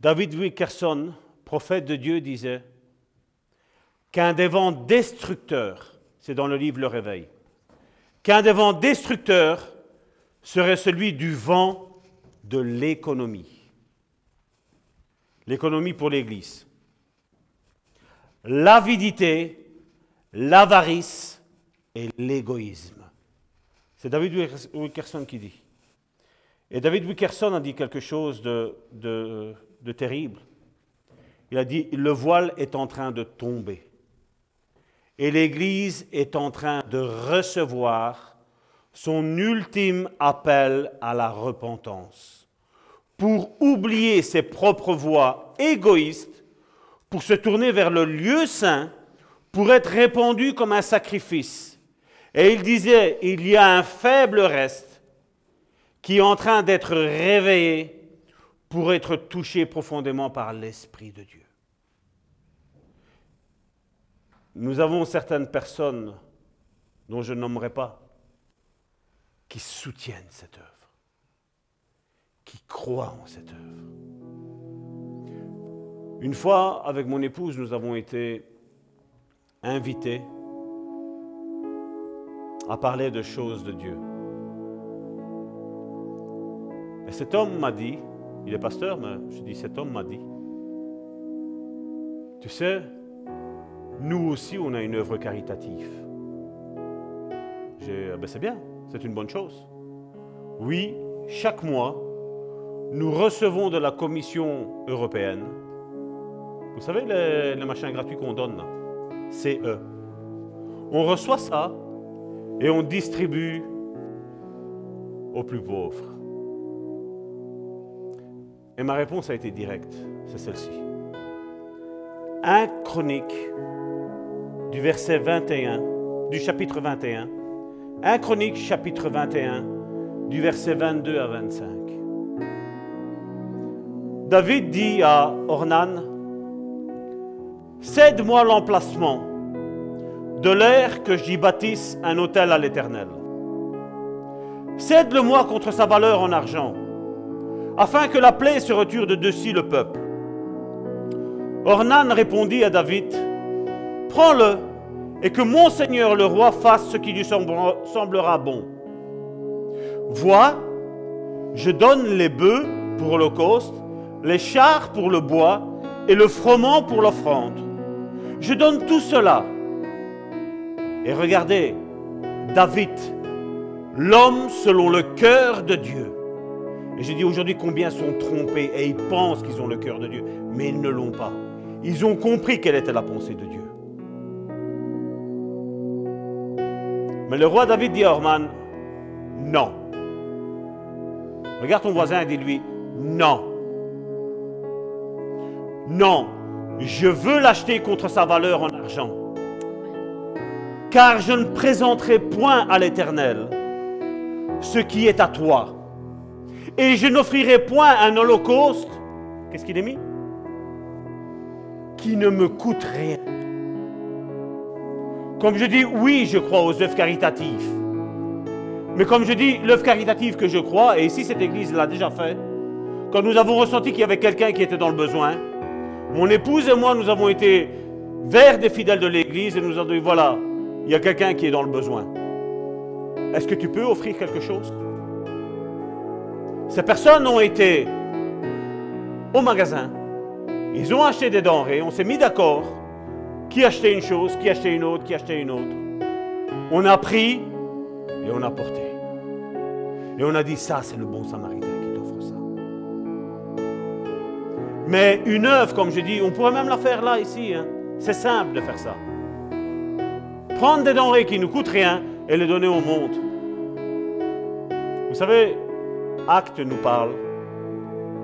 David Wickerson, prophète de Dieu, disait qu'un des vents destructeurs, c'est dans le livre Le Réveil, qu'un des vents destructeurs serait celui du vent de l'économie. L'économie pour l'Église. L'avidité, l'avarice et l'égoïsme. C'est David Wickerson qui dit. Et David Wickerson a dit quelque chose de, terrible. Il a dit, le voile est en train de tomber. Et l'Église est en train de recevoir son ultime appel à la repentance, pour oublier ses propres voies égoïstes, pour se tourner vers le lieu saint, pour être répandu comme un sacrifice. Et il disait, il y a un faible reste qui est en train d'être réveillé pour être touché profondément par l'Esprit de Dieu. Nous avons certaines personnes dont je nommerai pas, qui soutiennent cette œuvre, qui croient en cette œuvre. Une fois, avec mon épouse, nous avons été invités à parler de choses de Dieu. Et cet homme m'a dit, il est pasteur, mais je dis, cet homme m'a dit, tu sais, nous aussi, on a une œuvre caritative. J'ai, ben c'est bien, c'est une bonne chose. Oui, chaque mois, nous recevons de la Commission européenne, vous savez, les, machins gratuits qu'on donne, c'est eux. On reçoit ça et on distribue aux plus pauvres. Et ma réponse a été directe, c'est celle-ci. Un chronique du verset 21, du chapitre 21, 1 Chronique chapitre 21, du verset 22 à 25. David dit à Ornan, Cède-moi l'emplacement de l'air que j'y bâtisse un hôtel à l'Éternel. Cède-le-moi contre sa valeur en argent, afin que la plaie se retire de dessus le peuple. Ornan répondit à David, Prends-le et que mon Seigneur le roi fasse ce qui lui semblera bon. Vois, je donne les bœufs pour l'Holocauste, les chars pour le bois et le froment pour l'offrande. Je donne tout cela. Et regardez, David, l'homme selon le cœur de Dieu. Et j'ai dit aujourd'hui combien sont trompés et ils pensent qu'ils ont le cœur de Dieu, mais ils ne l'ont pas. Ils ont compris quelle était la pensée de Dieu. Mais le roi David dit à Orman, non. Regarde ton voisin et dis-lui, non. Non, je veux l'acheter contre sa valeur en argent. Car je ne présenterai point à l'Éternel ce qui est à toi. Et je n'offrirai point un holocauste, qu'est-ce qu'il est mis? Qui ne me coûte rien. Comme je dis, oui, je crois aux œuvres caritatives. Mais comme je dis, l'œuvre caritative que je crois, et ici cette église l'a déjà fait, quand nous avons ressenti qu'il y avait quelqu'un qui était dans le besoin, mon épouse et moi, nous avons été vers des fidèles de l'église et nous avons dit, voilà, il y a quelqu'un qui est dans le besoin. Est-ce que tu peux offrir quelque chose? Ces personnes ont été au magasin, ils ont acheté des denrées, on s'est mis d'accord, qui achetait une chose, qui achetait une autre, qui achetait une autre. On a pris et on a porté. Et on a dit, ça, c'est le bon samaritain qui t'offre ça. Mais une œuvre, comme je dis, on pourrait même la faire là, ici. hein. C'est simple de faire ça. Prendre des denrées qui ne coûtent rien et les donner au monde. Vous savez, Acte nous parle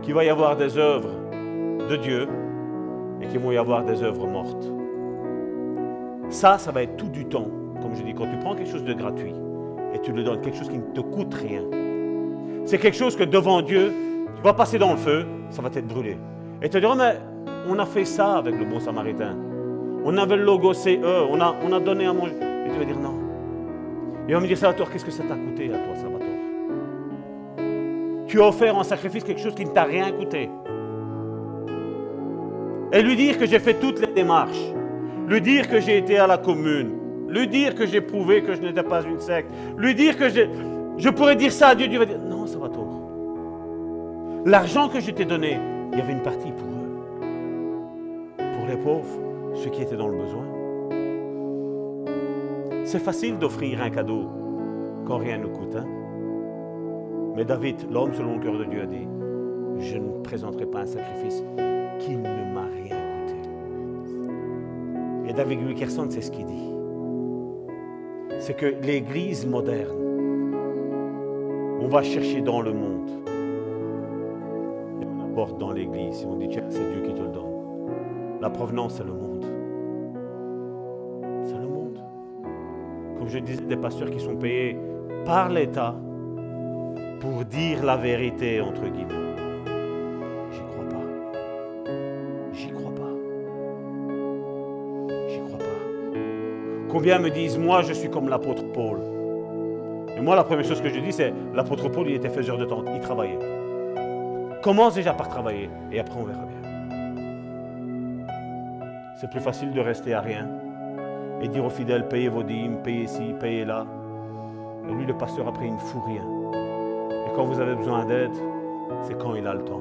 qu'il va y avoir des œuvres de Dieu et qu'il va y avoir des œuvres mortes. Ça, ça va être tout du temps. Comme je dis, quand tu prends quelque chose de gratuit et tu le donnes, quelque chose qui ne te coûte rien, c'est quelque chose que devant Dieu, tu vas passer dans le feu, ça va t'être brûlé. Et tu te diras, mais on a fait ça avec le bon samaritain. On avait le logo CE, on a, on a donné à manger. Et tu vas dire non. Et on va me dire, Salvatore, qu'est-ce que ça t'a coûté à toi, Tu as offert en sacrifice quelque chose qui ne t'a rien coûté. Et lui dire que j'ai fait toutes les démarches, lui dire que j'ai été à la commune, lui dire que j'ai prouvé que je n'étais pas une secte, lui dire que je pourrais dire ça à Dieu, Dieu va dire, non, Salvatore. L'argent que je t'ai donné, il y avait une partie pour eux. Pour les pauvres, ceux qui étaient dans le besoin. C'est facile d'offrir un cadeau quand rien ne coûte. hein. Mais David, l'homme selon le cœur de Dieu, a dit, je ne présenterai pas un sacrifice qui ne m'a rien coûté. Et David Wilkerson, c'est ce qu'il dit. C'est que l'Église moderne, on va chercher dans le monde. Et on apporte dans l'Église. Et on dit, tiens, c'est Dieu qui te le donne. La provenance, c'est le monde. C'est le monde. Comme je disais, des pasteurs qui sont payés par l'État pour dire la vérité, entre guillemets. J'y crois pas. J'y crois pas. J'y crois pas. Combien me disent, moi, je suis comme l'apôtre Paul. Et moi, la première chose que je dis, c'est, l'apôtre Paul, il était faiseur de temps, il travaillait. Commence déjà par travailler, et après on verra bien. C'est plus facile de rester à rien et dire aux fidèles, payez vos dîmes, payez ci, payez là. Et lui, le pasteur, après, il ne fout rien. Quand vous avez besoin d'aide, c'est quand il a le temps.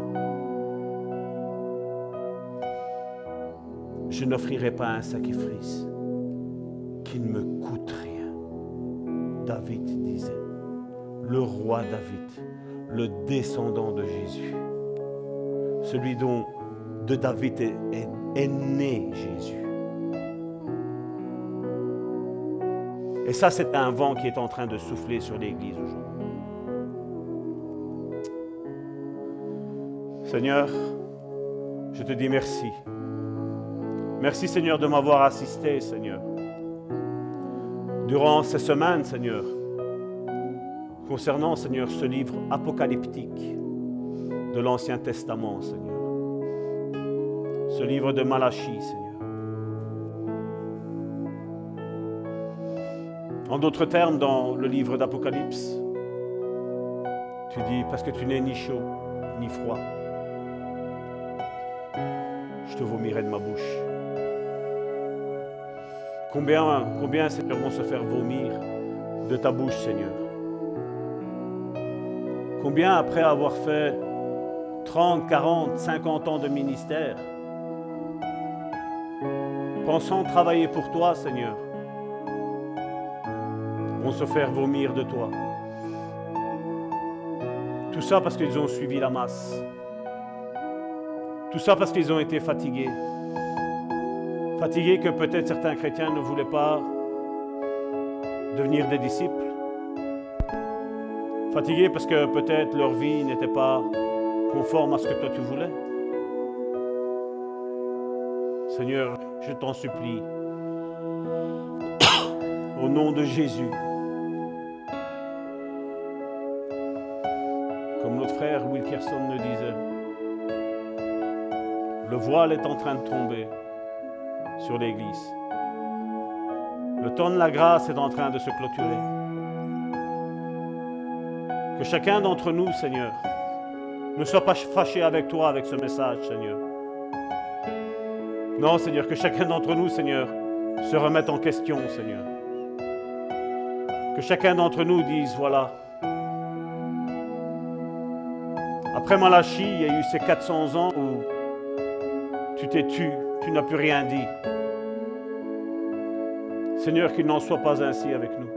Je n'offrirai pas un sacrifice qui ne me coûte rien. David disait, le roi David, le descendant de Jésus, celui dont de David est né Jésus. Et ça, c'est un vent qui est en train de souffler sur l'Église aujourd'hui. Seigneur, je te dis merci. Merci Seigneur de m'avoir assisté, Seigneur. Durant ces semaines, Seigneur, concernant, Seigneur, ce livre apocalyptique de l'Ancien Testament, Seigneur. Ce livre de Malachie, Seigneur. En d'autres termes, dans le livre d'Apocalypse, tu dis, parce que tu n'es ni chaud ni froid, je te vomirai de ma bouche. Combien, combien, Seigneur, vont se faire vomir de ta bouche, Seigneur? Combien, après avoir fait 30, 40, 50 ans de ministère, pensant travailler pour toi, Seigneur, vont se faire vomir de toi? Tout ça parce qu'ils ont suivi la masse. Tout ça parce qu'ils ont été fatigués. Fatigués que peut-être certains chrétiens ne voulaient pas devenir des disciples. Fatigués parce que peut-être leur vie n'était pas conforme à ce que toi tu voulais. Seigneur, je t'en supplie, <coughs> au nom de Jésus, comme notre frère Wilkerson le disait, le voile est en train de tomber sur l'Église. Le temps de la grâce est en train de se clôturer. Que chacun d'entre nous, Seigneur, ne soit pas fâché avec toi avec ce message, Seigneur. Non, Seigneur, que chacun d'entre nous, Seigneur, se remette en question, Seigneur. Que chacun d'entre nous dise, voilà, après Malachie, il y a eu ces 400 ans où tu, tu n'as plus rien dit. Seigneur, qu'il n'en soit pas ainsi avec nous.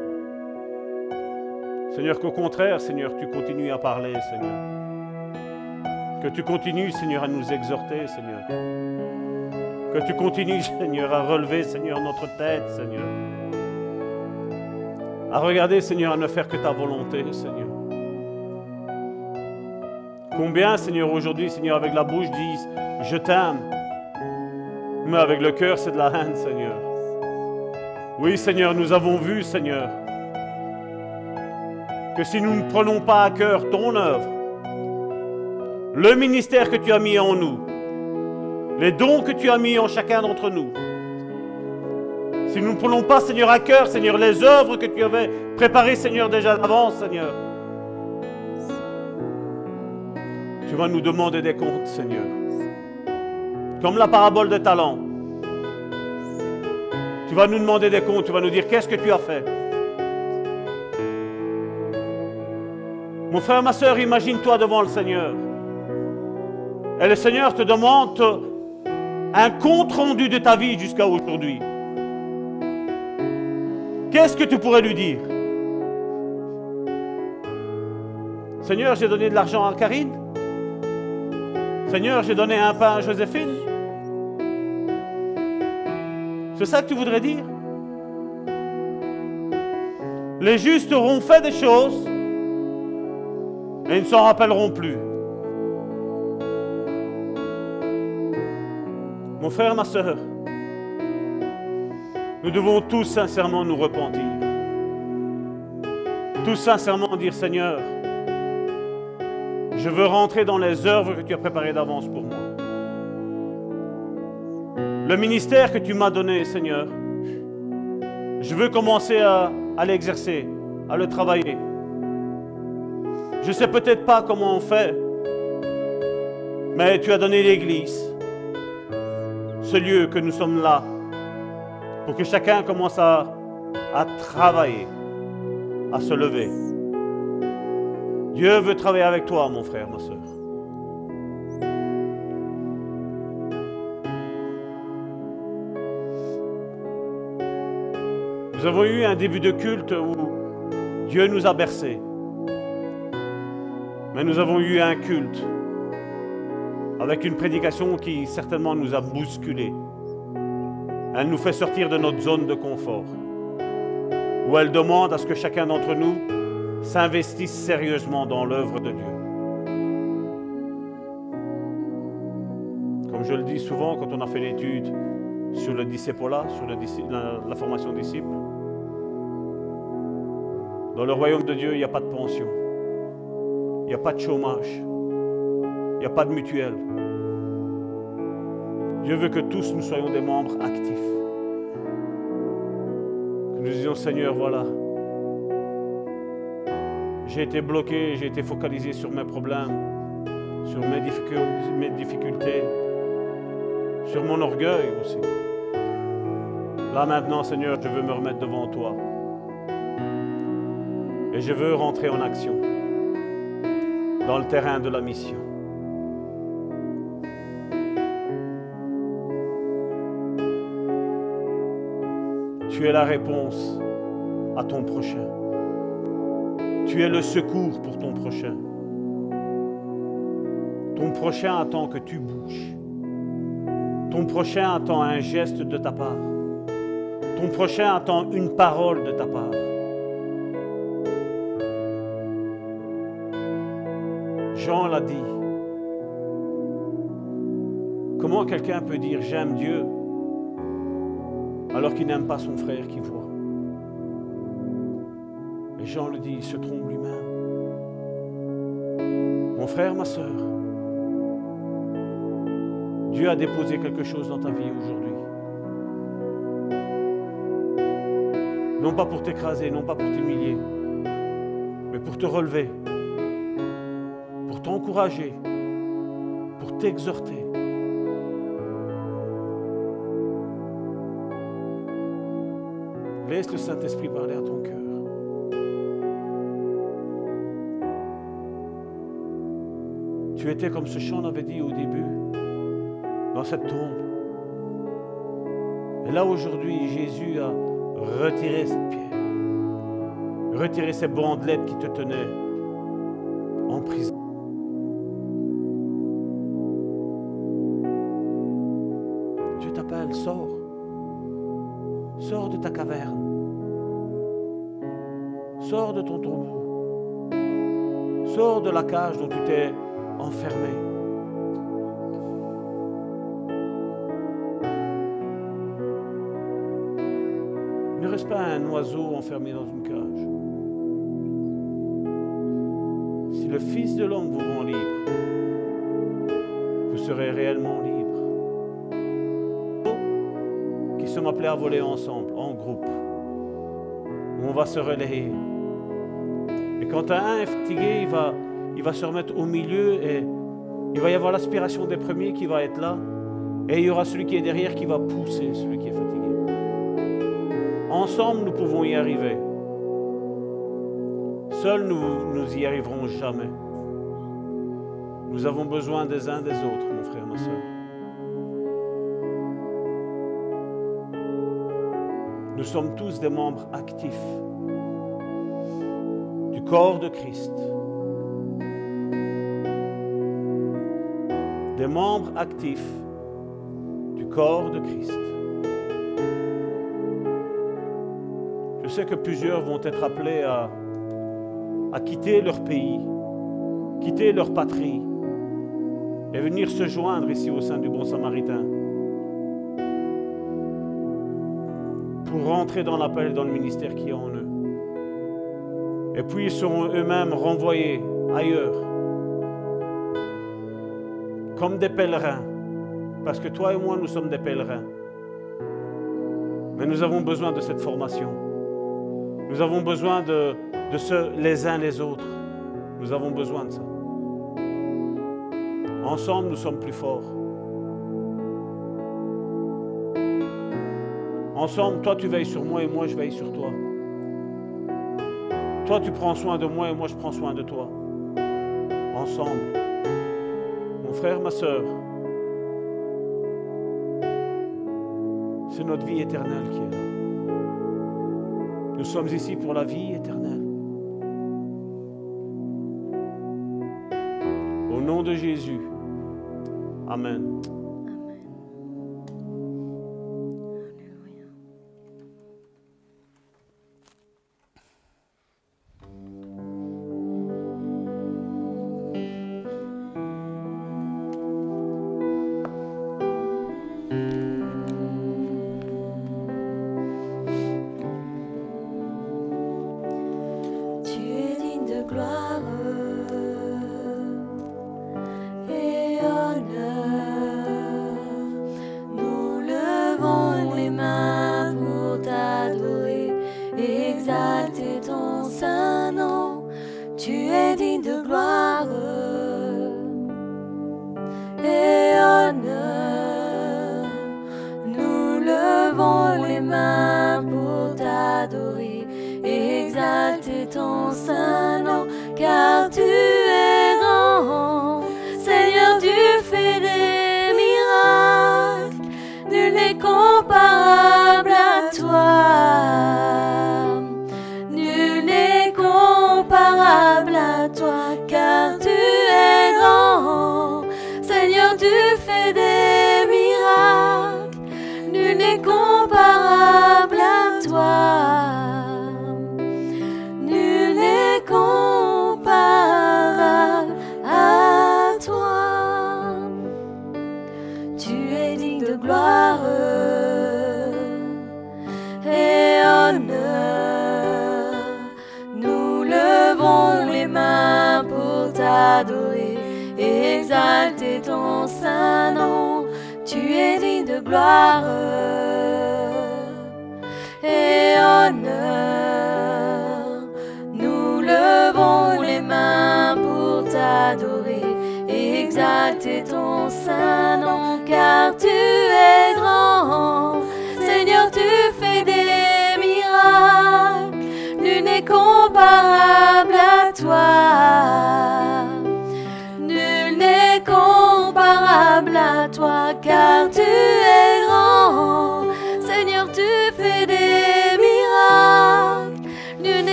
Seigneur, qu'au contraire, Seigneur, tu continues à parler, Seigneur. Que tu continues, Seigneur, à nous exhorter, Seigneur. Que tu continues, <laughs> Seigneur, à relever, Seigneur, notre tête, Seigneur. À regarder, Seigneur, à ne faire que ta volonté, Seigneur. Combien, Seigneur, aujourd'hui, Seigneur, avec la bouche disent Je t'aime. Mais avec le cœur, c'est de la haine, Seigneur. Oui, Seigneur, nous avons vu, Seigneur, que si nous ne prenons pas à cœur ton œuvre, le ministère que tu as mis en nous, les dons que tu as mis en chacun d'entre nous, si nous ne prenons pas, Seigneur, à cœur, Seigneur, les œuvres que tu avais préparées, Seigneur, déjà d'avance, Seigneur, tu vas nous demander des comptes, Seigneur. Comme la parabole des talents. Tu vas nous demander des comptes, tu vas nous dire qu'est-ce que tu as fait? Mon frère, ma soeur, imagine-toi devant le Seigneur. Et le Seigneur te demande un compte rendu de ta vie jusqu'à aujourd'hui. Qu'est-ce que tu pourrais lui dire? Seigneur, j'ai donné de l'argent à Karine. Seigneur, j'ai donné un pain à Joséphine. C'est ça que tu voudrais dire? Les justes auront fait des choses et ils ne s'en rappelleront plus. Mon frère, ma soeur, nous devons tous sincèrement nous repentir. Tous sincèrement dire Seigneur, je veux rentrer dans les œuvres que tu as préparées d'avance pour moi. Le ministère que tu m'as donné, Seigneur, je veux commencer à, l'exercer, à le travailler. Je ne sais peut-être pas comment on fait, mais tu as donné l'Église, ce lieu que nous sommes là, pour que chacun commence à, travailler, à se lever. Dieu veut travailler avec toi, mon frère, ma soeur. Nous avons eu un début de culte où Dieu nous a bercés. Mais nous avons eu un culte avec une prédication qui certainement nous a bousculés. Elle nous fait sortir de notre zone de confort, où elle demande à ce que chacun d'entre nous s'investisse sérieusement dans l'œuvre de Dieu. Comme je le dis souvent quand on a fait l'étude sur le discipolat, sur la, la formation disciple, dans le royaume de Dieu, il n'y a pas de pension. Il n'y a pas de chômage. Il n'y a pas de mutuelle. Dieu veut que tous nous soyons des membres actifs. Que nous disions, Seigneur, voilà. J'ai été bloqué, j'ai été focalisé sur mes problèmes, sur mes difficultés, mes difficultés, sur mon orgueil aussi. Là maintenant, Seigneur, je veux me remettre devant toi. Et je veux rentrer en action dans le terrain de la mission. Tu es la réponse à ton prochain. Tu es le secours pour ton prochain. Ton prochain attend que tu bouges. Ton prochain attend un geste de ta part. Ton prochain attend une parole de ta part. Jean l'a dit. Comment quelqu'un peut dire j'aime Dieu alors qu'il n'aime pas son frère qui voit? Et Jean le dit, il se trompe lui-même. Mon frère, ma soeur, Dieu a déposé quelque chose dans ta vie aujourd'hui. Non pas pour t'écraser, non pas pour t'humilier, mais pour te relever pour t'exhorter. Laisse le Saint-Esprit parler à ton cœur. Tu étais comme ce chant l'avait dit au début, dans cette tombe. Et là aujourd'hui, Jésus a retiré cette pierre, retiré ces bandelettes qui te tenaient enfermé dans une cage. Si le Fils de l'homme vous rend libre, vous serez réellement libre. Qui sommes appelés à voler ensemble, en groupe, où on va se relayer. Et quand un est fatigué, il va, il va se remettre au milieu et il va y avoir l'aspiration des premiers qui va être là. Et il y aura celui qui est derrière qui va pousser celui qui est fatigué. Ensemble, nous pouvons y arriver. Seuls, nous, nous y arriverons jamais. Nous avons besoin des uns des autres, mon frère, ma soeur. Nous sommes tous des membres actifs du corps de Christ. Des membres actifs du corps de Christ. Sais que plusieurs vont être appelés à, à quitter leur pays, quitter leur patrie et venir se joindre ici au sein du Bon Samaritain pour rentrer dans l'appel, dans le ministère qui est en eux. Et puis ils seront eux-mêmes renvoyés ailleurs, comme des pèlerins, parce que toi et moi, nous sommes des pèlerins. Mais nous avons besoin de cette formation. Nous avons besoin de, de ce les uns les autres. Nous avons besoin de ça. Ensemble, nous sommes plus forts. Ensemble, toi, tu veilles sur moi et moi, je veille sur toi. Toi, tu prends soin de moi et moi, je prends soin de toi. Ensemble. Mon frère, ma soeur, c'est notre vie éternelle qui est là. Nous sommes ici pour la vie éternelle. Au nom de Jésus. Amen.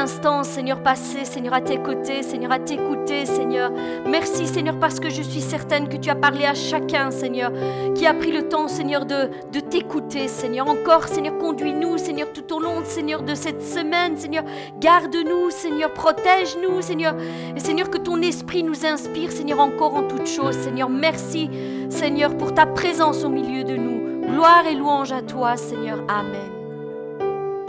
Instants, Seigneur, passés, Seigneur, à tes côtés, Seigneur, à t'écouter, Seigneur. Merci, Seigneur, parce que je suis certaine que tu as parlé à chacun, Seigneur, qui a pris le temps, Seigneur, de, de t'écouter, Seigneur. Encore, Seigneur, conduis-nous, Seigneur, tout au long, Seigneur, de cette semaine, Seigneur. Garde-nous, Seigneur, protège-nous, Seigneur. Et Seigneur, que ton esprit nous inspire, Seigneur, encore en toutes choses. Seigneur, merci, Seigneur, pour ta présence au milieu de nous. Gloire et louange à toi, Seigneur. Amen.